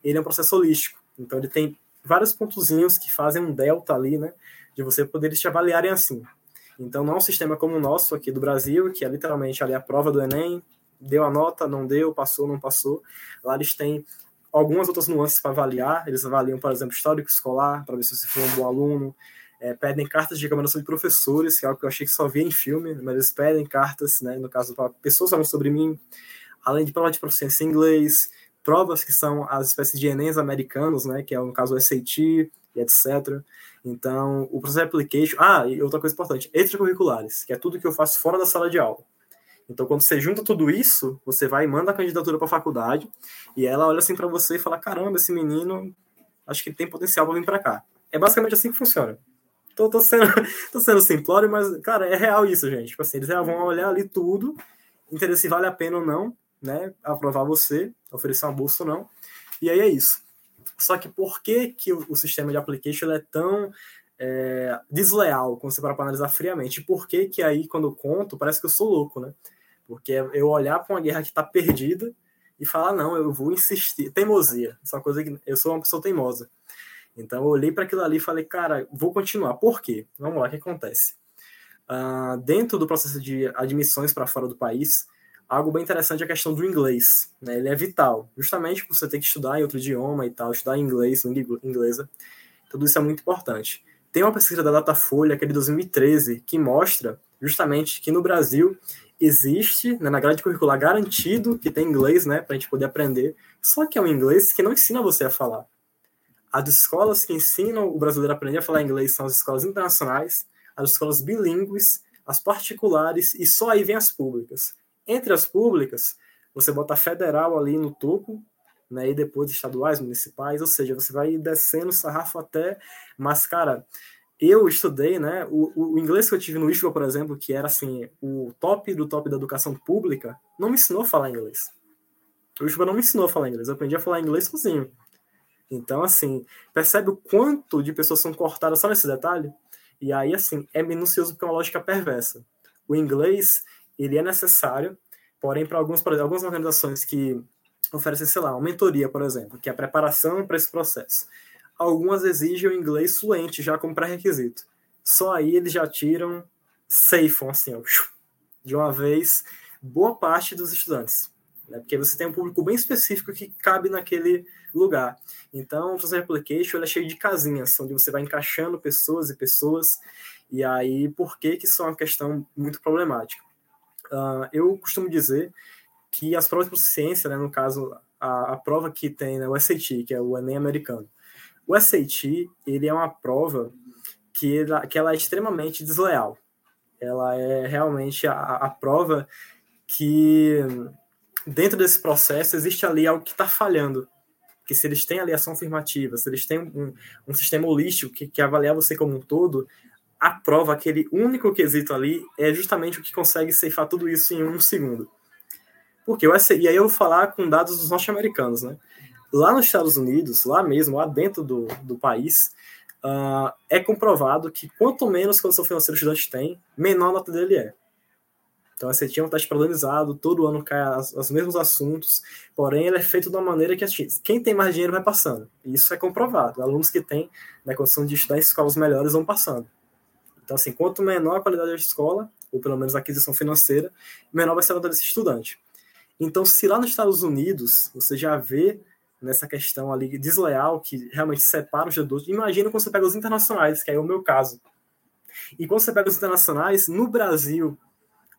ele é um processo holístico. Então ele tem vários pontozinhos que fazem um delta ali, né, de você poder te avaliarem assim. Então não é um sistema como o nosso aqui do Brasil, que é literalmente ali a prova do Enem, deu a nota, não deu, passou, não passou. Lá eles têm algumas outras nuances para avaliar. Eles avaliam, por exemplo, histórico escolar, para ver se você foi um bom aluno. É, pedem cartas de recomendação de professores, que é algo que eu achei que só via em filme, mas eles pedem cartas, né, no caso, para pessoas falando sobre mim, além de prova de proficiência em inglês, provas que são as espécies de Enems americanos, né, que é no caso o SAT e etc. Então, o processo de application. Ah, e outra coisa importante: extracurriculares, que é tudo que eu faço fora da sala de aula. Então, quando você junta tudo isso, você vai e manda a candidatura para a faculdade e ela olha assim para você e fala: caramba, esse menino, acho que tem potencial para vir para cá. É basicamente assim que funciona. Tô, tô, sendo, tô sendo simplório, mas, cara, é real isso, gente. Tipo assim, eles vão olhar ali tudo, entender se vale a pena ou não, né? Aprovar você, oferecer uma bolsa ou não. E aí é isso. Só que por que, que o, o sistema de application é tão é, desleal quando você para analisar friamente? Por que, que aí, quando eu conto, parece que eu sou louco, né? Porque eu olhar para uma guerra que está perdida e falar, não, eu vou insistir. Teimosia. Isso é coisa que eu sou uma pessoa teimosa. Então eu olhei para aquilo ali e falei, cara, vou continuar. Por quê? Vamos lá, o que acontece? Uh, dentro do processo de admissões para fora do país, algo bem interessante é a questão do inglês. Né? Ele é vital, justamente por você ter que estudar em outro idioma e tal, estudar inglês, língua inglesa. Tudo isso é muito importante. Tem uma pesquisa da Datafolha, que é de 2013, que mostra justamente que no Brasil existe, né, na grade curricular, garantido que tem inglês, né, para a gente poder aprender, só que é um inglês que não ensina você a falar. As escolas que ensinam o brasileiro a aprender a falar inglês são as escolas internacionais, as escolas bilíngues, as particulares e só aí vem as públicas. Entre as públicas, você bota a federal ali no topo, né, e depois estaduais, municipais, ou seja, você vai descendo o sarrafo até. Mas, cara, eu estudei, né, o, o inglês que eu tive no ISBA, por exemplo, que era assim, o top do top da educação pública, não me ensinou a falar inglês. O ISBA não me ensinou a falar inglês, eu aprendi a falar inglês sozinho. Então, assim, percebe o quanto de pessoas são cortadas só nesse detalhe? E aí, assim, é minucioso porque é uma lógica perversa. O inglês, ele é necessário, porém, para alguns, algumas organizações que oferecem, sei lá, uma mentoria, por exemplo, que é a preparação para esse processo. Algumas exigem o inglês fluente já como pré-requisito. Só aí eles já tiram, safe, assim, de uma vez, boa parte dos estudantes. Né? Porque você tem um público bem específico que cabe naquele lugar. Então, o Social Application é cheio de casinhas, onde você vai encaixando pessoas e pessoas. E aí, por que, que isso é uma questão muito problemática? Uh, eu costumo dizer que as provas de proficiência, né, no caso, a, a prova que tem né, o SAT, que é o Enem americano. O SAT, ele é uma prova que ela, que ela é extremamente desleal. Ela é realmente a, a prova que, dentro desse processo, existe ali algo que está falhando. Que se eles têm ali ação afirmativa, se eles têm um, um sistema holístico que, que você como um todo, a prova, aquele único quesito ali, é justamente o que consegue ceifar tudo isso em um segundo. Porque o e aí eu vou falar com dados dos norte-americanos, né? Lá nos Estados Unidos, lá mesmo, lá dentro do, do país, uh, é comprovado que quanto menos condição financeira o estudante tem, menor a nota dele é. Então, a SAT é um teste padronizado, todo ano cai os mesmos assuntos, porém ele é feito de uma maneira que assim, quem tem mais dinheiro vai passando. E isso é comprovado. Alunos que têm né, condição de estudar em escolas melhores vão passando. Então, assim, quanto menor a qualidade da escola, ou pelo menos a aquisição financeira, menor vai ser a nota desse estudante. Então, se lá nos Estados Unidos você já vê nessa questão ali desleal que realmente separa os adultos, imagina quando você pega os internacionais, que é o meu caso. E quando você pega os internacionais, no Brasil,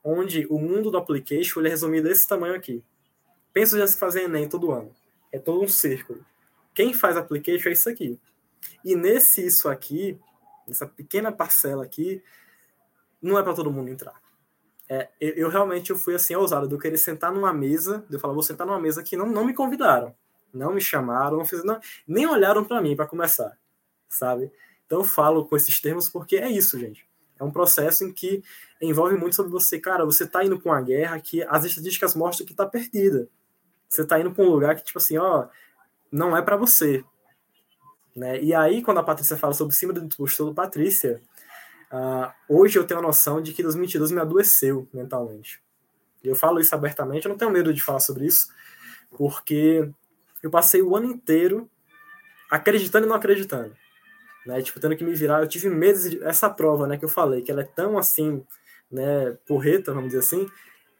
onde o mundo do application ele é resumido desse tamanho aqui. Pensa já se fazer Enem todo ano. É todo um círculo. Quem faz application é isso aqui. E nesse isso aqui, nessa pequena parcela aqui, não é para todo mundo entrar. É, eu, realmente eu fui assim ousado de eu querer sentar numa mesa, de eu falar, vou sentar numa mesa que não, não me convidaram, não me chamaram, não fiz, não, nem olharam para mim para começar, sabe? Então eu falo com esses termos porque é isso, gente. É um processo em que envolve muito sobre você, cara, você está indo para uma guerra que as estatísticas mostram que está perdida. Você está indo para um lugar que, tipo assim, ó, não é para você. Né? E aí, quando a Patrícia fala sobre cima do impostor, Patrícia, uh, hoje eu tenho a noção de que 2022 me adoeceu mentalmente. Eu falo isso abertamente, eu não tenho medo de falar sobre isso, porque eu passei o ano inteiro acreditando e não acreditando. Né? Tipo, tendo que me virar. Eu tive meses. Essa prova, né, que eu falei, que ela é tão assim, né, porreta, vamos dizer assim,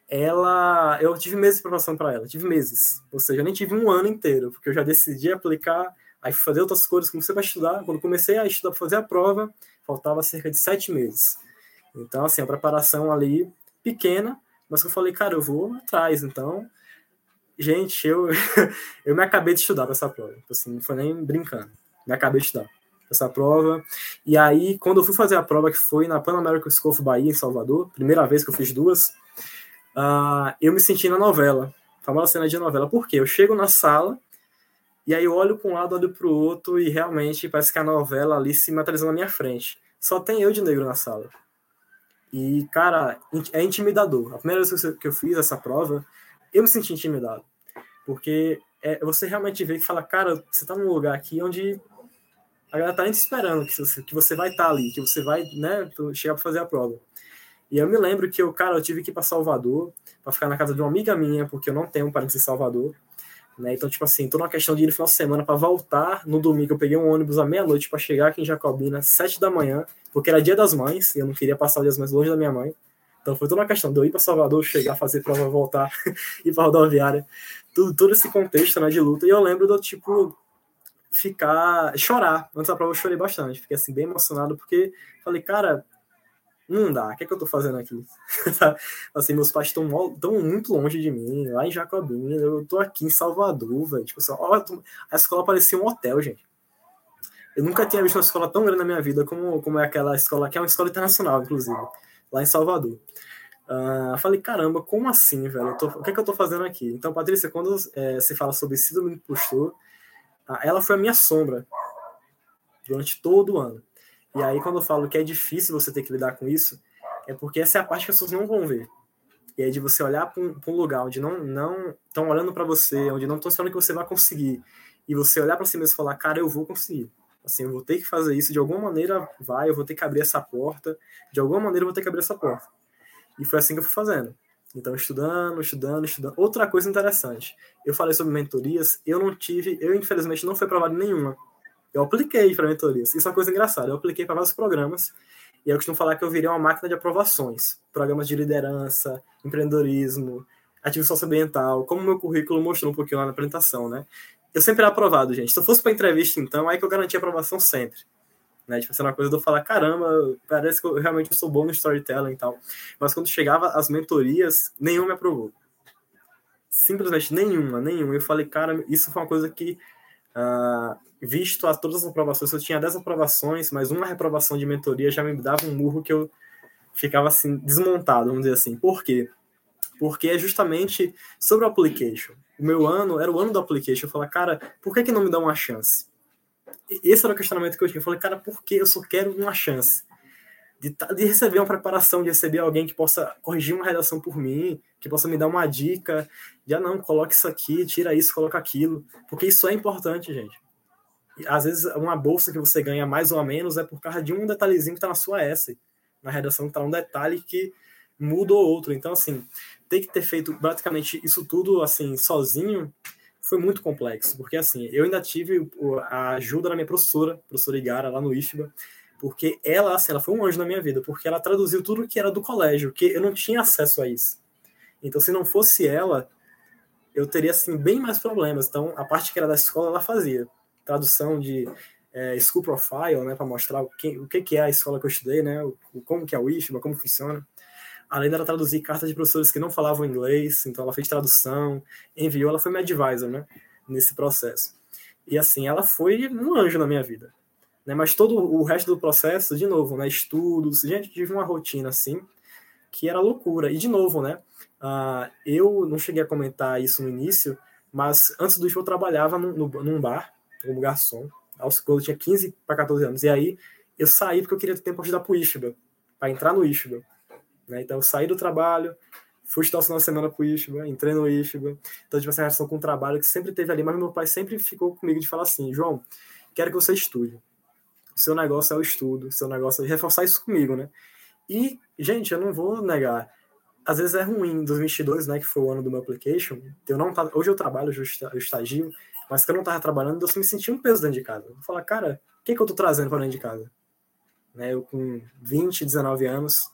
ela. Eu tive meses de preparação para ela, tive meses. Ou seja, eu nem tive um ano inteiro, porque eu já decidi aplicar, aí fazer outras coisas, comecei a estudar. Quando comecei a estudar para fazer a prova, faltava cerca de sete meses. Então, assim, a preparação ali pequena, mas eu falei, cara, eu vou atrás. Então, gente, eu, eu me acabei de estudar para essa prova. Assim, não foi nem brincando. Me acabei de estudar essa prova. E aí, quando eu fui fazer a prova, que foi na Pan American School of Bahia, em Salvador, primeira vez que eu fiz duas, uh, eu me senti na novela, famosa cena de novela. Por quê? Eu chego na sala, e aí eu olho para um lado, olho para o outro, e realmente parece que a novela ali se materializou na minha frente. Só tem eu de negro na sala. E, cara, é intimidador. A primeira vez que eu fiz essa prova, eu me senti intimidado. Porque é, você realmente vê que fala, cara, você está num lugar aqui onde a galera tá esperando que você, que você vai estar tá ali, que você vai, né, chegar para fazer a prova. E eu me lembro que eu, cara, eu tive que ir para Salvador para ficar na casa de uma amiga minha, porque eu não tenho um parente em Salvador. Né? Então, tipo assim, toda uma questão de ir no final de semana para voltar no domingo. Eu peguei um ônibus à meia-noite para chegar aqui em Jacobina, sete da manhã, porque era dia das mães e eu não queria passar o dia das mães longe da minha mãe. Então, foi toda uma questão de eu ir para Salvador, chegar, fazer prova, voltar, ir para rodoviária, tudo, todo esse contexto né, de luta. E eu lembro do tipo, ficar, chorar. Antes da prova eu chorei bastante, fiquei assim, bem emocionado, porque falei, cara, não dá, o que é que eu tô fazendo aqui? assim, meus pais estão muito longe de mim, lá em Jacobina, eu tô aqui em Salvador, velho. Tipo, só, ó, a escola parecia um hotel, gente. Eu nunca tinha visto uma escola tão grande na minha vida como, como é aquela escola, que é uma escola internacional, inclusive, lá em Salvador. Uh, falei, caramba, como assim, velho? Tô, o que é que eu tô fazendo aqui? Então, Patrícia, quando é, se fala sobre síndrome do impostor, Tá? Ela foi a minha sombra durante todo o ano. E aí, quando eu falo que é difícil você ter que lidar com isso, é porque essa é a parte que as pessoas não vão ver. E é de você olhar para um, um, lugar onde não não estão olhando para você, onde não estão esperando que você vai conseguir, e você olhar para si mesmo e falar, cara, eu vou conseguir. Assim, eu vou ter que fazer isso, de alguma maneira vai, eu vou ter que abrir essa porta, de alguma maneira eu vou ter que abrir essa porta. E foi assim que eu fui fazendo. Então, estudando, estudando, estudando. Outra coisa interessante, eu falei sobre mentorias, eu não tive, eu infelizmente não fui aprovado nenhuma. Eu apliquei para mentorias. Isso é uma coisa engraçada. Eu apliquei para vários programas e eu costumo falar que eu virei uma máquina de aprovações. Programas de liderança, empreendedorismo, atividade socioambiental, como meu currículo mostrou um pouquinho lá na apresentação, né? Eu sempre era aprovado, gente. Se eu fosse para entrevista, então, aí que eu garantia aprovação sempre. Né? Tipo, assim, uma coisa de eu falar, caramba, parece que eu realmente sou bom no storytelling e tal. Mas quando chegava as mentorias, nenhuma me aprovou. Simplesmente nenhuma, nenhuma. Eu falei, cara, isso foi uma coisa que, uh, visto a todas as aprovações, eu tinha 10 aprovações, mas uma reprovação de mentoria já me dava um murro que eu ficava assim, desmontado, vamos dizer assim. Por quê? Porque é justamente sobre o application. O meu ano era o ano do application. Eu falei, cara, por que, que não me dá uma chance? Esse era o questionamento que eu tinha. Eu falei, cara, por que eu só quero uma chance? De, de, receber uma preparação, de receber alguém que possa corrigir uma redação por mim, que possa me dar uma dica, de, ah, não, coloque isso aqui, tira isso, coloca aquilo, porque isso é importante, gente. E, às vezes, uma bolsa que você ganha mais ou menos é por causa de um detalhezinho que está na sua essay, na redação está um detalhe que muda ou outro. Então, assim, ter que ter feito praticamente isso tudo, assim, sozinho, foi muito complexo, porque assim, eu ainda tive a ajuda da minha professora, professora Igara, lá no IFBA, porque ela, assim, ela foi um anjo na minha vida, porque ela traduziu tudo que era do colégio, que eu não tinha acesso a isso. Então, se não fosse ela, eu teria, assim, bem mais problemas. Então, a parte que era da escola, ela fazia. Tradução de é, school profile, né, para mostrar o que, o que é a escola que eu estudei, né, o, como que é o IFBA, como funciona. Além dela traduzir cartas de professores que não falavam inglês, então ela fez tradução, enviou, ela foi minha advisor, né, nesse processo. E assim, ela foi um anjo na minha vida. Né, mas todo o resto do processo, de novo, né, estudos, gente, tive uma rotina assim, que era loucura. E de novo, né, uh, eu não cheguei a comentar isso no início, mas antes do show eu trabalhava num, num bar, como garçom, quando eu tinha 15 para 14 anos. E aí eu saí porque eu queria ter tempo para ajudar pro IFBA para entrar no Ishiba. Né? Então, eu saí do trabalho, fui estudar o final de semana pro Ishiba, entrei no Ishiba. Então, tive essa relação com o trabalho que sempre teve ali, mas meu pai sempre ficou comigo de falar assim, João, quero que você estude. Seu negócio é o estudo, seu negócio é reforçar isso comigo, né? E, gente, eu não vou negar, às vezes é ruim, em 2022, né, que foi o ano do meu application, eu não tá, hoje eu trabalho, eu estagio, mas que eu não tava trabalhando, eu me sentia um peso dentro de casa. Eu falar, cara, o que, que eu tô trazendo para dentro de casa? Né, eu com 20, 19 anos,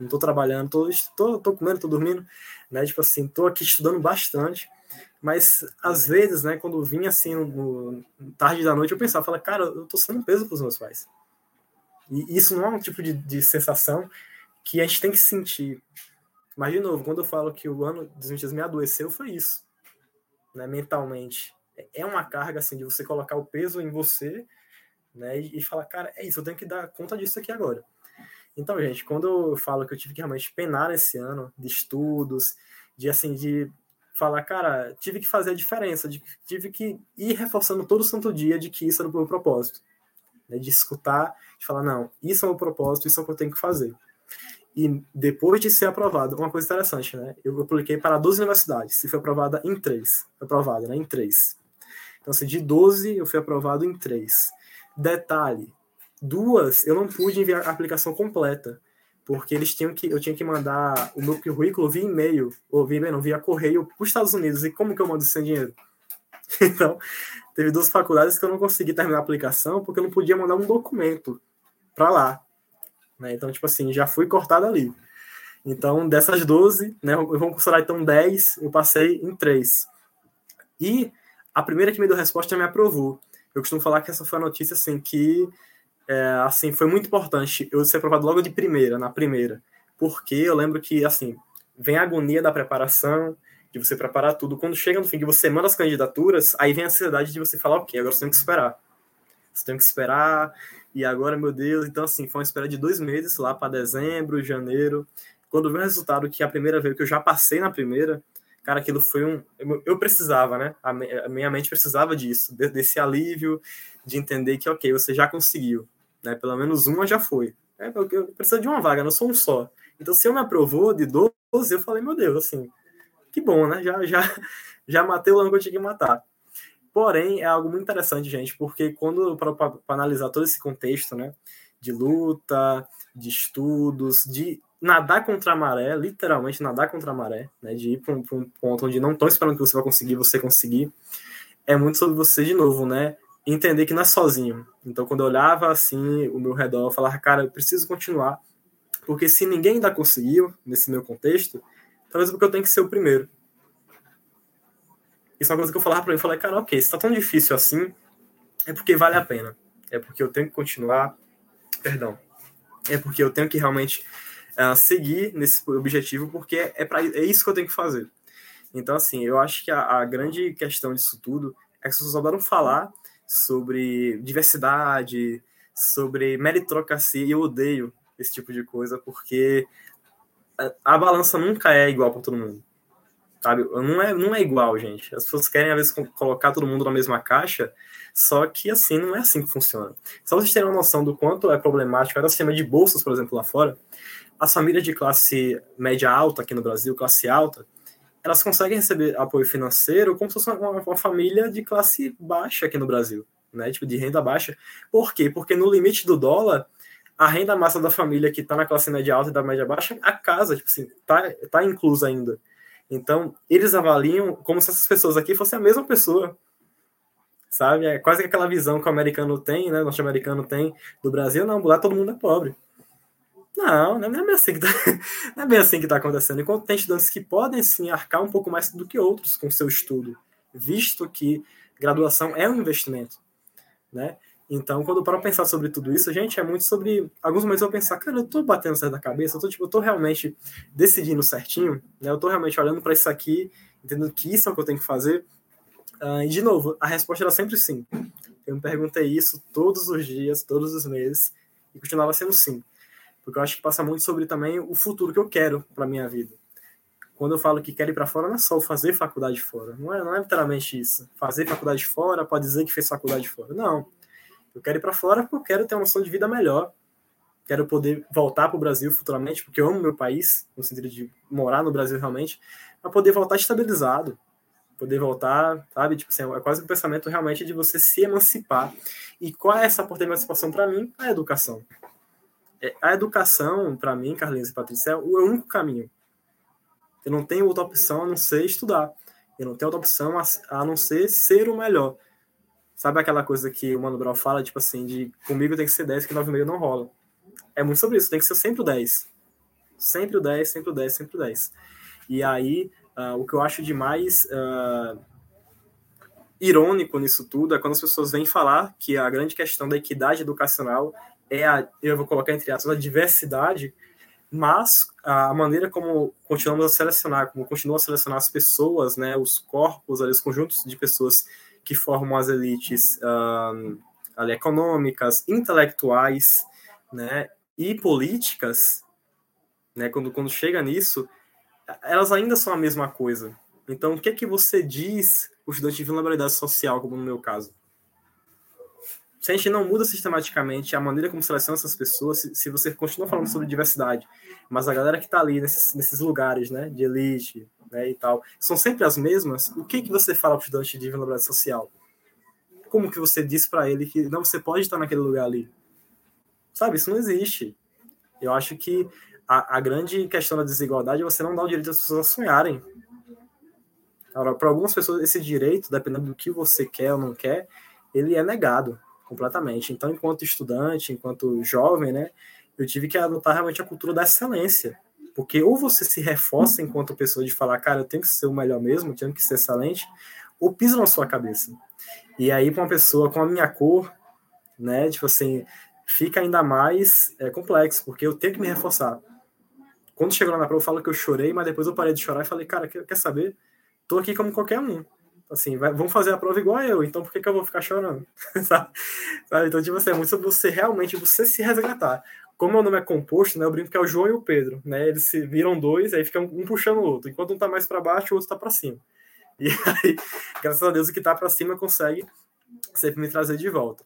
não tô trabalhando, tô, tô, tô comendo, tô dormindo, né? Tipo assim, tô aqui estudando bastante, mas às vezes, né, quando vinha assim, no, tarde da noite, eu pensava, fala, cara, eu tô sendo um peso pros meus pais. E isso não é um tipo de, de sensação que a gente tem que sentir. Mas, de novo, quando eu falo que o ano de 2020 me adoeceu, foi isso, né, mentalmente. É uma carga, assim, de você colocar o peso em você, né, e, e falar, cara, é isso, eu tenho que dar conta disso aqui agora. Então, gente, quando eu falo que eu tive que realmente penar esse ano de estudos, de assim, de falar, cara, tive que fazer a diferença, de, tive que ir reforçando todo santo dia de que isso era o meu propósito. Né, de escutar, de falar, não, isso é o meu propósito, isso é o que eu tenho que fazer. E depois de ser aprovado, uma coisa interessante, né? Eu apliquei para 12 universidades, e foi aprovada em três. Foi aprovada, né? Em três. Então, assim, de 12, eu fui aprovado em três. Detalhe, Duas, eu não pude enviar a aplicação completa, porque eles tinham que, eu tinha que mandar o meu currículo via e-mail, ou via e-mail, não, via correio para os Estados Unidos. E como que eu mando sem dinheiro? Então, teve duas faculdades que eu não consegui terminar a aplicação porque eu não podia mandar um documento para lá. Né? Então, tipo assim, já fui cortado ali. Então, dessas 12, né, vou considerar então 10, eu passei em 3. E a primeira que me deu resposta me aprovou. Eu costumo falar que essa foi a notícia assim que é, assim, foi muito importante eu ser aprovado logo de primeira, na primeira, porque eu lembro que, assim, vem a agonia da preparação, de você preparar tudo. Quando chega no fim que você manda as candidaturas, aí vem a ansiedade de você falar, ok, agora você tem que esperar. Você tem que esperar, e agora, meu Deus, então, assim, foi uma espera de dois meses, lá para dezembro, janeiro. Quando veio o resultado que a primeira vez que eu já passei na primeira, cara, aquilo foi um. Eu precisava, né? A minha mente precisava disso, desse alívio, de entender que, ok, você já conseguiu né? Pelo menos uma já foi. É, porque eu preciso de uma vaga, não sou um só. Então, se eu me aprovou de 12, eu falei, meu Deus, assim, que bom, né? Já, já, já matei o lama que eu tinha que matar. Porém, é algo muito interessante, gente, porque quando, para analisar todo esse contexto, né, de luta, de estudos, de nadar contra a maré, literalmente nadar contra a maré, né, de ir para um, um, ponto onde não estão esperando que você vai conseguir, você conseguir, é muito sobre você de novo, né, entender que não é sozinho. Então, quando eu olhava assim o meu redor, eu falava, cara, eu preciso continuar, porque se ninguém ainda conseguiu nesse meu contexto, talvez é porque eu tenho que ser o primeiro. Isso é uma coisa que eu falava para ele, eu falei, cara, ok, se tá tão difícil assim, é porque vale a pena. É porque eu tenho que continuar, perdão, é porque eu tenho que realmente uh, seguir nesse objetivo, porque é, pra, é isso que eu tenho que fazer. Então, assim, eu acho que a, a grande questão disso tudo é que as pessoas adoram falar sobre diversidade, sobre meritocracia, e eu odeio esse tipo de coisa, porque a, balança nunca é igual para todo mundo. Sabe? Não é, não é igual, gente. As pessoas querem, às vezes, colocar todo mundo na mesma caixa, só que, assim, não é assim que funciona. Só vocês terem uma noção do quanto é problemático, era o sistema de bolsas, por exemplo, lá fora, as famílias de classe média alta aqui no Brasil, classe alta, elas conseguem receber apoio financeiro como se fosse uma, uma, família de classe baixa aqui no Brasil, né? Tipo, de renda baixa. Por quê? Porque no limite do dólar, a renda massa da família que está na classe média alta e da média baixa, a casa, tipo assim, tá, tá inclusa ainda. Então, eles avaliam como se essas pessoas aqui fossem a mesma pessoa. Sabe? É quase aquela visão que o americano tem, né? O norte-americano tem do Brasil. Não, lá todo mundo é pobre. Não, não é bem assim que tá, não é assim está acontecendo. Enquanto tem estudantes que podem sim arcar um pouco mais do que outros com seu estudo, visto que graduação é um investimento, né? Então, quando eu paro pensar sobre tudo isso, gente, é muito sobre. Alguns momentos eu pensar, cara, eu tô batendo certo da cabeça, eu tô, tipo, eu tô realmente decidindo certinho, né? Eu tô realmente olhando para isso aqui, entendendo que isso é o que eu tenho que fazer. Uh, e, de novo, a resposta era sempre sim. Eu me perguntei isso todos os dias, todos os meses, e continuava sendo sim porque eu acho que passa muito sobre também o futuro que eu quero para minha vida. Quando eu falo que quero ir para fora, não é só fazer faculdade fora, não é, não é literalmente isso. Fazer faculdade fora pode dizer que fez faculdade fora. Não. Eu quero ir para fora porque eu quero ter uma noção de vida melhor. quero poder voltar para o Brasil futuramente, porque eu amo meu país, no sentido de morar no Brasil realmente, para poder voltar estabilizado, poder voltar, sabe? Tipo assim, é quase um pensamento realmente de você se emancipar. E qual é essa porta de emancipação para mim? A educação. É, a educação, para mim, Carlinhos e Patrícia, é o único caminho. Eu não tenho outra opção a não ser estudar. Eu não tenho outra opção a, a não ser ser o melhor. Sabe aquela coisa que o Mano Brown fala, tipo assim, de comigo tem que ser 10, que 9,5 não rola. É muito sobre isso, tem que ser sempre o 10. Sempre o 10, sempre o 10, sempre o 10. E aí, uh, o que eu acho de mais uh, irônico nisso tudo é quando as pessoas vêm falar que a grande questão da equidade educacional é a, eu vou colocar entre aspas, a diversidade, mas a maneira como continuamos a selecionar, como continua a selecionar as pessoas, né, os corpos, os conjuntos de pessoas que formam as elites um, ali, econômicas, intelectuais, né, e políticas, né, quando, quando chega nisso, elas ainda são a mesma coisa. Então, o que é que você diz o estudante de vulnerabilidade social, como no meu caso? Se a gente não muda sistematicamente a maneira como seleciona essas pessoas, se, se você continua falando sobre diversidade, mas a galera que está ali nesses, nesses, lugares, né, de elite, né, e tal, são sempre as mesmas, o que que você fala para o estudante de vulnerabilidade social? Como que você diz para ele que não, você pode estar naquele lugar ali? Sabe, isso não existe. Eu acho que a, a grande questão da desigualdade é você não dar o direito às pessoas a sonharem. para algumas pessoas, esse direito, dependendo do que você quer ou não quer, ele é negado completamente. Então, enquanto estudante, enquanto jovem, né, eu tive que adotar realmente a cultura da excelência. Porque ou você se reforça enquanto pessoa de falar, cara, eu tenho que ser o melhor mesmo, eu tenho que ser excelente, ou pisa na sua cabeça. E aí, para uma pessoa com a minha cor, né, tipo assim, fica ainda mais é, complexo, porque eu tenho que me reforçar. Quando chegou lá na prova, eu falo que eu chorei, mas depois eu parei de chorar e falei, cara, quer, quer saber? Tô aqui como qualquer um assim, vai, vão fazer a prova igual eu, então por que, que eu vou ficar chorando? Sabe? Então, tipo assim, é muito sobre você realmente, você se resgatar. Como meu nome é composto, né, eu brinco que é o João e o Pedro, né, eles se viram dois, aí fica um, puxando o outro, enquanto um tá mais para baixo, o outro tá para cima. E aí, graças a Deus, o que tá para cima consegue sempre me trazer de volta.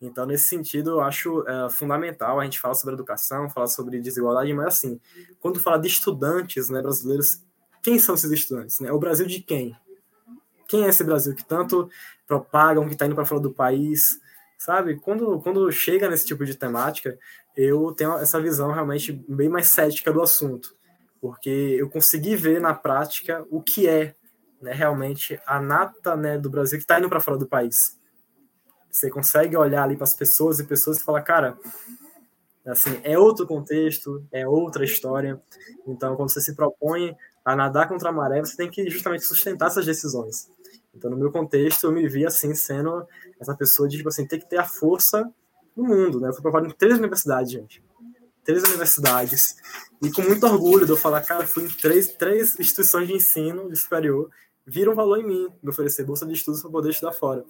Então, nesse sentido, eu acho é, fundamental a gente falar sobre educação, falar sobre desigualdade, mas assim, quando fala de estudantes né, brasileiros, quem são esses estudantes? Né? O Brasil de quem? Quem é esse Brasil que tanto propagam, que está indo para fora do país, sabe? Quando, quando chega nesse tipo de temática, eu tenho essa visão realmente bem mais cética do assunto, porque eu consegui ver na prática o que é né, realmente a nata né, do Brasil que está indo para fora do país. Você consegue olhar ali para as pessoas e pessoas e falar, cara, assim, é outro contexto, é outra história. Então, quando você se propõe a nadar contra a maré, você tem que justamente sustentar essas decisões. Então, no meu contexto, eu me vi assim, sendo essa pessoa de, tipo assim, ter que ter a força no mundo, né? Eu fui provado em três universidades, gente. Três universidades. E com muito orgulho de eu falar, cara, fui em três, três instituições de ensino de superior, viram valor em mim, me oferecer bolsa de estudos para poder estudar fora.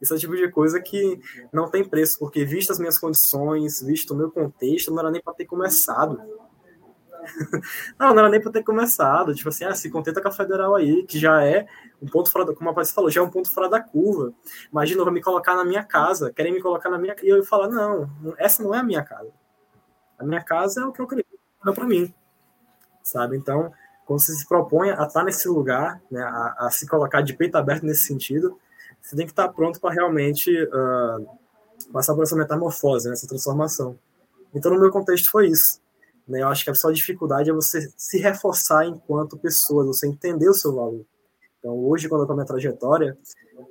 Isso é o tipo de coisa que não tem preço, porque visto as minhas condições, visto o meu contexto, não era nem para ter começado não, não era nem para ter começado. Tipo assim, ah, se contenta com a federal aí, que já é um ponto fora, da, como a Patrícia falou, já é um ponto fora da curva. Imagina, vai me colocar na minha casa, querem me colocar na minha E eu falar, não, essa não é a minha casa. A minha casa é o que eu creio, é para mim. Sabe? Então, quando você se propõe a estar nesse lugar, né, a, a se colocar de peito aberto nesse sentido, você tem que estar pronto para realmente uh, passar por essa metamorfose, né, essa transformação. Então, no meu contexto, foi isso. Né? Eu acho que a sua dificuldade é você se reforçar enquanto pessoa, você entender o seu valor. Então, hoje, quando eu tô minha trajetória,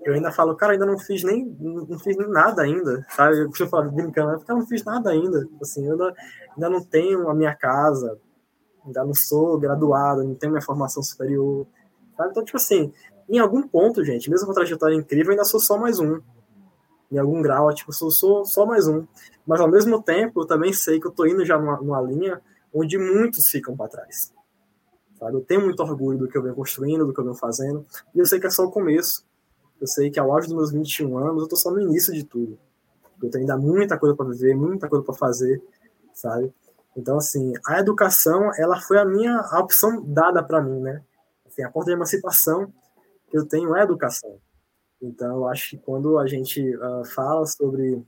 eu ainda falo, cara, ainda não fiz nem não fiz nada ainda, sabe? Eu preciso falar brincando, cara, não fiz nada ainda. Assim, eu ainda, ainda não tenho a minha casa, ainda não sou graduado, não tenho minha formação superior, sabe? Então, tipo assim, em algum ponto, gente, mesmo com a trajetória incrível, eu ainda sou só mais um. Em algum grau, tipo, sou, sou só mais um. Mas ao mesmo tempo, eu também sei que eu estou indo já numa, numa, linha onde muitos ficam para trás. Sabe? Eu tenho muito orgulho do que eu venho construindo, do que eu venho fazendo, e eu sei que é só o começo. Eu sei que ao auge dos meus 21 anos, eu estou só no início de tudo. Eu tenho ainda muita coisa para viver, muita coisa para fazer, sabe? Então, assim, a educação, ela foi a minha a opção dada para mim, né? Assim, a porta de emancipação que eu tenho é a educação. Então, eu acho que quando a gente uh, fala sobre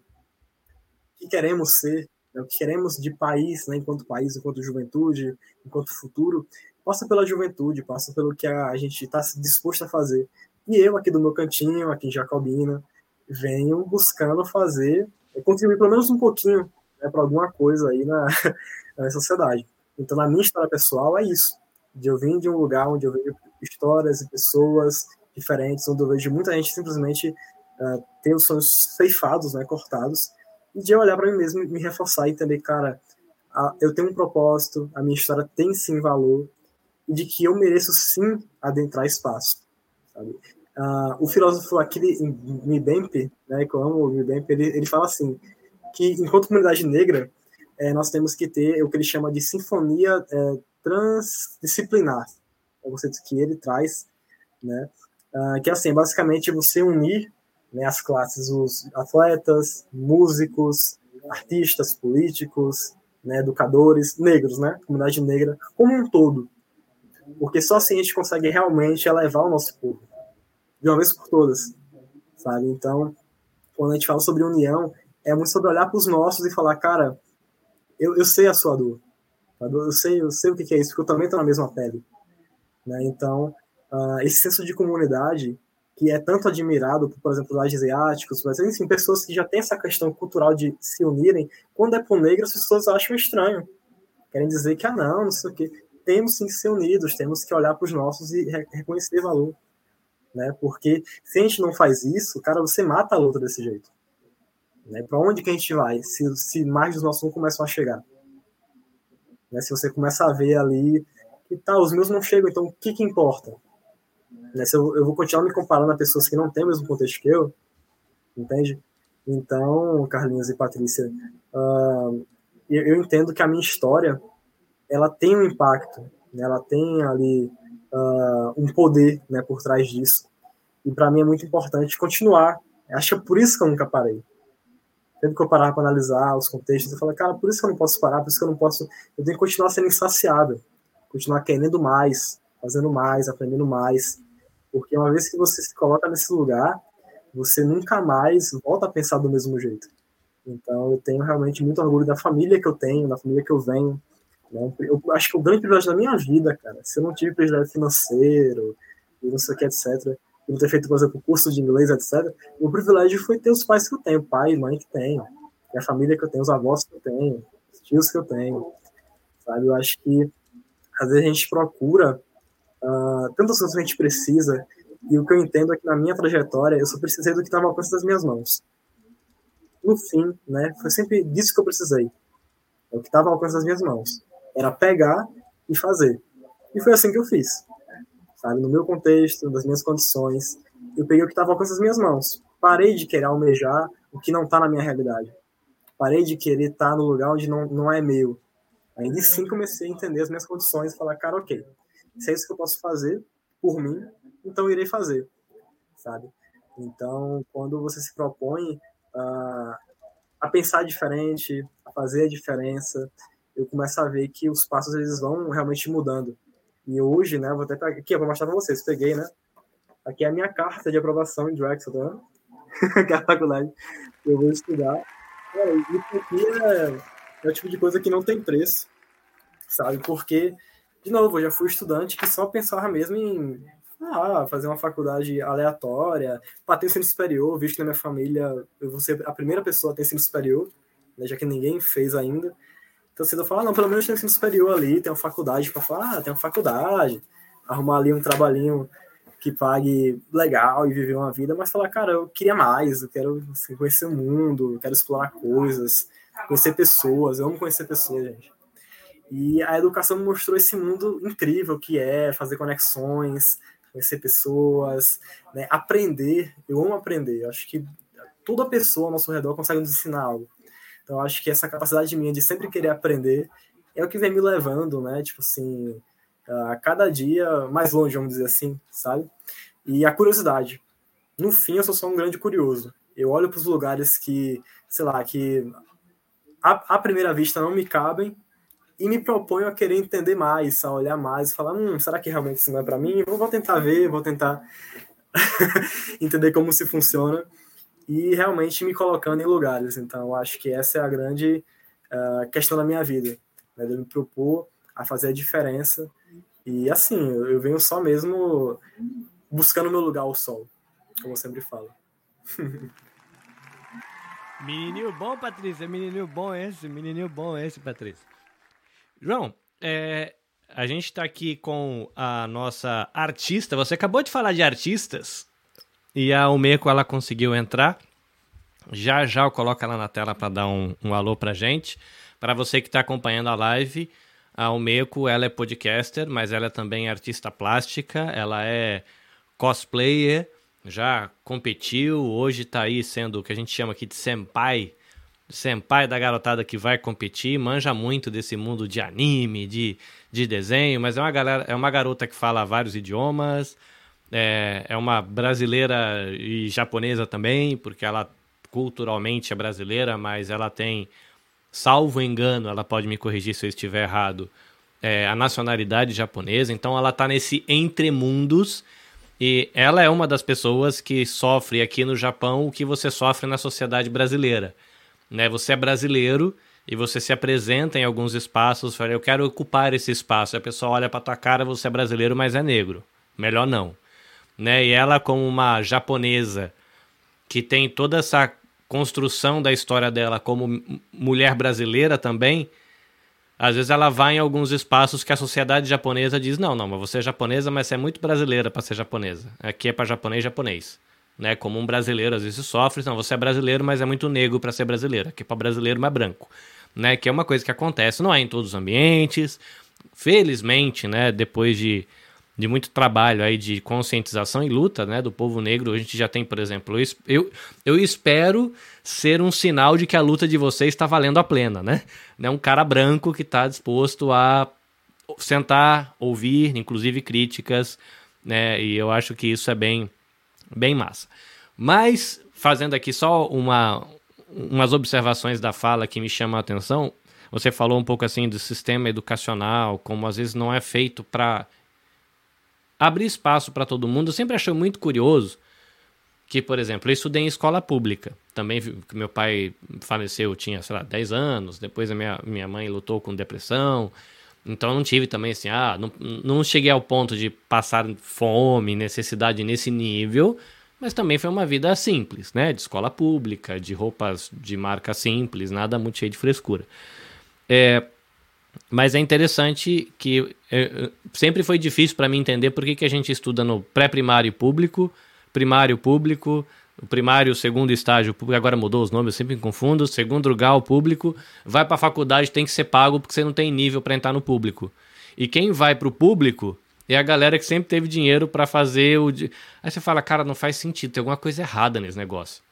que queremos ser, né, o que queremos de país, né, enquanto país, enquanto juventude, enquanto futuro, passa pela juventude, passa pelo que a, a gente está disposto a fazer. E eu, aqui do meu cantinho, aqui em Jacobina, venho buscando fazer, contribuir pelo menos um pouquinho né, para alguma coisa aí na, na sociedade. Então, na minha história pessoal, é isso. De eu vim de um lugar onde eu vejo histórias e pessoas diferentes, onde eu vejo muita gente simplesmente uh, ter os sonhos ceifados, né, cortados, e de eu olhar para mim mesmo e me reforçar e entender, cara, a, eu tenho um propósito, a minha história tem sim valor, e de que eu mereço sim adentrar espaço, sabe? Uh, o filósofo aquele Mbempe, né, que eu amo o Mbempe, ele, ele fala assim, que enquanto comunidade negra, é, nós temos que ter o que ele chama de sinfonia é, transdisciplinar, é o conceito que ele traz, né, uh, que é assim, basicamente você unir né, as classes, os atletas, músicos, artistas, políticos, né, educadores, negros, né, comunidade negra, como um todo. Porque só assim a gente consegue realmente elevar o nosso povo, de uma vez por todas, sabe? Então, quando a gente fala sobre união, é muito sobre olhar para os nossos e falar, cara, eu, eu sei a sua dor, eu sei, eu sei o que é isso, porque eu também estou na mesma pele. Né? Então, uh, esse senso de comunidade que é tanto admirado por, por exemplo, os asiáticos, mas enfim, pessoas que já têm essa questão cultural de se unirem, quando é por negro, as pessoas acham estranho. Querem dizer que, ah, não, não sei o quê. Temos sim que ser unidos, temos que olhar para os nossos e re reconhecer valor. Né? Porque se a gente não faz isso, cara, você mata a luta desse jeito. Né? Para onde que a gente vai se, se mais dos nossos não começam a chegar? Né? Se você começa a ver ali que tá, os meus não chegam, então o que que importa? Né? Se eu, eu vou continuar me comparando a pessoas que não têm o mesmo contexto que eu, entende? Então, Carlinhos e Patrícia, uh, eu, eu, entendo que a minha história ela tem um impacto, né? ela tem ali uh, um poder né, por trás disso. E para mim é muito importante continuar. Acho que é por isso que eu nunca parei. Sempre que eu parava para analisar os contextos, eu falava, cara, por isso que eu não posso parar, por isso que eu não posso. Eu tenho que continuar sendo insaciável, continuar querendo mais, fazendo mais, aprendendo mais. Porque uma vez que você se coloca nesse lugar, você nunca mais volta a pensar do mesmo jeito. Então, eu tenho realmente muito orgulho da família que eu tenho, da família que eu venho. Né? Eu acho que o grande privilégio da minha vida, cara, se eu não tive privilégio financeiro, e não sei o que, etc., e não ter feito, por exemplo, curso de inglês, etc., o privilégio foi ter os pais que eu tenho, pai e mãe que tenho, a família que eu tenho, os avós que eu tenho, os tios que eu tenho, sabe? Eu acho que, às vezes, a gente procura uh, tantas coisas que a gente precisa, e o que eu entendo é que na minha trajetória eu só precisei do que estava ao alcance das minhas mãos. No fim, né, foi sempre disso que eu precisei. É o que estava ao alcance das minhas mãos. Era pegar e fazer. E foi assim que eu fiz. Sabe? No meu contexto, nas minhas condições, eu peguei o que estava ao alcance das minhas mãos. Parei de querer almejar o que não está na minha realidade. Parei de querer estar tá no lugar onde não, não é meu. Ainda sim comecei a entender as minhas condições e falar, cara, ok, se é isso que eu posso fazer por mim, então irei fazer, sabe? Então, quando você se propõe a, a pensar diferente, a fazer a diferença, eu começo a ver que os passos eles vão realmente mudando. E hoje, né, vou até pegar aqui, eu vou mostrar para vocês, peguei, né? Aqui é a minha carta de aprovação em Drexel, tá? que é a faculdade eu vou estudar. É, isso aqui é, é o tipo de coisa que não tem preço, sabe? Porque de novo, eu já fui estudante que só pensava mesmo em ah, fazer uma faculdade aleatória, para ter ensino superior, visto que na minha família eu vou ser a primeira pessoa a ter ensino superior, né, já que ninguém fez ainda. Então, se eu falar, ah, não, pelo menos tem ensino superior ali, tem uma faculdade para falar, ah, tem uma faculdade, arrumar ali um trabalhinho que pague legal e viver uma vida, mas falar, cara, eu queria mais, eu quero assim, conhecer o mundo, eu quero explorar coisas, conhecer pessoas, eu amo conhecer pessoas, gente. E a educação mostrou esse mundo incrível que é fazer conexões, conhecer pessoas, né? aprender. Eu amo aprender. Eu acho que toda pessoa ao nosso redor consegue nos ensinar algo. Então, acho que essa capacidade minha de sempre querer aprender é o que vem me levando, né? Tipo assim, a cada dia mais longe, vamos dizer assim, sabe? E a curiosidade. No fim, eu sou só um grande curioso. Eu olho para os lugares que, sei lá, que à primeira vista não me cabem, e me proponho a querer entender mais, a olhar mais, falar, hum, será que realmente isso não é para mim? Vou, vou tentar ver, vou tentar entender como se funciona e realmente me colocando em lugares. Então, acho que essa é a grande uh, questão da minha vida, né, de me propor a fazer a diferença. E assim, eu venho só mesmo buscando meu lugar ao sol, como eu sempre falo. Menininho bom, Patrícia. Menininho bom esse. Menininho bom esse, Patrícia. João, é, a gente está aqui com a nossa artista. Você acabou de falar de artistas. E a Umeco, ela conseguiu entrar. Já já eu coloco ela na tela para dar um, um alô pra gente. Para você que está acompanhando a live, a Umeco, ela é podcaster, mas ela é também artista plástica. Ela é cosplayer já competiu, hoje está aí sendo o que a gente chama aqui de senpai, senpai da garotada que vai competir, manja muito desse mundo de anime, de, de desenho, mas é uma, galera, é uma garota que fala vários idiomas, é, é uma brasileira e japonesa também, porque ela culturalmente é brasileira, mas ela tem, salvo engano, ela pode me corrigir se eu estiver errado, é, a nacionalidade japonesa, então ela está nesse entre mundos e ela é uma das pessoas que sofre aqui no Japão o que você sofre na sociedade brasileira. Né? Você é brasileiro e você se apresenta em alguns espaços, fala, eu quero ocupar esse espaço. A pessoa olha para tua cara, você é brasileiro, mas é negro. Melhor não. Né? E ela, como uma japonesa que tem toda essa construção da história dela como mulher brasileira também, às vezes ela vai em alguns espaços que a sociedade japonesa diz: não, não, mas você é japonesa, mas você é muito brasileira para ser japonesa. Aqui é para japonês japonês. Né? Como um brasileiro às vezes sofre, não, você é brasileiro, mas é muito negro para ser brasileiro. Aqui é para brasileiro, mas branco. Né? Que é uma coisa que acontece, não é em todos os ambientes. Felizmente, né, depois de de muito trabalho aí de conscientização e luta né, do povo negro. A gente já tem, por exemplo, eu, eu espero ser um sinal de que a luta de vocês está valendo a plena, né? né? Um cara branco que está disposto a sentar, ouvir, inclusive críticas, né? E eu acho que isso é bem, bem massa. Mas, fazendo aqui só uma, umas observações da fala que me chamam a atenção, você falou um pouco assim do sistema educacional, como às vezes não é feito para abrir espaço para todo mundo. Eu sempre achei muito curioso que, por exemplo, eu estudei em escola pública. Também, meu pai faleceu, tinha, sei lá, 10 anos. Depois a minha, minha mãe lutou com depressão. Então não tive também assim, ah, não, não cheguei ao ponto de passar fome, necessidade nesse nível, mas também foi uma vida simples, né? De escola pública, de roupas de marca simples, nada muito cheio de frescura. É, mas é interessante que é, sempre foi difícil para mim entender por que, que a gente estuda no pré-primário público, primário público, o primário, o segundo estágio público, agora mudou os nomes, eu sempre me confundo, segundo grau público, vai para a faculdade tem que ser pago porque você não tem nível para entrar no público. E quem vai para o público é a galera que sempre teve dinheiro para fazer o. Aí você fala, cara, não faz sentido, tem alguma coisa errada nesse negócio.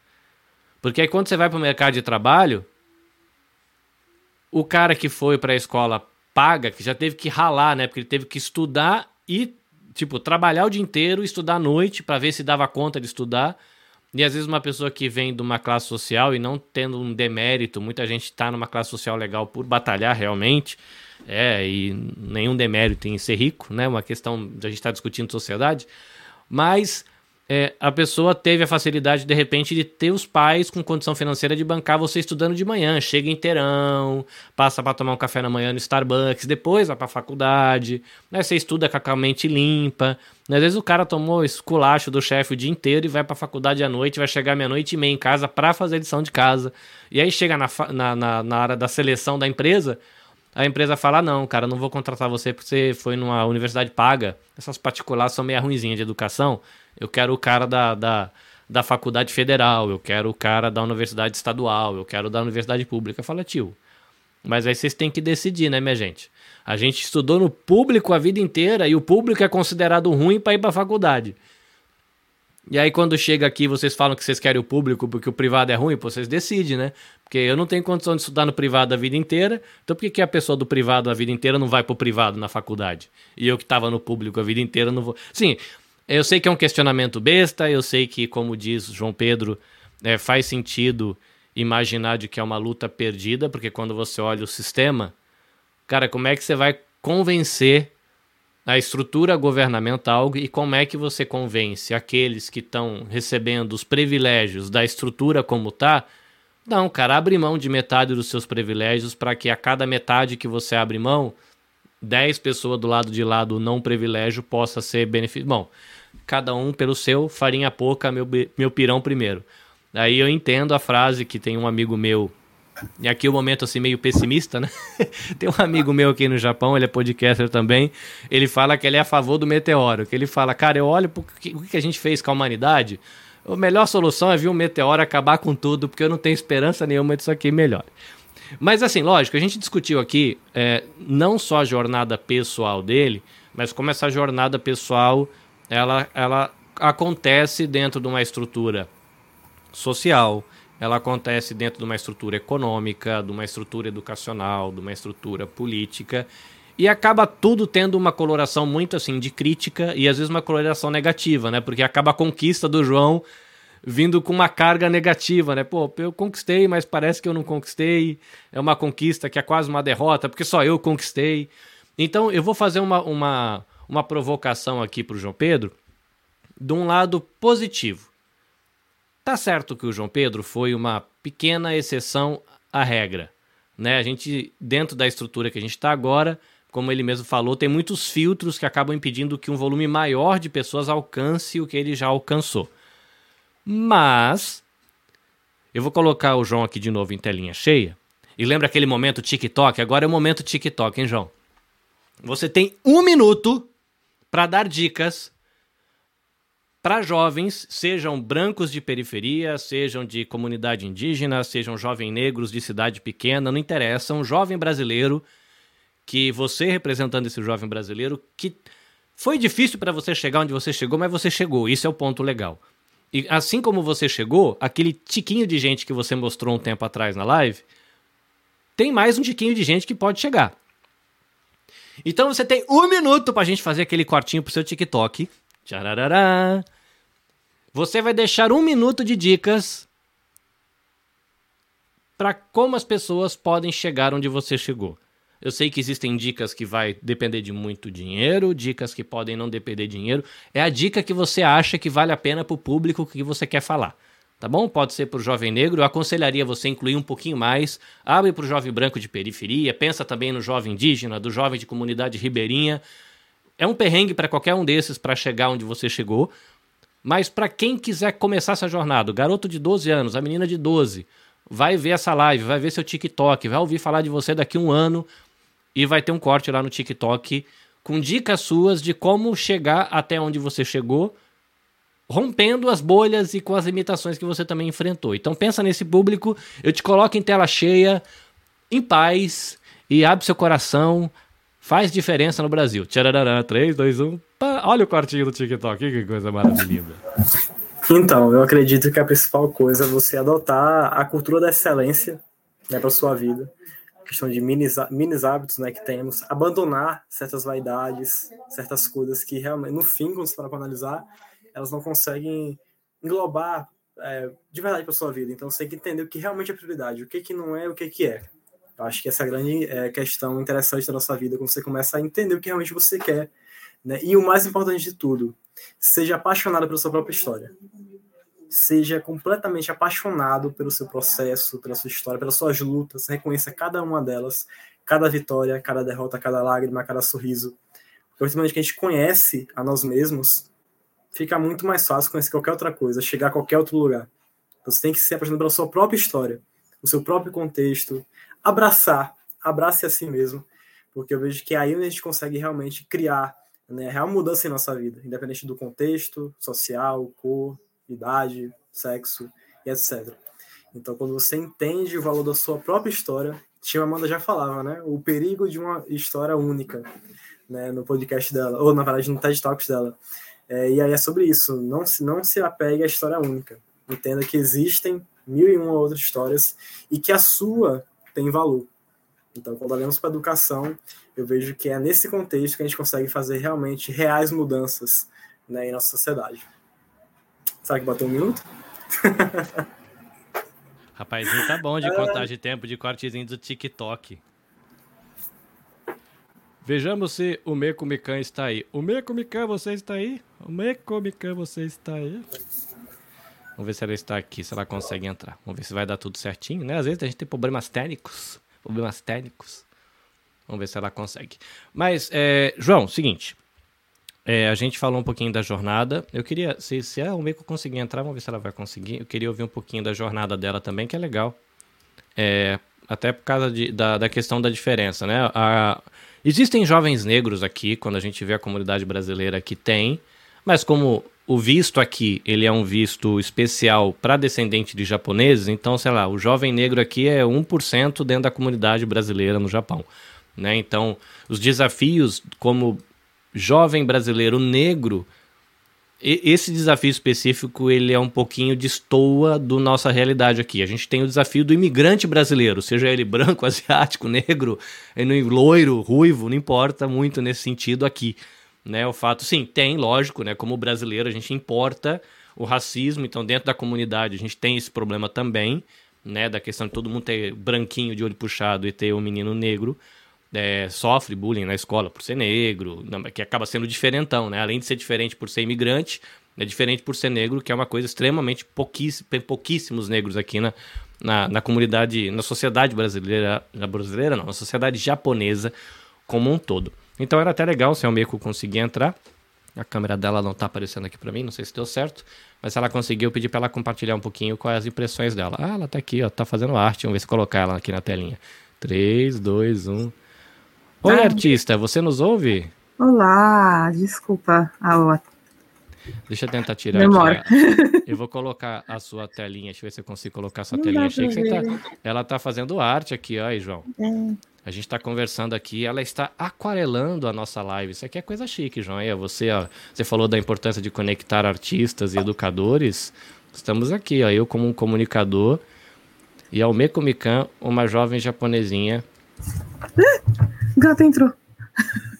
Porque aí quando você vai para o mercado de trabalho, o cara que foi para a escola paga, que já teve que ralar, né? Porque ele teve que estudar e, tipo, trabalhar o dia inteiro, estudar à noite para ver se dava conta de estudar. E às vezes uma pessoa que vem de uma classe social e não tendo um demérito, muita gente está numa classe social legal por batalhar realmente, é, e nenhum demérito em ser rico, né? Uma questão de a gente estar tá discutindo sociedade, mas é, a pessoa teve a facilidade, de repente, de ter os pais com condição financeira de bancar você estudando de manhã. Chega inteirão, passa para tomar um café na manhã no Starbucks, depois vai para a faculdade, né, você estuda com a mente limpa. Às vezes o cara tomou esculacho do chefe o dia inteiro e vai para a faculdade à noite, vai chegar meia-noite e meia em casa para fazer lição de casa. E aí chega na, na, na, na hora da seleção da empresa, a empresa fala: não, cara, não vou contratar você porque você foi numa universidade paga. Essas particulares são meio ruinzinhas de educação. Eu quero o cara da, da, da faculdade federal, eu quero o cara da universidade estadual, eu quero da universidade pública. Fala, tio. Mas aí vocês têm que decidir, né, minha gente? A gente estudou no público a vida inteira e o público é considerado ruim para ir para faculdade. E aí, quando chega aqui, vocês falam que vocês querem o público porque o privado é ruim, pô, vocês decidem, né? Porque eu não tenho condição de estudar no privado a vida inteira, então por que, que a pessoa do privado a vida inteira não vai pro privado na faculdade? E eu que estava no público a vida inteira não vou. Sim, eu sei que é um questionamento besta, eu sei que, como diz João Pedro, é, faz sentido imaginar de que é uma luta perdida, porque quando você olha o sistema, cara, como é que você vai convencer a estrutura governamental e como é que você convence aqueles que estão recebendo os privilégios da estrutura como está Não, cara, abre mão de metade dos seus privilégios para que a cada metade que você abre mão, 10 pessoas do lado de lá do não privilégio possa ser benefício. Bom, cada um pelo seu, farinha pouca, meu, meu pirão primeiro. Aí eu entendo a frase que tem um amigo meu, e aqui o um momento assim meio pessimista, né? tem um amigo meu aqui no Japão, ele é podcaster também, ele fala que ele é a favor do meteoro, que ele fala, cara, eu olho o que a gente fez com a humanidade, a melhor solução é vir um meteoro acabar com tudo, porque eu não tenho esperança nenhuma disso aqui melhor. Mas assim, lógico, a gente discutiu aqui é, não só a jornada pessoal dele, mas como essa jornada pessoal ela, ela acontece dentro de uma estrutura social, ela acontece dentro de uma estrutura econômica, de uma estrutura educacional, de uma estrutura política, e acaba tudo tendo uma coloração muito assim de crítica e às vezes uma coloração negativa, né? Porque acaba a conquista do João vindo com uma carga negativa, né? Pô, eu conquistei, mas parece que eu não conquistei. É uma conquista que é quase uma derrota, porque só eu conquistei. Então, eu vou fazer uma, uma, uma provocação aqui para o João Pedro, de um lado positivo. Tá certo que o João Pedro foi uma pequena exceção à regra. Né? A gente, dentro da estrutura que a gente está agora, como ele mesmo falou, tem muitos filtros que acabam impedindo que um volume maior de pessoas alcance o que ele já alcançou. Mas eu vou colocar o João aqui de novo em telinha cheia. E lembra aquele momento TikTok? Agora é o momento TikTok, hein, João? Você tem um minuto para dar dicas para jovens, sejam brancos de periferia, sejam de comunidade indígena, sejam jovens negros de cidade pequena, não interessa, um jovem brasileiro que você representando esse jovem brasileiro que foi difícil para você chegar onde você chegou, mas você chegou. Isso é o ponto legal. E assim como você chegou, aquele tiquinho de gente que você mostrou um tempo atrás na live, tem mais um tiquinho de gente que pode chegar. Então você tem um minuto pra gente fazer aquele cortinho pro seu TikTok. Tchararará. Você vai deixar um minuto de dicas para como as pessoas podem chegar onde você chegou. Eu sei que existem dicas que vai depender de muito dinheiro, dicas que podem não depender de dinheiro. É a dica que você acha que vale a pena para o público que você quer falar. Tá bom? Pode ser para o jovem negro. Eu aconselharia você incluir um pouquinho mais. Abre para o jovem branco de periferia. Pensa também no jovem indígena, do jovem de comunidade ribeirinha. É um perrengue para qualquer um desses para chegar onde você chegou. Mas para quem quiser começar essa jornada, o garoto de 12 anos, a menina de 12, vai ver essa live, vai ver seu TikTok, vai ouvir falar de você daqui a um ano e vai ter um corte lá no TikTok com dicas suas de como chegar até onde você chegou, rompendo as bolhas e com as limitações que você também enfrentou. Então pensa nesse público, eu te coloco em tela cheia, em paz e abre seu coração, faz diferença no Brasil. Tcharará, 3, 2, 1, pá. olha o cortinho do TikTok, que coisa maravilhosa. Então, eu acredito que a principal coisa é você adotar a cultura da excelência né, para sua vida questão de minis, hábitos né, que temos, abandonar certas vaidades, certas coisas que realmente, no fim, quando você para analisar, elas não conseguem englobar é, de verdade para sua vida. Então você tem que entender o que realmente é prioridade, o que, que não é, o que, que é. Eu acho que essa é a grande é, questão interessante da nossa vida, quando você começa a entender o que realmente você quer. Né? E o mais importante de tudo, seja apaixonado pela sua própria história seja completamente apaixonado pelo seu processo, pela sua história, pelas suas lutas, reconheça cada uma delas, cada vitória, cada derrota, cada lágrima, cada sorriso. Porque partir que a gente conhece a nós mesmos, fica muito mais fácil conhecer qualquer outra coisa, chegar a qualquer outro lugar. Então, você tem que se apaixonar pela sua própria história, o seu próprio contexto, abraçar, abrace a si mesmo, porque eu vejo que aí a gente consegue realmente criar né, real mudança em nossa vida, independente do contexto social, cor, idade, sexo e etc. Então, quando você entende o valor da sua própria história, Tia Amanda já falava, né? O perigo de uma história única, né? No podcast dela, ou na verdade no TED Talks dela. É, e aí é sobre isso. Não se, não se apegue à história única. Entenda que existem mil e uma outras histórias e que a sua tem valor. Então, quando olhamos para a educação, eu vejo que é nesse contexto que a gente consegue fazer realmente reais mudanças né, em nossa sociedade. Será que bateu um minuto? Rapazinho, tá bom de contar de tempo de cortezinho do TikTok. Vejamos se o Meco Mikan está aí. O Meco Mikan, você está aí? O Meco Mikan, você está aí? Vamos ver se ela está aqui, se ela consegue entrar. Vamos ver se vai dar tudo certinho, né? Às vezes a gente tem problemas técnicos. Problemas técnicos. Vamos ver se ela consegue. Mas, é, João, seguinte. É, a gente falou um pouquinho da jornada. Eu queria, se, se a Meiko conseguir entrar, vamos ver se ela vai conseguir. Eu queria ouvir um pouquinho da jornada dela também, que é legal. É, até por causa de, da, da questão da diferença, né? A, existem jovens negros aqui, quando a gente vê a comunidade brasileira que tem, mas como o visto aqui, ele é um visto especial para descendente de japoneses, então, sei lá, o jovem negro aqui é 1% dentro da comunidade brasileira no Japão. Né? Então, os desafios como jovem brasileiro negro, esse desafio específico ele é um pouquinho destoa do nossa realidade aqui. A gente tem o desafio do imigrante brasileiro, seja ele branco, asiático, negro, loiro, ruivo, não importa muito nesse sentido aqui né? O fato, sim, tem, lógico, né? Como brasileiro, a gente importa o racismo, então dentro da comunidade a gente tem esse problema também, né? Da questão de todo mundo ter branquinho de olho puxado e ter um menino negro. É, sofre bullying na escola por ser negro, que acaba sendo diferentão, né? Além de ser diferente por ser imigrante, é diferente por ser negro, que é uma coisa extremamente pouquíssimos, pouquíssimos negros aqui na, na, na, comunidade, na sociedade brasileira, na brasileira não, na sociedade japonesa como um todo. Então era até legal se a Meiko conseguir entrar. A câmera dela não tá aparecendo aqui para mim, não sei se deu certo. Mas se ela conseguiu, eu pedi para ela compartilhar um pouquinho quais as impressões dela. Ah, ela tá aqui, ó, tá fazendo arte. Vamos ver se colocar ela aqui na telinha. 3, 2, 1. Oi, ah, artista, você nos ouve? Olá, desculpa a Deixa eu tentar tirar Demora. aqui. Eu vou colocar a sua telinha. Deixa eu ver se eu consigo colocar a sua não telinha. Achei que tá... Ela tá fazendo arte aqui, ó, aí, João. É. A gente está conversando aqui, ela está aquarelando a nossa live. Isso aqui é coisa chique, João. É, você, ó, você falou da importância de conectar artistas e educadores. Estamos aqui, ó, eu como um comunicador e a Mikan, uma jovem japonesinha. Gato entrou.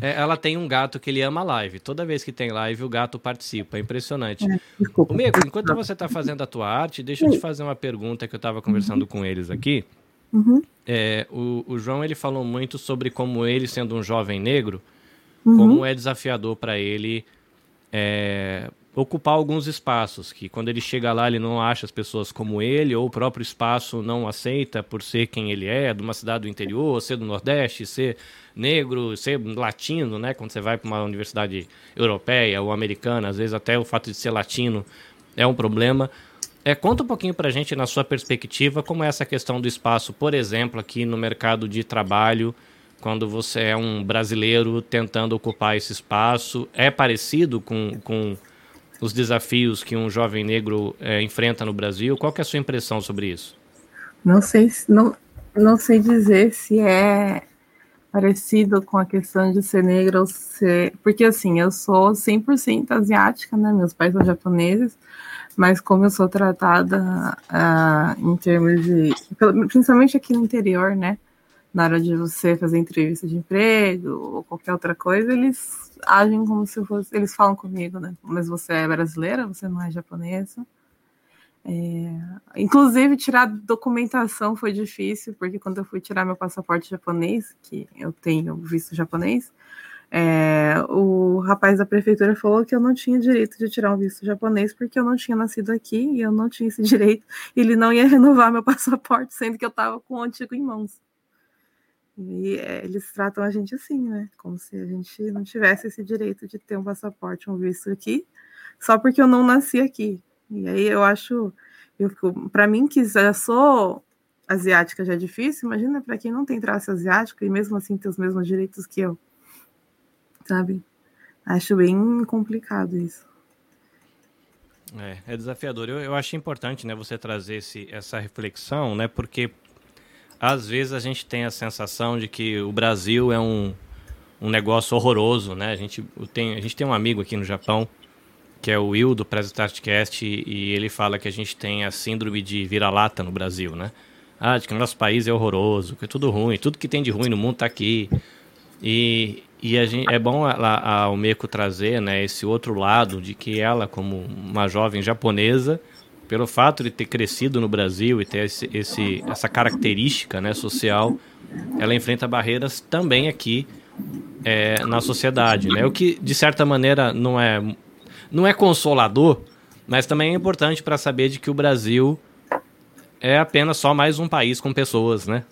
É, ela tem um gato que ele ama live. Toda vez que tem live, o gato participa. É impressionante. É, desculpa. Enquanto você está fazendo a tua arte, deixa eu te fazer uma pergunta que eu estava conversando com eles aqui. Uhum. É, o, o, João ele falou muito sobre como ele, sendo um jovem negro, uhum. como é desafiador para ele é, ocupar alguns espaços, que quando ele chega lá ele não acha as pessoas como ele, ou o próprio espaço não aceita por ser quem ele é, de uma cidade do interior, ser do Nordeste, ser negro, ser latino, né? Quando você vai para uma universidade europeia ou americana, às vezes até o fato de ser latino é um problema. É, conta um pouquinho para a gente, na sua perspectiva, como é essa questão do espaço, por exemplo, aqui no mercado de trabalho, quando você é um brasileiro tentando ocupar esse espaço. É parecido com, com os desafios que um jovem negro é, enfrenta no Brasil? Qual é a sua impressão sobre isso? Não sei, não, não sei dizer se é parecido com a questão de ser negro ou ser... Porque, assim, eu sou 100% asiática, né? Meus pais são japoneses mas como eu sou tratada uh, em termos de. Principalmente aqui no interior, né? Na hora de você fazer entrevista de emprego ou qualquer outra coisa, eles agem como se fosse. Eles falam comigo, né? Mas você é brasileira, você não é japonesa. É, inclusive, tirar documentação foi difícil, porque quando eu fui tirar meu passaporte japonês, que eu tenho visto japonês, é, o rapaz da prefeitura falou que eu não tinha direito de tirar um visto japonês porque eu não tinha nascido aqui e eu não tinha esse direito. Ele não ia renovar meu passaporte, sendo que eu estava com o antigo em mãos. E é, eles tratam a gente assim, né? Como se a gente não tivesse esse direito de ter um passaporte, um visto aqui, só porque eu não nasci aqui. E aí eu acho, eu para mim que já sou asiática já é difícil, imagina para quem não tem traço asiático e mesmo assim ter os mesmos direitos que eu sabe? Acho bem complicado isso. É, é desafiador. Eu, eu acho importante, né, você trazer esse, essa reflexão, né, porque às vezes a gente tem a sensação de que o Brasil é um, um negócio horroroso, né? A gente tem, a gente tem um amigo aqui no Japão que é o Will do President e, ele fala que a gente tem a síndrome de vira-lata no Brasil, né? Ah, de que o nosso país é horroroso, que é tudo ruim, tudo que tem de ruim no mundo está aqui. E, e gente, é bom a, a, a Omeko trazer né, esse outro lado de que ela, como uma jovem japonesa, pelo fato de ter crescido no Brasil e ter esse, esse, essa característica né, social, ela enfrenta barreiras também aqui é, na sociedade. Né? O que, de certa maneira, não é, não é consolador, Mas também é importante para saber de que o Brasil é apenas só mais um país com pessoas, né?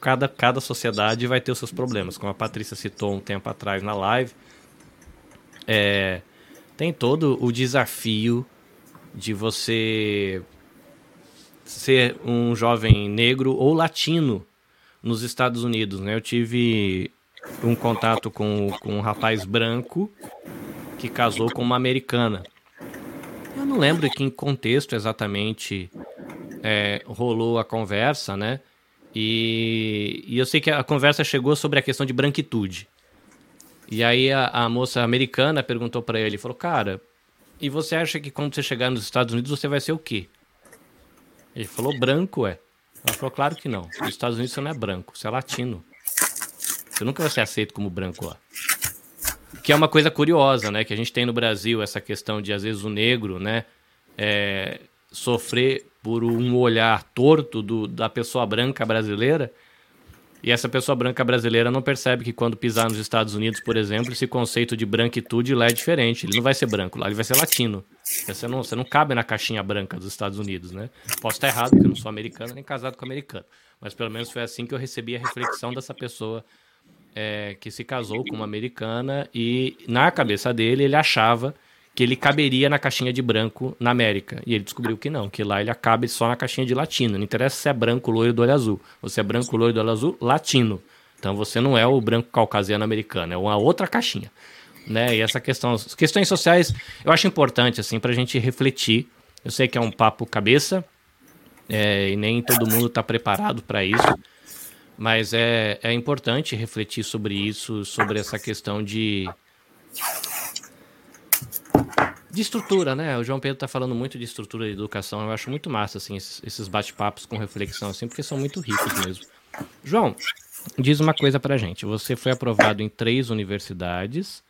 Cada, cada sociedade vai ter os seus problemas. Como a Patrícia citou um tempo atrás na live, é, tem todo o desafio de você ser um jovem negro ou latino nos Estados Unidos, né? Eu tive um contato com, com um rapaz branco que casou com uma americana. Eu não lembro em que contexto exatamente é, rolou a conversa, né? E, e, eu sei que a conversa chegou sobre a questão de branquitude. E aí a, a moça americana perguntou para ele, falou, cara, e você acha que quando você chegar nos Estados Unidos você vai ser o quê? Ele falou, branco, é. Ela falou, claro que não. Nos Estados Unidos você não é branco, você é latino. Você nunca vai ser aceito como branco lá. Que é uma coisa curiosa, né? Que a gente tem no Brasil essa questão de, às vezes, o negro, né? É, sofrer por um olhar torto do, da pessoa branca brasileira. E essa pessoa branca brasileira não percebe que quando pisar nos Estados Unidos, por exemplo, esse conceito de branquitude lá é diferente. Ele não vai ser branco lá, ele vai ser latino. Você não, você não cabe na caixinha branca dos Estados Unidos, né? Posso estar errado, porque eu não sou americano nem casado com americano. Mas pelo menos foi assim que eu recebi a reflexão dessa pessoa é, que se casou com uma americana e na cabeça dele ele achava que ele caberia na caixinha de branco na América. E ele descobriu que não, que lá ele cabe só na caixinha de latino. Não interessa se é branco, loiro do olho azul. Você é branco, loiro do olho azul, latino. Então você não é o branco caucasiano americano, é uma outra caixinha. Né? E essa questão, as questões sociais, eu acho importante assim para a gente refletir. Eu sei que é um papo cabeça é, e nem todo mundo está preparado para isso, mas é, é importante refletir sobre isso, sobre essa questão de de estrutura, né? O João Pedro tá falando muito de estrutura de educação. Eu acho muito massa, assim, esses bate-papos com reflexão, assim, porque são muito ricos mesmo. João, diz uma coisa pra gente. Você foi aprovado em três universidades.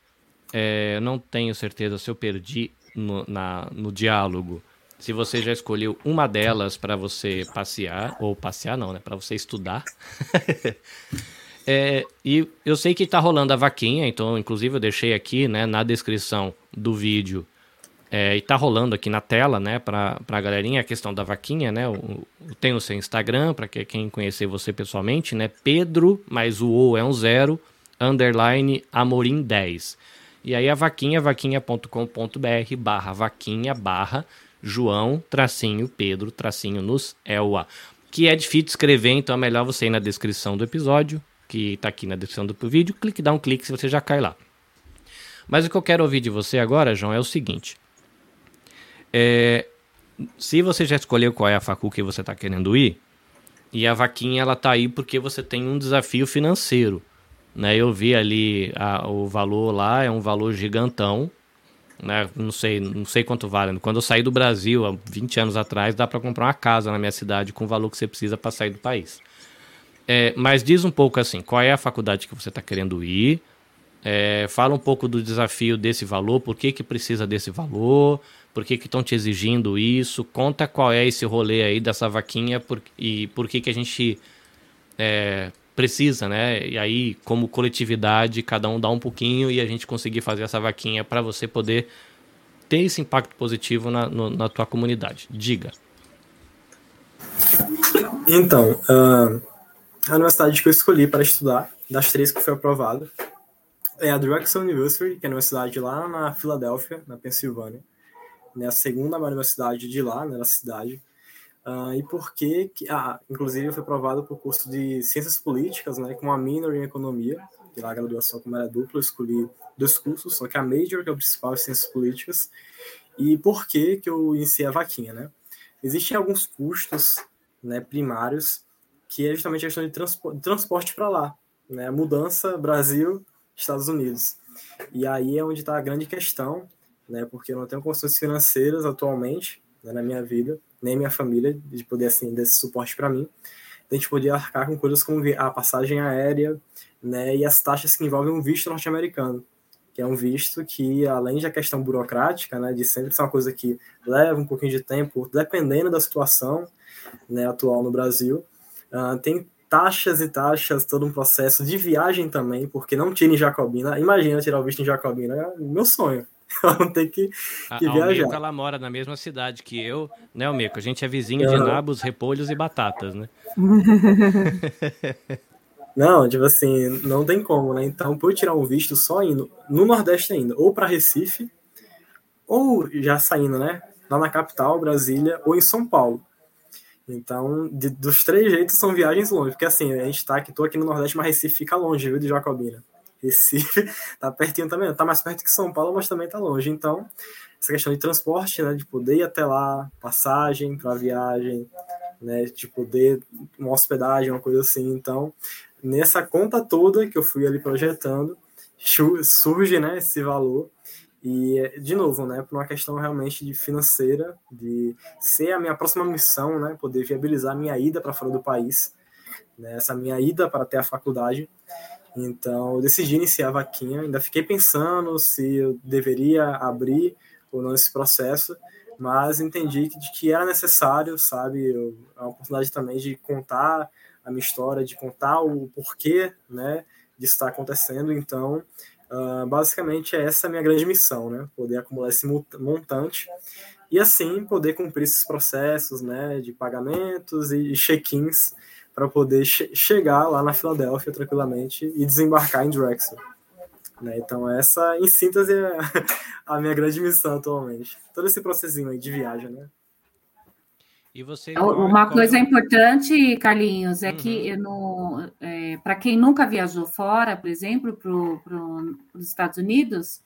É, não tenho certeza se eu perdi no, na, no diálogo. Se você já escolheu uma delas para você passear, ou passear não, né? Para você estudar. é, e eu sei que está rolando a vaquinha, então, inclusive, eu deixei aqui né, na descrição do vídeo é, e tá rolando aqui na tela, né, pra, pra galerinha a questão da vaquinha, né? O, tem o seu Instagram, para quem conhecer você pessoalmente, né? Pedro, mais o O é um zero, underline Amorim 10. E aí a vaquinha, vaquinha.com.br barra vaquinha barra João tracinho Pedro tracinho nos Elwa. Que é difícil escrever, então é melhor você ir na descrição do episódio, que tá aqui na descrição do vídeo, clique, dá um clique se você já cai lá. Mas o que eu quero ouvir de você agora, João, é o seguinte. É, se você já escolheu qual é a facul que você está querendo ir, e a vaquinha ela tá aí porque você tem um desafio financeiro. Né? Eu vi ali a, o valor lá, é um valor gigantão. Né? Não sei, não sei quanto vale. Quando eu saí do Brasil, há 20 anos atrás, dá para comprar uma casa na minha cidade com o valor que você precisa para sair do país. É, mas diz um pouco assim, qual é a faculdade que você está querendo ir? É, fala um pouco do desafio desse valor, por que, que precisa desse valor, por que estão te exigindo isso? Conta qual é esse rolê aí dessa vaquinha por, e por que, que a gente é, precisa, né? E aí, como coletividade, cada um dá um pouquinho e a gente conseguir fazer essa vaquinha para você poder ter esse impacto positivo na, no, na tua comunidade. Diga. Então, uh, a universidade que eu escolhi para estudar, das três que foi aprovada, é a Drexel University, que é a universidade lá na Filadélfia, na Pensilvânia. Né, a segunda maior universidade de lá, né, na cidade, uh, e porque, que, ah, inclusive, foi aprovado por curso de Ciências Políticas, né, com a minor em Economia, e lá a graduação, como era dupla, eu escolhi dois cursos, só que a major, que é o principal, é Ciências Políticas, e por que que eu iniciei a vaquinha, né? Existem alguns custos né, primários, que é justamente a questão de, transpo de transporte para lá, né, mudança Brasil, Estados Unidos. E aí é onde está a grande questão, né? Porque eu não tenho condições financeiras atualmente né, na minha vida, nem minha família, de poder, assim, desse suporte para mim. A gente poder arcar com coisas como a passagem aérea, né? E as taxas que envolvem um visto norte-americano, que é um visto que, além da questão burocrática, né? De sempre ser uma coisa que leva um pouquinho de tempo, dependendo da situação né, atual no Brasil, uh, tem taxas e taxas, todo um processo de viagem também, porque não tira em Jacobina. Imagina tirar o visto em Jacobina, é meu sonho ela não tem que, que a, viajar. Almeco, ela mora na mesma cidade que eu, né, Almeco? A gente é vizinho de nabos, repolhos e batatas, né? Não, tipo assim, não tem como, né? Então, por eu tirar um visto só indo no Nordeste ainda, ou para Recife, ou já saindo, né? Lá na capital, Brasília, ou em São Paulo. Então, de, dos três jeitos são viagens longe, porque assim, a gente tá aqui, tô aqui no Nordeste, mas Recife fica longe, viu, de Jacobina. Recife tá pertinho também, tá mais perto que São Paulo, mas também tá longe. Então, essa questão de transporte, né, de poder ir até lá, passagem para viagem, né, de poder uma hospedagem, uma coisa assim. Então, nessa conta toda que eu fui ali projetando, surge, né, esse valor. E, de novo, né, por uma questão realmente de financeira, de ser a minha próxima missão, né, poder viabilizar a minha ida para fora do país, né, essa minha ida para ter a faculdade. Então, eu decidi iniciar a vaquinha. Ainda fiquei pensando se eu deveria abrir ou não esse processo, mas entendi que, que era necessário, sabe? Eu, a oportunidade também de contar a minha história, de contar o porquê, né, de estar acontecendo. Então, uh, basicamente, é essa a minha grande missão, né? Poder acumular esse montante e assim poder cumprir esses processos, né, de pagamentos e check-ins para poder che chegar lá na Filadélfia tranquilamente e desembarcar em Drexel. Né? Então, essa, em síntese, é a minha grande missão atualmente. Todo esse processinho aí de viagem, né? E você, é, Uma coisa importante, Carlinhos, é uhum. que é, para quem nunca viajou fora, por exemplo, para os Estados Unidos,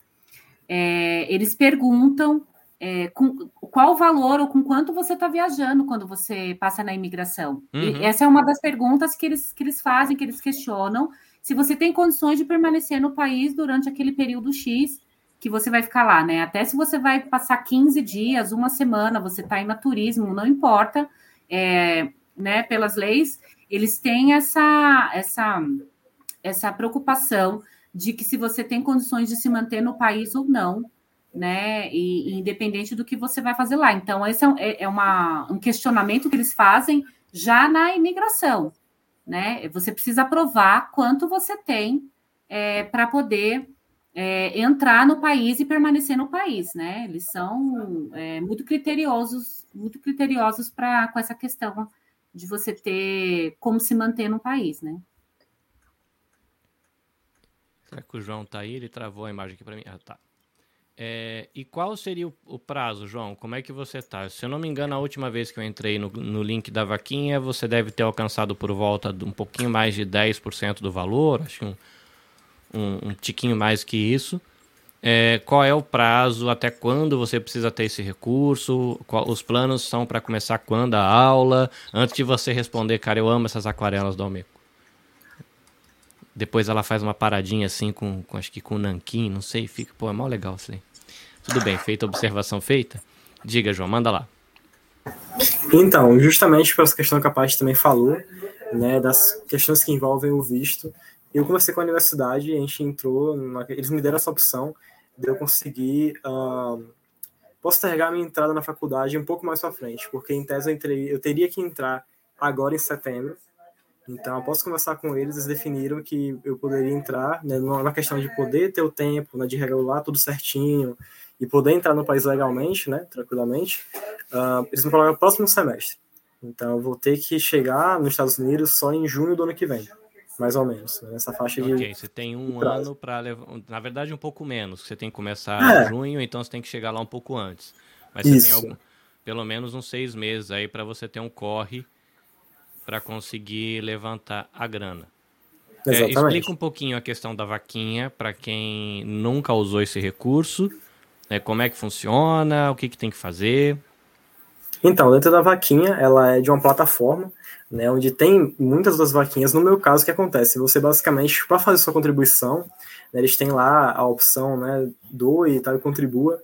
é, eles perguntam é, com, qual o valor ou com quanto você está viajando quando você passa na imigração. Uhum. essa é uma das perguntas que eles, que eles fazem, que eles questionam, se você tem condições de permanecer no país durante aquele período X que você vai ficar lá, né? Até se você vai passar 15 dias, uma semana, você está indo a turismo, não importa, é, né? Pelas leis, eles têm essa, essa, essa preocupação de que se você tem condições de se manter no país ou não, né? E, e, independente do que você vai fazer lá. Então, esse é, é, é uma, um questionamento que eles fazem já na imigração, né? Você precisa provar quanto você tem é, para poder é, entrar no país e permanecer no país, né? Eles são é, muito criteriosos, muito criteriosos para com essa questão de você ter como se manter no país, né? Será que o João tá aí? Ele travou a imagem aqui para mim. Ah, tá. É, e qual seria o, o, prazo, João? Como é que você tá? Se eu não me engano, a última vez que eu entrei no, no link da vaquinha, você deve ter alcançado por volta de um pouquinho mais de 10% do valor, acho que um, um, um tiquinho mais que isso. É, qual é o prazo? Até quando você precisa ter esse recurso? Qual, os planos são para começar quando a aula? Antes de você responder, cara, eu amo essas aquarelas do Almeco. Depois ela faz uma paradinha assim com, com acho que com nanquim, não sei, fica, pô, é mó legal isso aí. Tudo bem, feita a observação feita? Diga, João, manda lá. Então, justamente por essa questão que a Paty também falou, né, das questões que envolvem o visto, eu conversei com a universidade, a gente entrou, numa, eles me deram essa opção de eu conseguir uh, postergar minha entrada na faculdade um pouco mais para frente, porque em tese eu, entrei, eu teria que entrar agora em setembro, então, após conversar com eles, eles definiram que eu poderia entrar, né, na questão de poder ter o tempo, né, de regular tudo certinho, e poder entrar no país legalmente, né, tranquilamente, uh, eles me falaram próximo semestre. Então, eu vou ter que chegar nos Estados Unidos só em junho do ano que vem, mais ou menos, né, nessa faixa okay, de. Ok, você tem um ano para levar. Na verdade, um pouco menos. Você tem que começar é. em junho, então você tem que chegar lá um pouco antes. Mas você Isso. tem algum, pelo menos uns seis meses aí para você ter um corre para conseguir levantar a grana. É, explica um pouquinho a questão da vaquinha para quem nunca usou esse recurso né, como é que funciona, o que, que tem que fazer? Então, dentro da vaquinha, ela é de uma plataforma, né, onde tem muitas das vaquinhas. No meu caso, o que acontece? Você basicamente, para fazer sua contribuição, né, eles têm lá a opção, né, doe e tal, e contribua,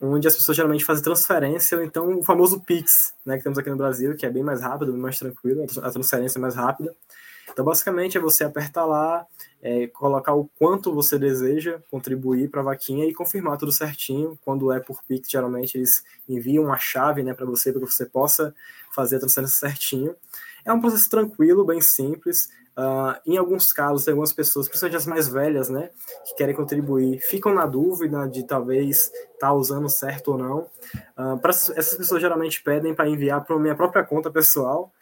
onde as pessoas geralmente fazem transferência, ou então o famoso Pix, né, que temos aqui no Brasil, que é bem mais rápido, bem mais tranquilo, a transferência é mais rápida. Então, basicamente, é você apertar lá, é, colocar o quanto você deseja contribuir para a vaquinha e confirmar tudo certinho. Quando é por Pix, geralmente eles enviam uma chave né, para você, para que você possa fazer a transferência certinho. É um processo tranquilo, bem simples. Uh, em alguns casos, tem algumas pessoas, principalmente as mais velhas, né, que querem contribuir, ficam na dúvida de talvez estar tá usando certo ou não. Uh, pra, essas pessoas geralmente pedem para enviar para minha própria conta pessoal.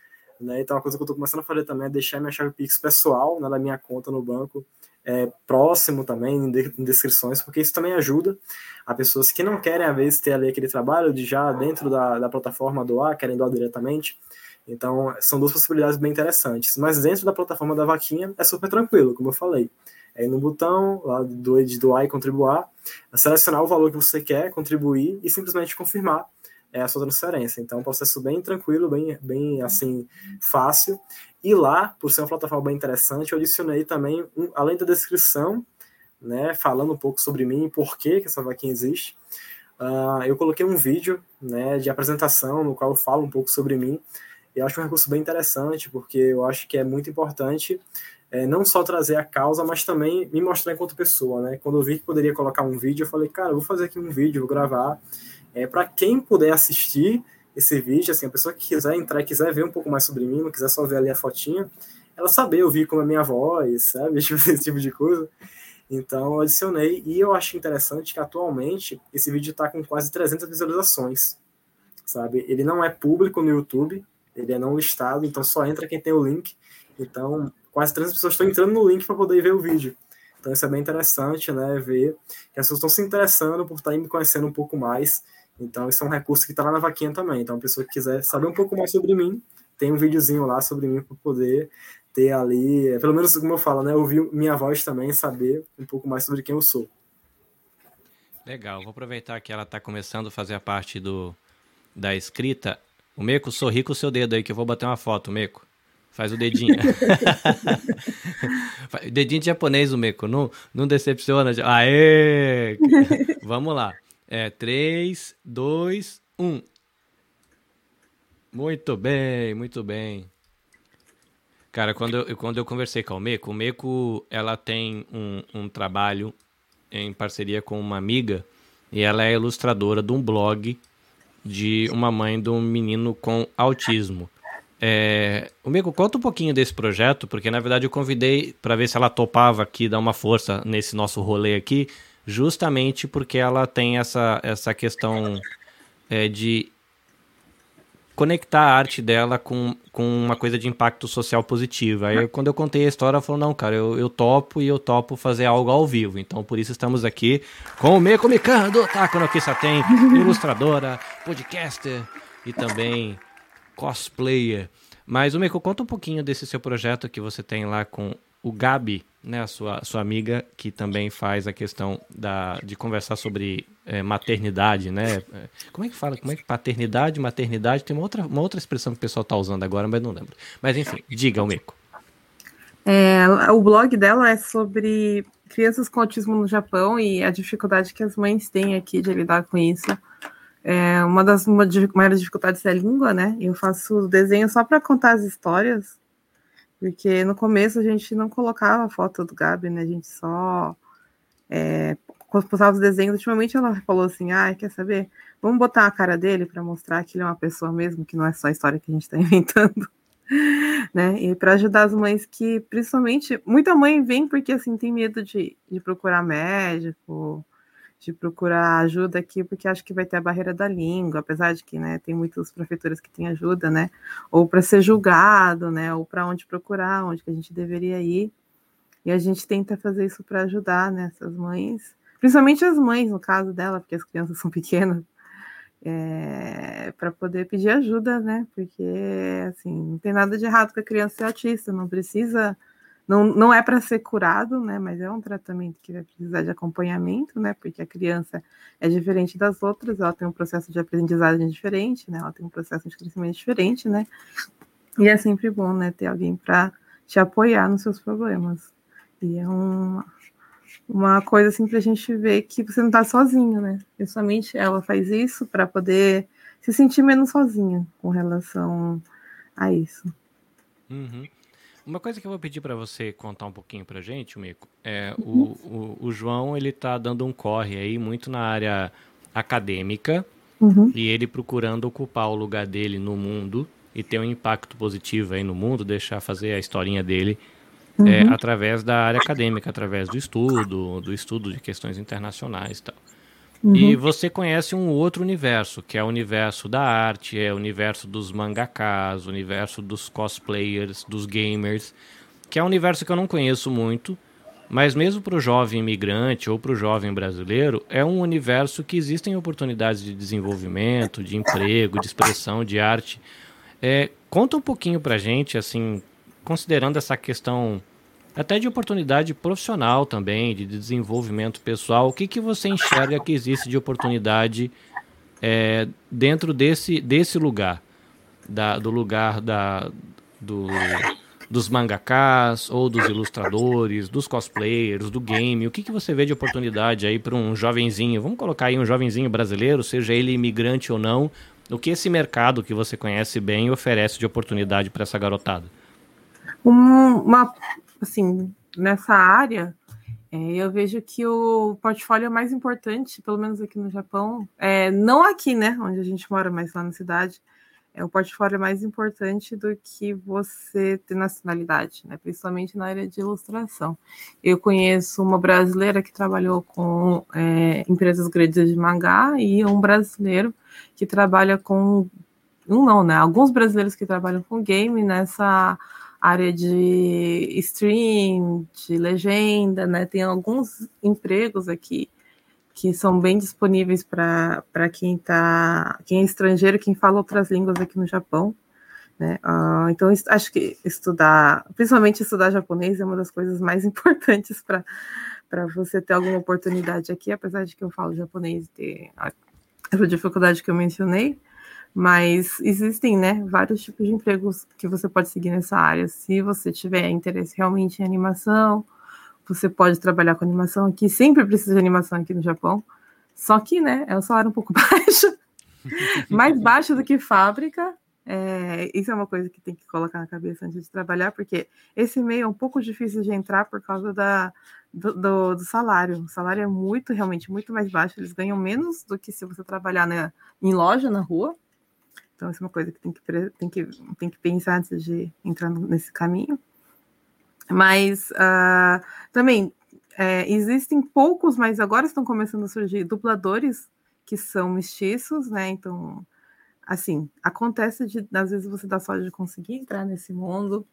Né, então, uma coisa que eu estou começando a fazer também é deixar minha chave Pix pessoal né, na minha conta no banco, é, próximo também, em, de, em, descrições, porque isso também ajuda a pessoas que não querem, às vezes, ter ali aquele trabalho de já dentro da, da plataforma doar, querem doar diretamente. Então, são duas possibilidades bem interessantes. Mas dentro da plataforma da Vaquinha é super tranquilo, como eu falei. É ir no botão lá do, de doar e contribuir, selecionar o valor que você quer contribuir e simplesmente confirmar é, a sua transferência. Então, é um processo bem tranquilo, bem, bem assim, fácil. E lá, por ser uma plataforma bem interessante, eu adicionei também, um, além da descrição, né, falando um pouco sobre mim e por que, que essa vaquinha existe, uh, eu coloquei um vídeo né, de apresentação no qual eu falo um pouco sobre mim eu acho um recurso bem interessante, porque eu acho que é muito importante é, não só trazer a causa, mas também me mostrar enquanto pessoa, né? Quando eu vi que poderia colocar um vídeo, eu falei, cara, eu vou fazer aqui um vídeo, vou gravar. É, para quem puder assistir esse vídeo, assim, a pessoa que quiser entrar e quiser ver um pouco mais sobre mim, não quiser só ver ali a fotinha, ela saber ouvir como é minha voz, sabe? Esse tipo de coisa. Então, eu adicionei e eu acho interessante que atualmente esse vídeo está com quase 300 visualizações, sabe? Ele não é público no YouTube, ele é não listado, então só entra quem tem o link. Então, quase 300 pessoas estão entrando no link para poder ver o vídeo. Então, isso é bem interessante, né? Ver que as pessoas estão se interessando por estar me conhecendo um pouco mais. Então, isso é um recurso que está lá na vaquinha também. Então, a pessoa que quiser saber um pouco mais sobre mim, tem um videozinho lá sobre mim para poder ter ali, pelo menos como eu falo, né? Ouvir minha voz também, saber um pouco mais sobre quem eu sou. Legal, vou aproveitar que ela está começando a fazer a parte do, da escrita. O Meco, sorri com o seu dedo aí, que eu vou bater uma foto, Meco. Faz o dedinho. dedinho de japonês, o Meco. Não, não decepciona. Aê! Vamos lá. É 3, 2, 1. Muito bem, muito bem. Cara, quando eu, quando eu conversei com o Meco, o Meco, ela tem um, um trabalho em parceria com uma amiga e ela é ilustradora de um blog de uma mãe de um menino com autismo. É, o Mico, conta um pouquinho desse projeto, porque na verdade eu convidei para ver se ela topava aqui dar uma força nesse nosso rolê aqui, justamente porque ela tem essa, essa questão é, de conectar a arte dela com, com uma coisa de impacto social positivo. Aí quando eu contei a história, ela falou, não, cara, eu, eu topo e eu topo fazer algo ao vivo. Então por isso estamos aqui com o Meco Micando, tá? Quando aqui só tem ilustradora, podcaster e também cosplayer. Mas o Meco, conta um pouquinho desse seu projeto que você tem lá com o Gabi, né, a sua, sua amiga, que também faz a questão da, de conversar sobre é, maternidade, né? É, como é que fala? Como é que paternidade, maternidade? Tem uma outra, uma outra expressão que o pessoal está usando agora, mas não lembro. Mas enfim, diga, Almeco. É, o blog dela é sobre crianças com autismo no Japão e a dificuldade que as mães têm aqui de lidar com isso. É, uma das maiores dificuldades é a língua, né? Eu faço desenho só para contar as histórias porque no começo a gente não colocava a foto do Gabi, né? A gente só é, postava os desenhos. Ultimamente ela falou assim: ah, quer saber? Vamos botar a cara dele para mostrar que ele é uma pessoa mesmo, que não é só a história que a gente está inventando. né? E para ajudar as mães que, principalmente, muita mãe vem porque assim tem medo de, de procurar médico, de procurar ajuda aqui, porque acho que vai ter a barreira da língua, apesar de que, né, tem muitas prefeituras que têm ajuda, né, ou para ser julgado, né, ou para onde procurar, onde que a gente deveria ir. E a gente tenta fazer isso para ajudar, né, essas mães, principalmente as mães, no caso dela, porque as crianças são pequenas, é, para poder pedir ajuda, né, porque, assim, não tem nada de errado com a criança ser autista, não precisa não, não é para ser curado, né? Mas é um tratamento que vai precisar de acompanhamento, né? Porque a criança é diferente das outras, ela tem um processo de aprendizagem diferente, né? Ela tem um processo de crescimento diferente, né? E é sempre bom, né? Ter alguém para te apoiar nos seus problemas. E é uma, uma coisa assim para a gente ver que você não está sozinho, né? Principalmente ela faz isso para poder se sentir menos sozinha com relação a isso. Uhum. Uma coisa que eu vou pedir para você contar um pouquinho pra gente, Mico, é o, o, o, João, ele tá dando um corre aí muito na área acadêmica uhum. e ele procurando ocupar o lugar dele no mundo e ter um impacto positivo aí no mundo, deixar fazer a historinha dele uhum. é, através da área acadêmica, através do estudo, do estudo de questões internacionais e tal. Uhum. E você conhece um outro universo, que é o universo da arte, é o universo dos mangakas, o universo dos cosplayers, dos gamers, que é um universo que eu não conheço muito, mas mesmo para o jovem imigrante ou para o jovem brasileiro, é um universo que existem oportunidades de desenvolvimento, de emprego, de expressão, de arte. É, conta um pouquinho para gente, assim, considerando essa questão até de oportunidade profissional também, de desenvolvimento pessoal. O que, que você enxerga que existe de oportunidade é, dentro desse, desse lugar? Da, do lugar da, do, dos mangakas ou dos ilustradores, dos cosplayers, do game. O que, que você vê de oportunidade aí para um jovenzinho? Vamos colocar aí um jovenzinho brasileiro, seja ele imigrante ou não. O que esse mercado que você conhece bem oferece de oportunidade para essa garotada? Uma assim, nessa área, é, eu vejo que o portfólio mais importante, pelo menos aqui no Japão, é, não aqui, né, onde a gente mora, mas lá na cidade, é o portfólio mais importante do que você ter nacionalidade, né, principalmente na área de ilustração. Eu conheço uma brasileira que trabalhou com é, empresas grandes de mangá e um brasileiro que trabalha com um não, né? Alguns brasileiros que trabalham com game nessa área de stream, de legenda, né? Tem alguns empregos aqui que são bem disponíveis para quem tá, quem é estrangeiro, quem fala outras línguas aqui no Japão. Né? Uh, então, acho que estudar, principalmente estudar japonês, é uma das coisas mais importantes para você ter alguma oportunidade aqui, apesar de que eu falo japonês e ter essa dificuldade que eu mencionei. Mas existem, né, vários tipos de empregos que você pode seguir nessa área. Se você tiver interesse realmente em animação, você pode trabalhar com animação aqui. Sempre precisa de animação aqui no Japão. Só que, né, é um salário um pouco baixo, mais baixo do que fábrica. É, isso é uma coisa que tem que colocar na cabeça antes de trabalhar, porque esse meio é um pouco difícil de entrar por causa da, do, do, do, salário. O salário é muito, realmente, muito mais baixo. Eles ganham menos do que se você trabalhar na, em loja, na rua. Então, isso é uma coisa que tem que, tem que, tem que pensar antes de entrar nesse caminho. Mas uh, também é, existem poucos, mas agora estão começando a surgir dubladores que são mestiços, né? Então, assim, acontece de às vezes você dá sorte de conseguir entrar nesse mundo.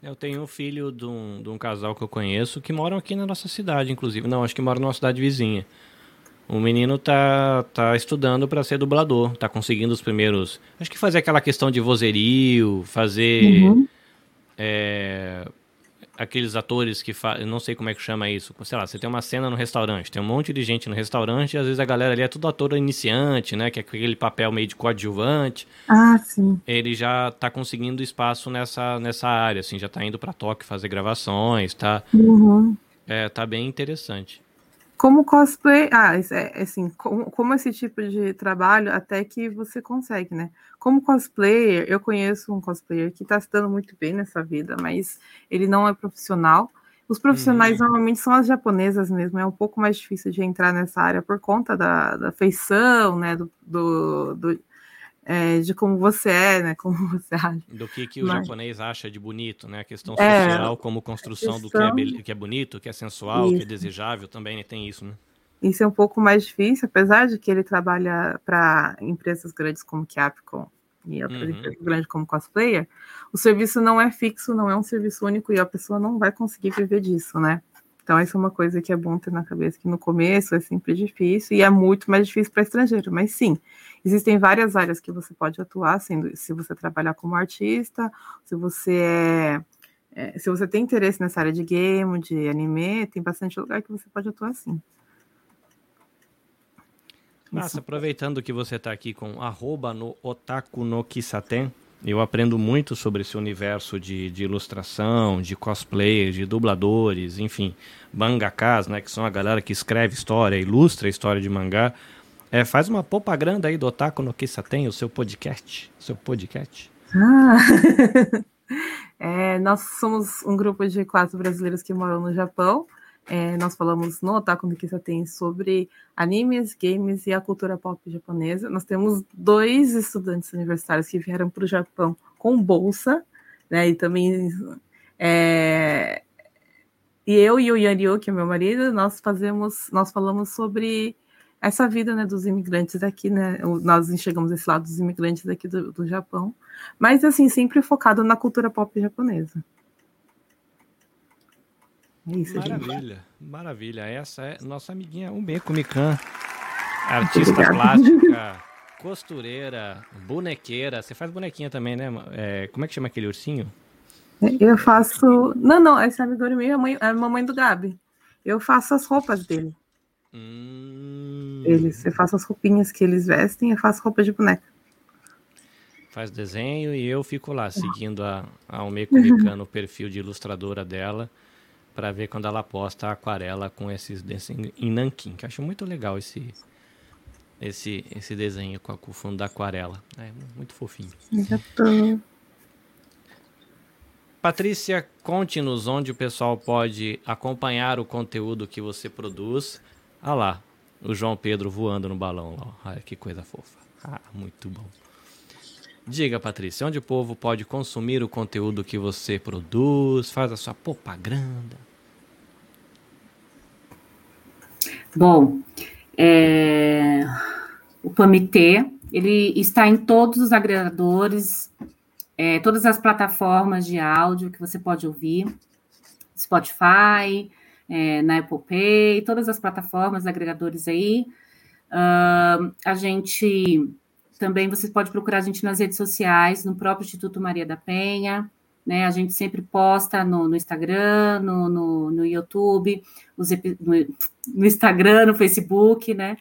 Eu tenho um filho de um, de um casal que eu conheço que moram aqui na nossa cidade, inclusive. Não, acho que mora numa cidade vizinha. O menino tá, tá estudando para ser dublador, tá conseguindo os primeiros. Acho que fazer aquela questão de vozerio, fazer. Uhum. É, aqueles atores que fazem. Não sei como é que chama isso. Sei lá, você tem uma cena no restaurante, tem um monte de gente no restaurante e às vezes a galera ali é tudo ator iniciante, né? Que é aquele papel meio de coadjuvante. Ah, sim. Ele já tá conseguindo espaço nessa, nessa área, assim, já tá indo para Tóquio fazer gravações, tá? Uhum. É, tá bem interessante. Como cosplay, ah, é, assim, como, como, esse tipo de trabalho, até que você consegue, né? Como cosplayer, eu conheço um cosplayer que está se dando muito bem nessa vida, mas ele não é profissional. Os profissionais uhum. normalmente são as japonesas mesmo, é um pouco mais difícil de entrar nessa área por conta da, da feição, né? Do, do, do é, de como você é, né? Como você age. Do que, que o Mas... japonês acha de bonito, né? A questão é, social como construção questão... do que é, que é bonito, que é sensual, isso. que é desejável, também tem isso, né? Isso é um pouco mais difícil, apesar de que ele trabalha para empresas grandes como Capcom e outras uhum. empresas grandes como cosplayer, o serviço não é fixo, não é um serviço único e a pessoa não vai conseguir viver disso, né? Então, isso é uma coisa que é bom ter na cabeça, que no começo é sempre difícil e é muito mais difícil para estrangeiro, mas sim, existem várias áreas que você pode atuar, sendo se você trabalhar como artista, se você é, é, se você tem interesse nessa área de game, de anime, tem bastante lugar que você pode atuar sim. Massa, aproveitando que você está aqui com arroba no Otaku no Kisaten, eu aprendo muito sobre esse universo de, de ilustração, de cosplay, de dubladores, enfim, mangakas, né, que são a galera que escreve história, ilustra a história de mangá. É, faz uma propaganda aí do Otaku no Kisaten, o seu podcast, seu podcast. Ah. é, nós somos um grupo de quatro brasileiros que moram no Japão. É, nós falamos no Otaku no Kisaten sobre animes, games e a cultura pop japonesa. Nós temos dois estudantes universitários que vieram para o Japão com bolsa, né? E também É, e eu e o Yanryu, que é meu marido, nós fazemos, nós falamos sobre essa vida né, dos imigrantes aqui, né? Nós enxergamos esse lado dos imigrantes aqui do, do Japão, mas assim, sempre focado na cultura pop japonesa. É isso, maravilha, gente. maravilha. Essa é nossa amiguinha Umeko Mikan, artista plástica, costureira, bonequeira. Você faz bonequinha também, né? É, como é que chama aquele ursinho? Eu faço. Não, não, essa amiga minha é a, mãe, é a mamãe do Gabi. Eu faço as roupas dele. Hum... Eles, eu faço as roupinhas que eles vestem, eu faço roupa de boneca. Faz desenho e eu fico lá seguindo a, a Almeco Micano, o perfil de ilustradora dela, para ver quando ela posta a aquarela com esses desenhos em nanquim, que eu acho muito legal esse, esse, esse desenho com, a, com o fundo da aquarela. É muito fofinho. Já tô. Patrícia, conte-nos onde o pessoal pode acompanhar o conteúdo que você produz. Ah lá, o João Pedro voando no balão. Ai, que coisa fofa. Ah, muito bom. Diga, Patrícia, onde o povo pode consumir o conteúdo que você produz, faz a sua propaganda? Bom, é... o PAMITê, ele está em todos os agregadores é, todas as plataformas de áudio que você pode ouvir, Spotify, é, na Apple Pay, todas as plataformas, agregadores aí. Uh, a gente também você pode procurar a gente nas redes sociais, no próprio Instituto Maria da Penha. Né, a gente sempre posta no, no Instagram, no, no, no YouTube, os no, no Instagram, no Facebook, né?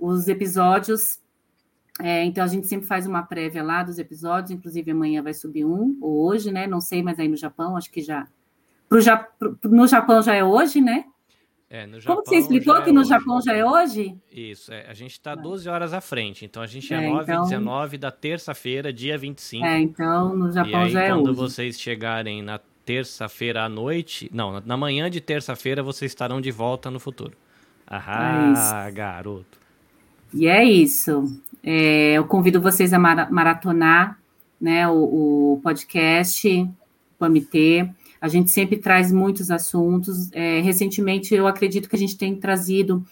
Os episódios é, então a gente sempre faz uma prévia lá dos episódios, inclusive amanhã vai subir um, ou hoje, né? Não sei, mas aí no Japão, acho que já. Pro, pro, no Japão já é hoje, né? É, Japão Como você explicou que é no hoje. Japão já é hoje? Isso, é, a gente está 12 horas à frente, então a gente é, é 9 então... 19 da terça-feira, dia 25. É, então no Japão e aí, já é hoje. quando vocês chegarem na terça-feira à noite, não, na manhã de terça-feira vocês estarão de volta no futuro. Ah, é garoto. E é isso. É, eu convido vocês a maratonar né, o, o podcast, o PAMITê. A gente sempre traz muitos assuntos. É, recentemente, eu acredito que a gente tem trazido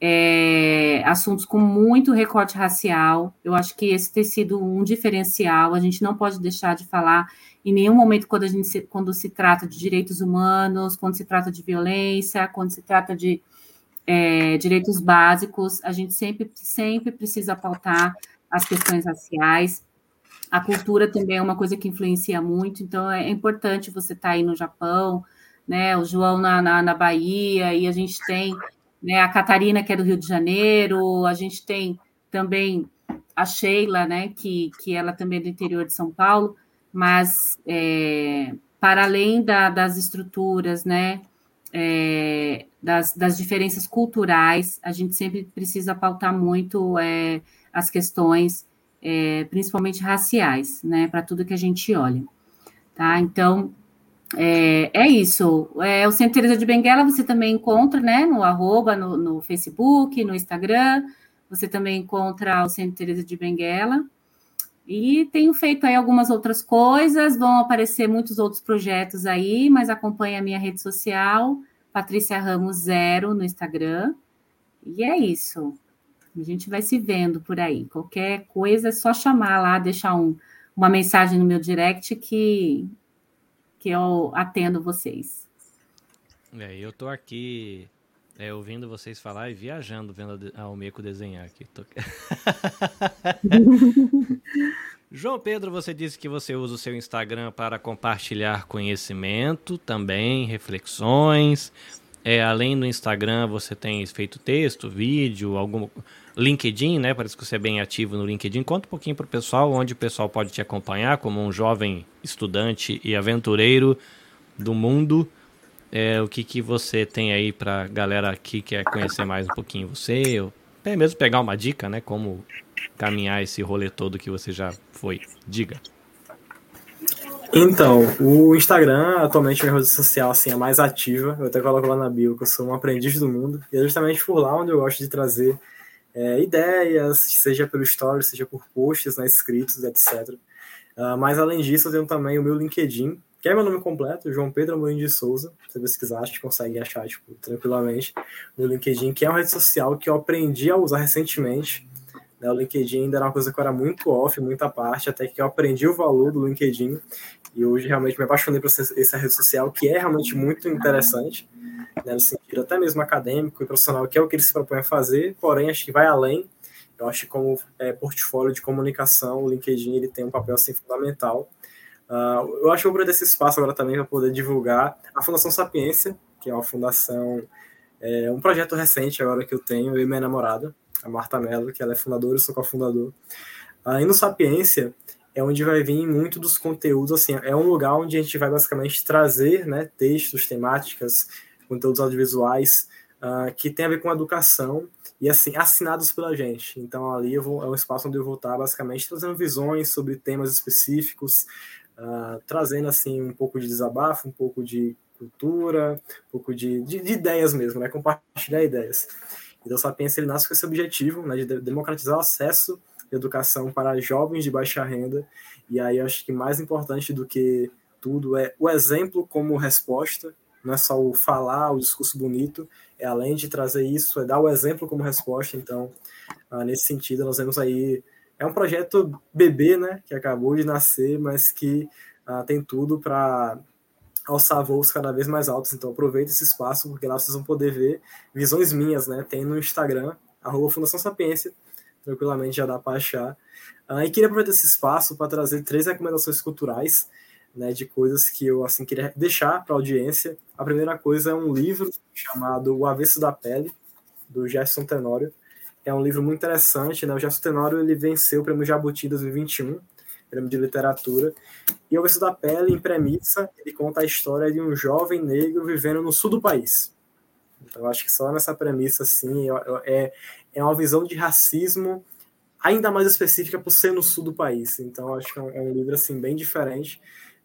é, assuntos com muito recorte racial. Eu acho que esse tem sido um diferencial. A gente não pode deixar de falar em nenhum momento quando a gente se, quando se trata de direitos humanos, quando se trata de violência, quando se trata de é, direitos básicos, a gente sempre, sempre precisa pautar as questões raciais. A cultura também é uma coisa que influencia muito, então é importante você estar tá aí no Japão, né? O João na, na, na, Bahia, e a gente tem né, a Catarina, que é do Rio de Janeiro, a gente tem também a Sheila, né? Que, que ela também é do interior de São Paulo, mas é, para além da, das estruturas, né? é, das, das, diferenças culturais, a gente sempre precisa pautar muito é, as questões, é, principalmente raciais, né, para tudo que a gente olha. Tá? Então, é, é isso. É, o Centro Teresa de Benguela você também encontra né, no arroba, no, no Facebook, no Instagram, você também encontra o Centro Teresa de Benguela. E tenho feito aí algumas outras coisas, vão aparecer muitos outros projetos aí, mas acompanhe a minha rede social, Patrícia Ramos Zero no Instagram. E é isso. A gente vai se vendo por aí. Qualquer coisa é só chamar lá, deixar um, uma mensagem no meu direct que, que eu atendo vocês. É, eu tô aqui é, ouvindo vocês falar e viajando vendo a Almeco desenhar aqui. Tô... João Pedro, você disse que você usa o seu Instagram para compartilhar conhecimento, também reflexões. É, além do Instagram, você tem feito texto, vídeo, algum LinkedIn, né? Parece que você é bem ativo no LinkedIn. Conta um pouquinho para o pessoal onde o pessoal pode te acompanhar como um jovem estudante e aventureiro do mundo. É, o que, que você tem aí para galera que quer conhecer mais um pouquinho você, ou até mesmo pegar uma dica, né? Como caminhar esse rolê todo que você já foi. Diga. Então, o Instagram atualmente é minha rede social assim, a mais ativa. Eu até coloco lá na bio que eu sou um aprendiz do mundo. E é justamente por lá onde eu gosto de trazer é, ideias, seja pelo stories, seja por posts né, escritos, etc. Uh, mas além disso, eu tenho também o meu LinkedIn, que é meu nome completo, João Pedro Amorim de Souza. Se você pesquisar, acho consegue achar tipo, tranquilamente no LinkedIn, que é uma rede social que eu aprendi a usar recentemente. Né? O LinkedIn ainda era uma coisa que eu era muito off, muita parte, até que eu aprendi o valor do LinkedIn. E hoje realmente me apaixonei por essa rede social, que é realmente muito interessante, né? no sentido até mesmo acadêmico e profissional, que é o que ele se propõe a fazer, porém acho que vai além. Eu acho que como é, portfólio de comunicação, o LinkedIn ele tem um papel assim, fundamental. Uh, eu acho que vou perder esse espaço agora também para poder divulgar a Fundação Sapiência, que é uma fundação, é, um projeto recente agora que eu tenho, eu e minha namorada, a Marta Mello, que ela é fundadora, eu sou cofundador. Uh, e no Sapiência é onde vai vir muito dos conteúdos, assim, é um lugar onde a gente vai basicamente trazer né, textos, temáticas, conteúdos audiovisuais uh, que tem a ver com educação e assim, assinados pela gente. Então ali vou, é um espaço onde eu vou estar basicamente trazendo visões sobre temas específicos, uh, trazendo assim um pouco de desabafo, um pouco de cultura, um pouco de, de, de ideias mesmo, né? Compartilhar ideias. Então, Sapiens ele nasce com esse objetivo, né, de democratizar o acesso à educação para jovens de baixa renda. E aí, eu acho que mais importante do que tudo é o exemplo como resposta, não é só o falar, o discurso bonito, é além de trazer isso, é dar o exemplo como resposta. Então, ah, nesse sentido, nós vemos aí é um projeto bebê, né, que acabou de nascer, mas que uh, tem tudo para alçar voos cada vez mais altos. Então aproveita esse espaço, porque lá vocês vão poder ver visões minhas, né? Tem no Instagram, arroba Fundação Sapiência, tranquilamente já dá para achar. Uh, e queria aproveitar esse espaço para trazer três recomendações culturais, né, de coisas que eu assim queria deixar para a audiência. A primeira coisa é um livro chamado O Avesso da Pele, do Gerson Tenório. É um livro muito interessante, né? O Gerson Tenório ele venceu o Prêmio Jabuti 2021, prêmio de literatura. E o Verso da Pele, em premissa, ele conta a história de um jovem negro vivendo no sul do país. Então, acho que só nessa premissa, assim, é, é uma visão de racismo ainda mais específica por ser no sul do país. Então, acho que é é um livro, assim, bem diferente,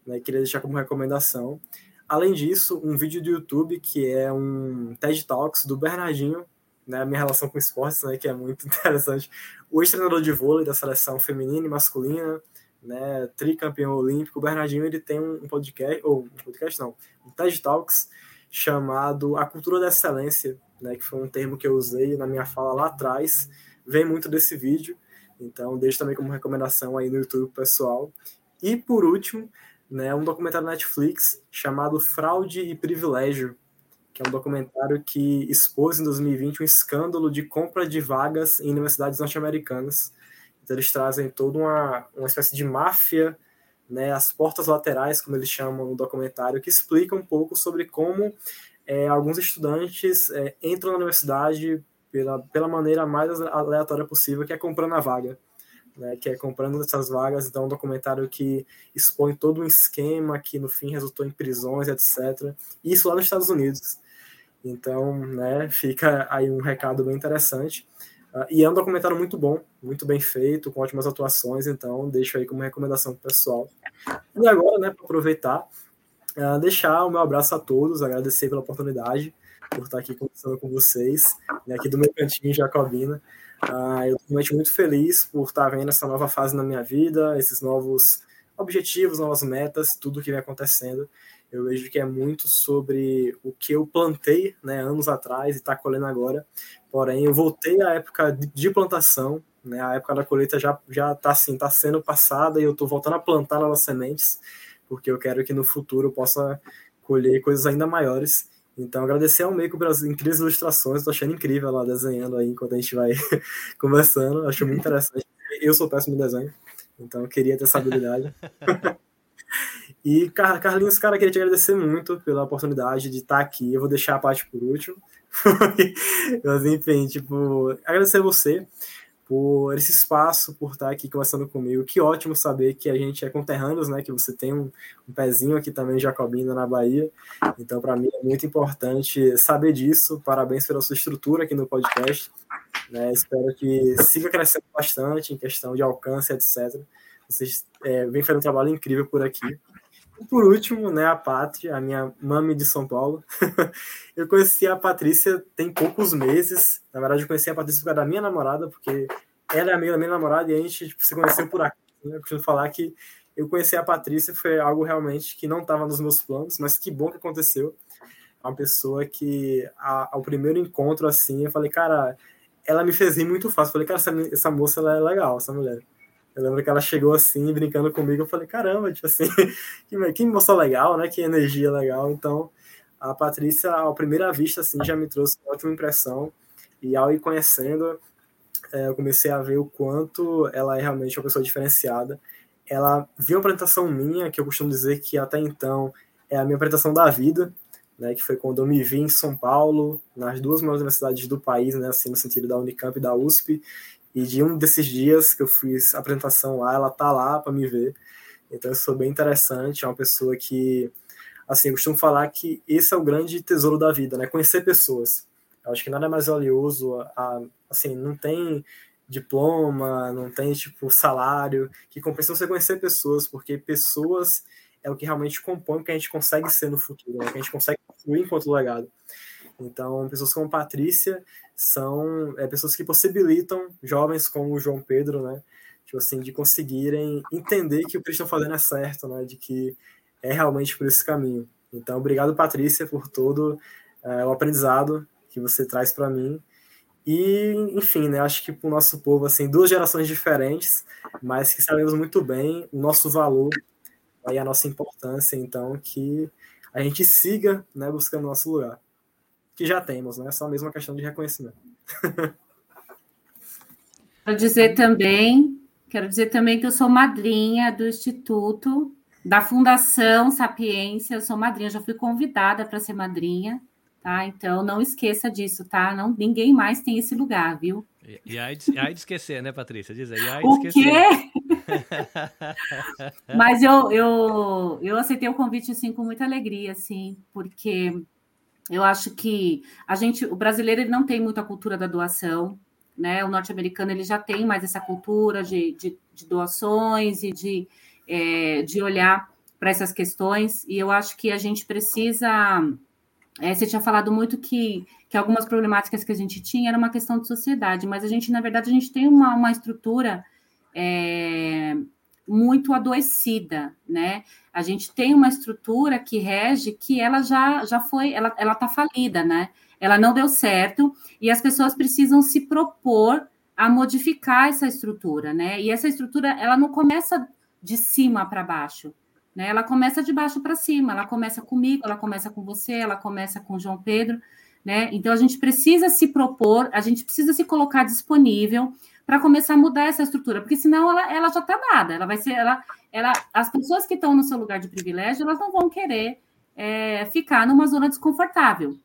né? Queria deixar como recomendação. Além disso, um vídeo do YouTube que é um TED Talks do Bernardinho, né, minha relação com esportes, né, que é muito interessante. O ex-treinador de vôlei da seleção feminina e masculina, né, tricampeão olímpico, o Bernardinho, ele tem um podcast, ou um podcast não, um TED Talks chamado A Cultura da Excelência, né, que foi um termo que eu usei na minha fala lá atrás, vem muito desse vídeo, então deixo também como recomendação aí no YouTube pessoal. E por último, né, um documentário Netflix chamado Fraude e Privilégio, que é um documentário que expôs em 2020 um escândalo de compra de vagas em universidades norte-americanas. Então, eles trazem toda uma, uma espécie de máfia, né, as portas laterais, como eles chamam no documentário, que explica um pouco sobre como é, alguns estudantes é, entram na universidade pela, pela maneira mais aleatória possível, que é comprando a vaga. Né, que é comprando essas vagas, então é um documentário que expõe todo um esquema que no fim resultou em prisões, etc. Isso lá nos Estados Unidos. Então, né, fica aí um recado bem interessante. Uh, e é um documentário muito bom, muito bem feito, com ótimas atuações, então deixo aí como recomendação pessoal. E agora, né, para aproveitar, uh, deixar o meu abraço a todos, agradecer pela oportunidade, por estar aqui conversando com vocês, né, aqui do meu cantinho Jacobina. Uh, eu estou realmente muito feliz por estar vendo essa nova fase na minha vida, esses novos objetivos, novas metas, tudo que vem acontecendo eu vejo que é muito sobre o que eu plantei né, anos atrás e está colhendo agora. Porém, eu voltei à época de plantação, né, a época da colheita já já está assim, tá sendo passada e eu estou voltando a plantar novas sementes, porque eu quero que no futuro eu possa colher coisas ainda maiores. Então, agradecer ao Meiko pelas incríveis ilustrações, estou achando incrível ela desenhando aí enquanto a gente vai conversando, acho muito interessante. Eu sou péssimo em desenho, então eu queria ter essa habilidade. E, Carlinhos, cara, queria te agradecer muito pela oportunidade de estar aqui. Eu vou deixar a parte por último. Mas, enfim, tipo, agradecer você por esse espaço, por estar aqui conversando comigo. Que ótimo saber que a gente é conterrâneos, né? Que você tem um, um pezinho aqui também em Jacobina, na Bahia. Então, para mim é muito importante saber disso. Parabéns pela sua estrutura aqui no podcast. Né? Espero que siga crescendo bastante em questão de alcance, etc. Vocês é, vem fazendo um trabalho incrível por aqui. Por último, né, a Pátria, a minha mami de São Paulo. eu conheci a Patrícia tem poucos meses. Na verdade, eu conheci a Patrícia por causa da minha namorada, porque ela é amiga da minha namorada e a gente tipo, se conheceu por aqui. Né? Eu costumo falar que eu conheci a Patrícia foi algo realmente que não estava nos meus planos, mas que bom que aconteceu. É uma pessoa que, a, ao primeiro encontro, assim, eu falei, cara, ela me fez rir muito fácil. Eu falei, cara, essa, essa moça ela é legal, essa mulher. Eu lembro que ela chegou assim, brincando comigo, eu falei, caramba, tipo assim, que, que moça legal, né? Que energia legal. Então, a Patrícia, à primeira vista, assim, já me trouxe uma ótima impressão. E ao ir conhecendo, é, eu comecei a ver o quanto ela é realmente uma pessoa diferenciada. Ela viu uma apresentação minha, que eu costumo dizer que até então é a minha apresentação da vida, né, que foi quando eu me vi em São Paulo, nas duas maiores universidades do país, né, assim, no sentido da Unicamp e da USP, e de um desses dias que eu fiz a apresentação lá, ela tá lá para me ver. Então isso foi bem interessante, é uma pessoa que, assim, eu costumo falar que esse é o grande tesouro da vida, né, conhecer pessoas. Eu acho que nada mais valioso, a, assim, não tem diploma, não tem, tipo, salário, que compensa você conhecer pessoas, porque pessoas é o que realmente compõe o que a gente consegue ser no futuro, né? o que a gente consegue construir enquanto legado. Então, pessoas como Patrícia são é, pessoas que possibilitam jovens como o João Pedro, né? Tipo assim, de conseguirem entender que o que eles estão fazendo é certo, né? De que é realmente por esse caminho. Então, obrigado, Patrícia, por todo é, o aprendizado que você traz para mim. E, enfim, né, acho que para o nosso povo, assim, duas gerações diferentes, mas que sabemos muito bem o nosso valor aí a nossa importância, então, que a gente siga né, buscando nosso lugar. Que já temos, né? É só a mesma questão de reconhecimento. Quero dizer também, quero dizer também que eu sou madrinha do Instituto, da Fundação Sapiência, eu sou madrinha, já fui convidada para ser madrinha, tá? Então não esqueça disso, tá? Não, ninguém mais tem esse lugar, viu? E, e aí, de, aí de esquecer, né, Patrícia? Diz aí, aí o quê? Mas eu, eu, eu aceitei o convite, assim, com muita alegria, assim, porque eu acho que a gente, o brasileiro, ele não tem muita cultura da doação, né? O norte-americano, ele já tem mais essa cultura de, de, de doações e de, é, de olhar para essas questões, e eu acho que a gente precisa é, você tinha falado muito que, que algumas problemáticas que a gente tinha era uma questão de sociedade, mas a gente, na verdade, a gente tem uma, uma estrutura é, muito adoecida, né? A gente tem uma estrutura que rege que ela já, já foi, ela está falida, né? Ela não deu certo e as pessoas precisam se propor a modificar essa estrutura, né? E essa estrutura, ela não começa de cima para baixo, né? Ela começa de baixo para cima, ela começa comigo, ela começa com você, ela começa com João Pedro, né? Então a gente precisa se propor, a gente precisa se colocar disponível para começar a mudar essa estrutura, porque senão ela, ela já está dada, ela vai ser, ela, ela, as pessoas que estão no seu lugar de privilégio, elas não vão querer é, ficar numa zona desconfortável.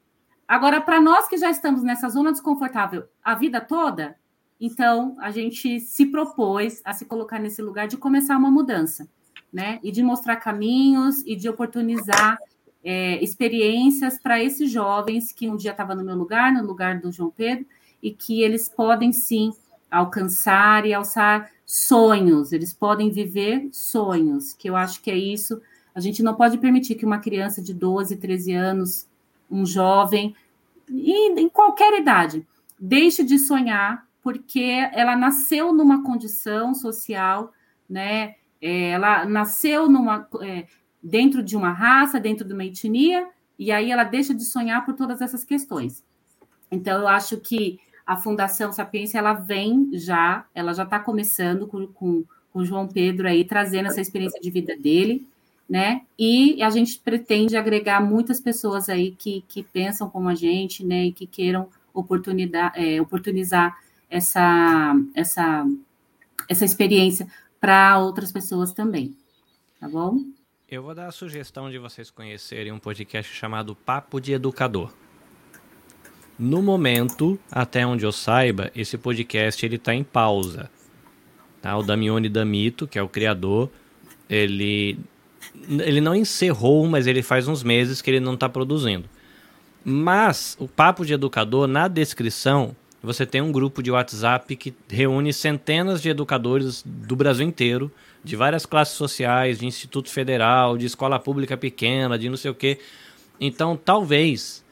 Agora, para nós que já estamos nessa zona desconfortável a vida toda, então a gente se propôs a se colocar nesse lugar de começar uma mudança né? E de mostrar caminhos e de oportunizar é, experiências para esses jovens que um dia estavam no meu lugar, no lugar do João Pedro, e que eles podem sim alcançar e alçar sonhos, eles podem viver sonhos, que eu acho que é isso. A gente não pode permitir que uma criança de 12, 13 anos, um jovem, em qualquer idade, deixe de sonhar porque ela nasceu numa condição social, né, é, ela nasceu numa, é, dentro de uma raça, dentro de uma etnia, e aí ela deixa de sonhar por todas essas questões. Então, eu acho que a Fundação Sapiência, ela vem já, ela já está começando com, com, com o João Pedro aí, trazendo essa experiência de vida dele, né? E a gente pretende agregar muitas pessoas aí que, que pensam como a gente, né? E que queiram oportunidade, é, oportunizar essa, essa, essa experiência para outras pessoas também. Tá bom? Eu vou dar a sugestão de vocês conhecerem um podcast chamado Papo de Educador. No momento, até onde eu saiba, esse podcast ele está em pausa. Tá? O Damione Damito, que é o criador, ele ele não encerrou, mas ele faz uns meses que ele não está produzindo. Mas o Papo de Educador, na descrição, você tem um grupo de WhatsApp que reúne centenas de educadores do Brasil inteiro, de várias classes sociais, de Instituto Federal, de escola pública pequena, de não sei o quê. Então, talvez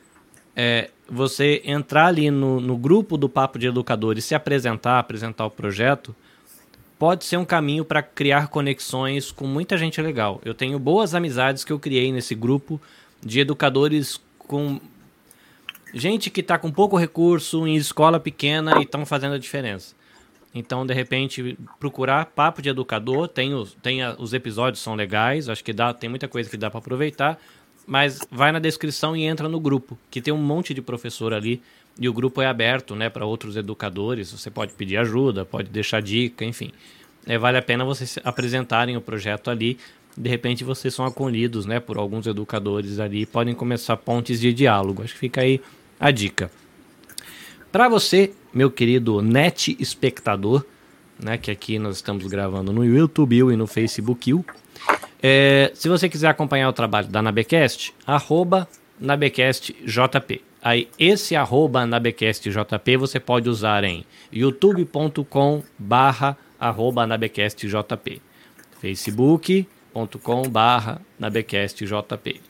é, você entrar ali no, no grupo do Papo de Educadores, se apresentar, apresentar o projeto, pode ser um caminho para criar conexões com muita gente legal. Eu tenho boas amizades que eu criei nesse grupo de educadores com gente que está com pouco recurso em escola pequena e estão fazendo a diferença. Então, de repente, procurar papo de educador, tem os, tem a, os episódios são legais, acho que dá, tem muita coisa que dá para aproveitar, mas vai na descrição e entra no grupo, que tem um monte de professor ali e o grupo é aberto, né, para outros educadores. Você pode pedir ajuda, pode deixar dica, enfim. É, vale a pena vocês apresentarem o projeto ali. De repente vocês são acolhidos, né, por alguns educadores ali e podem começar pontes de diálogo. Acho que fica aí a dica. Para você, meu querido net espectador, né, que aqui nós estamos gravando no YouTube e no Facebook. É, se você quiser acompanhar o trabalho da Nabecast, arroba NabecastJP. Aí, esse arroba NabecastJP você pode usar em youtube.com barra arroba NabecastJP, facebook.com barra NabecastJP,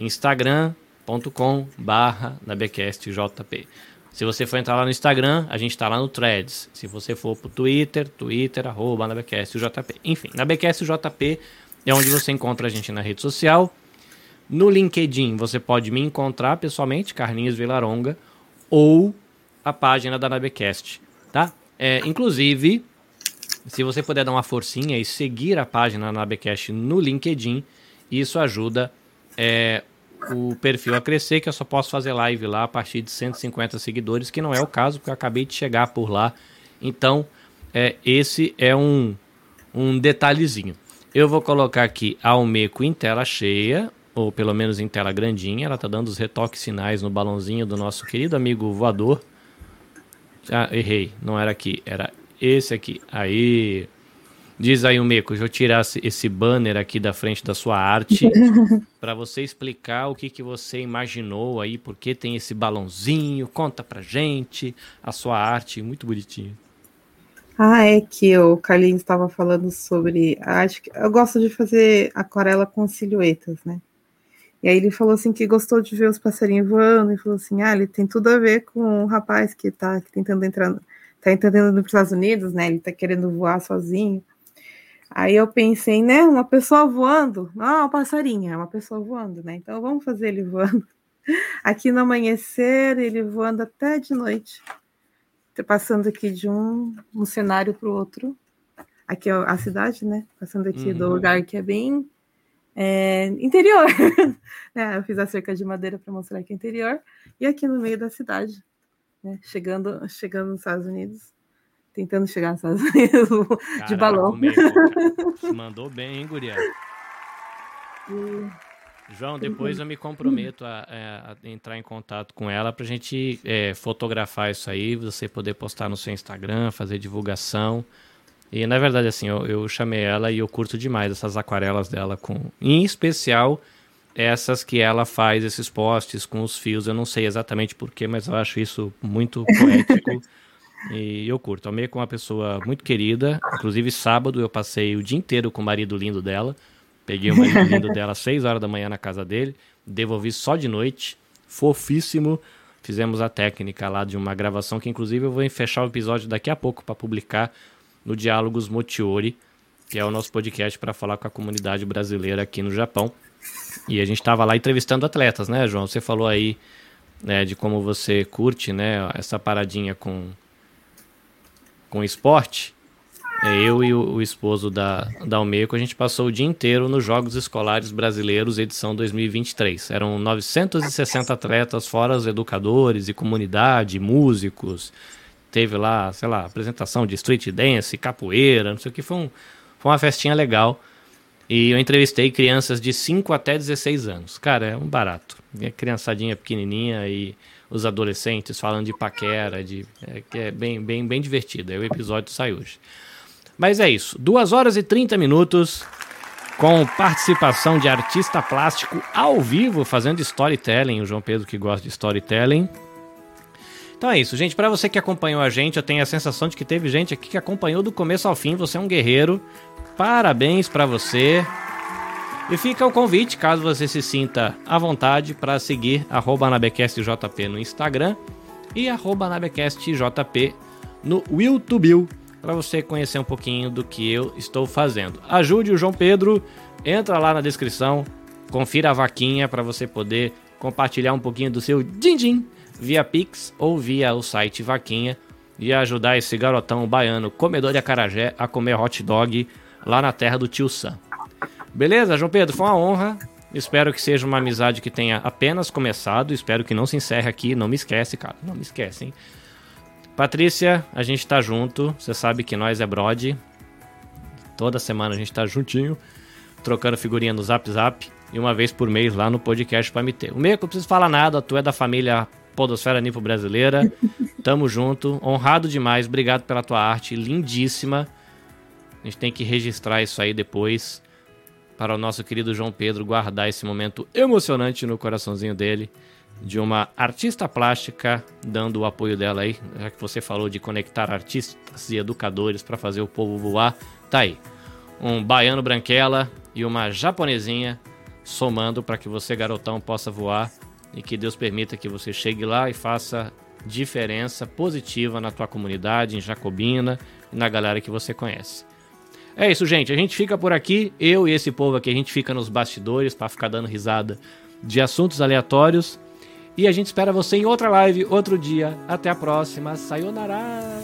instagram.com barra NabecastJP. Se você for entrar lá no Instagram, a gente está lá no Threads. Se você for para o Twitter, Twitter, arroba NabecastJP. Enfim, NabecastJP é onde você encontra a gente na rede social. No LinkedIn, você pode me encontrar pessoalmente, Carlinhos Vilaronga, ou a página da Nabecast, tá? É, inclusive, se você puder dar uma forcinha e seguir a página da Nabecast no LinkedIn, isso ajuda é, o perfil a crescer, que eu só posso fazer live lá a partir de 150 seguidores, que não é o caso, porque eu acabei de chegar por lá. Então, é, esse é um, um detalhezinho. Eu vou colocar aqui a Almeco em tela cheia, ou pelo menos em tela grandinha. Ela tá dando os retoques finais no balãozinho do nosso querido amigo voador. Ah, errei, não era aqui, era esse aqui. Aí. Diz aí o Meco, deixa eu tirar esse banner aqui da frente da sua arte para você explicar o que, que você imaginou aí, porque tem esse balãozinho, conta pra gente a sua arte, muito bonitinho. Ah, é que o Carlinhos estava falando sobre. Acho que eu gosto de fazer aquarela com silhuetas, né? E aí ele falou assim que gostou de ver os passarinhos voando e falou assim: "Ah, ele tem tudo a ver com o rapaz que tá tentando entrar, tá tentando ir para os Estados Unidos, né? Ele tá querendo voar sozinho". Aí eu pensei, né, uma pessoa voando, não é uma passarinha, é uma pessoa voando, né? Então vamos fazer ele voando. Aqui no amanhecer, ele voando até de noite. Passando aqui de um, um cenário para o outro. Aqui é a cidade, né? Passando aqui uhum. do lugar que é bem é, interior. né? Eu fiz a cerca de madeira para mostrar que é interior. E aqui no meio da cidade, né? chegando, chegando nos Estados Unidos tentando chegar nos Estados Unidos Caraca, de balão. Mandou bem, hein, Guria? João, depois eu me comprometo a, a, é, a, entrar em contato com ela para a gente é, fotografar isso aí, você poder postar no seu Instagram, fazer divulgação. E na verdade, assim, eu, eu chamei ela e eu curto demais essas aquarelas dela, com em especial essas que ela faz esses postes com os fios. Eu não sei exatamente porquê, mas eu acho isso muito poético. E eu curto. Amei com uma pessoa muito querida. Inclusive, sábado eu passei o dia inteiro com o marido lindo dela. Peguei o marido lindo dela às 6 horas da manhã na casa dele. Devolvi só de noite. Fofíssimo. Fizemos a técnica lá de uma gravação que, inclusive, eu vou fechar o episódio daqui a pouco para publicar no Diálogos Motiori, que é o nosso podcast para falar com a comunidade brasileira aqui no Japão. E a gente estava lá entrevistando atletas, né, João? Você falou aí né, de como você curte né, essa paradinha com com esporte, eu e o, o, esposo da, da Almeco, a gente passou o dia inteiro nos Jogos Escolares Brasileiros, edição 2023. Eram 960 atletas, fora os educadores e comunidade, músicos. Teve lá, sei lá, apresentação de street dance, capoeira, não sei o que. Foi, um, foi uma festinha legal. E eu entrevistei crianças de 5 até 16 anos. Cara, é um barato. É criançadinha pequenininha e os adolescentes falando de paquera, de, é, que é bem, bem, bem divertido. Aí o episódio sai hoje. Mas é isso. 2 horas e 30 minutos com participação de artista plástico ao vivo fazendo storytelling. O João Pedro que gosta de storytelling. Então é isso, gente. Para você que acompanhou a gente, eu tenho a sensação de que teve gente aqui que acompanhou do começo ao fim. Você é um guerreiro. Parabéns para você. E fica o convite, caso você se sinta à vontade, para seguir AnabecastJP no Instagram e AnabecastJP no YouTube. Para você conhecer um pouquinho do que eu estou fazendo. Ajude o João Pedro, entra lá na descrição, confira a vaquinha para você poder compartilhar um pouquinho do seu din-din via Pix ou via o site Vaquinha e ajudar esse garotão baiano comedor de acarajé a comer hot dog lá na terra do tio Sam. Beleza, João Pedro? Foi uma honra. Espero que seja uma amizade que tenha apenas começado. Espero que não se encerre aqui. Não me esquece, cara. Não me esquece, hein? Patrícia, a gente tá junto. Você sabe que nós é Brod. Toda semana a gente tá juntinho, trocando figurinha no Zap Zap. E uma vez por mês lá no podcast para me ter. O meio que eu preciso falar nada, tu é da família Podosfera Nipo Brasileira. Tamo junto. Honrado demais. Obrigado pela tua arte. Lindíssima. A gente tem que registrar isso aí depois. Para o nosso querido João Pedro guardar esse momento emocionante no coraçãozinho dele. De uma artista plástica dando o apoio dela aí. Já que você falou de conectar artistas e educadores para fazer o povo voar. Tá aí. Um baiano branquela e uma japonesinha somando para que você, garotão, possa voar e que Deus permita que você chegue lá e faça diferença positiva na tua comunidade, em Jacobina e na galera que você conhece. É isso, gente. A gente fica por aqui. Eu e esse povo aqui, a gente fica nos bastidores para ficar dando risada de assuntos aleatórios. E a gente espera você em outra live, outro dia. Até a próxima. Sayonara!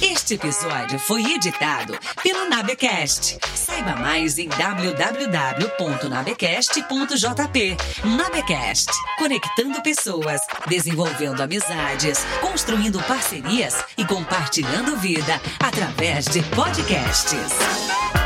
Este episódio foi editado pelo Nabecast. Saiba mais em www.nabecast.jp. Nabecast, conectando pessoas, desenvolvendo amizades, construindo parcerias e compartilhando vida através de podcasts.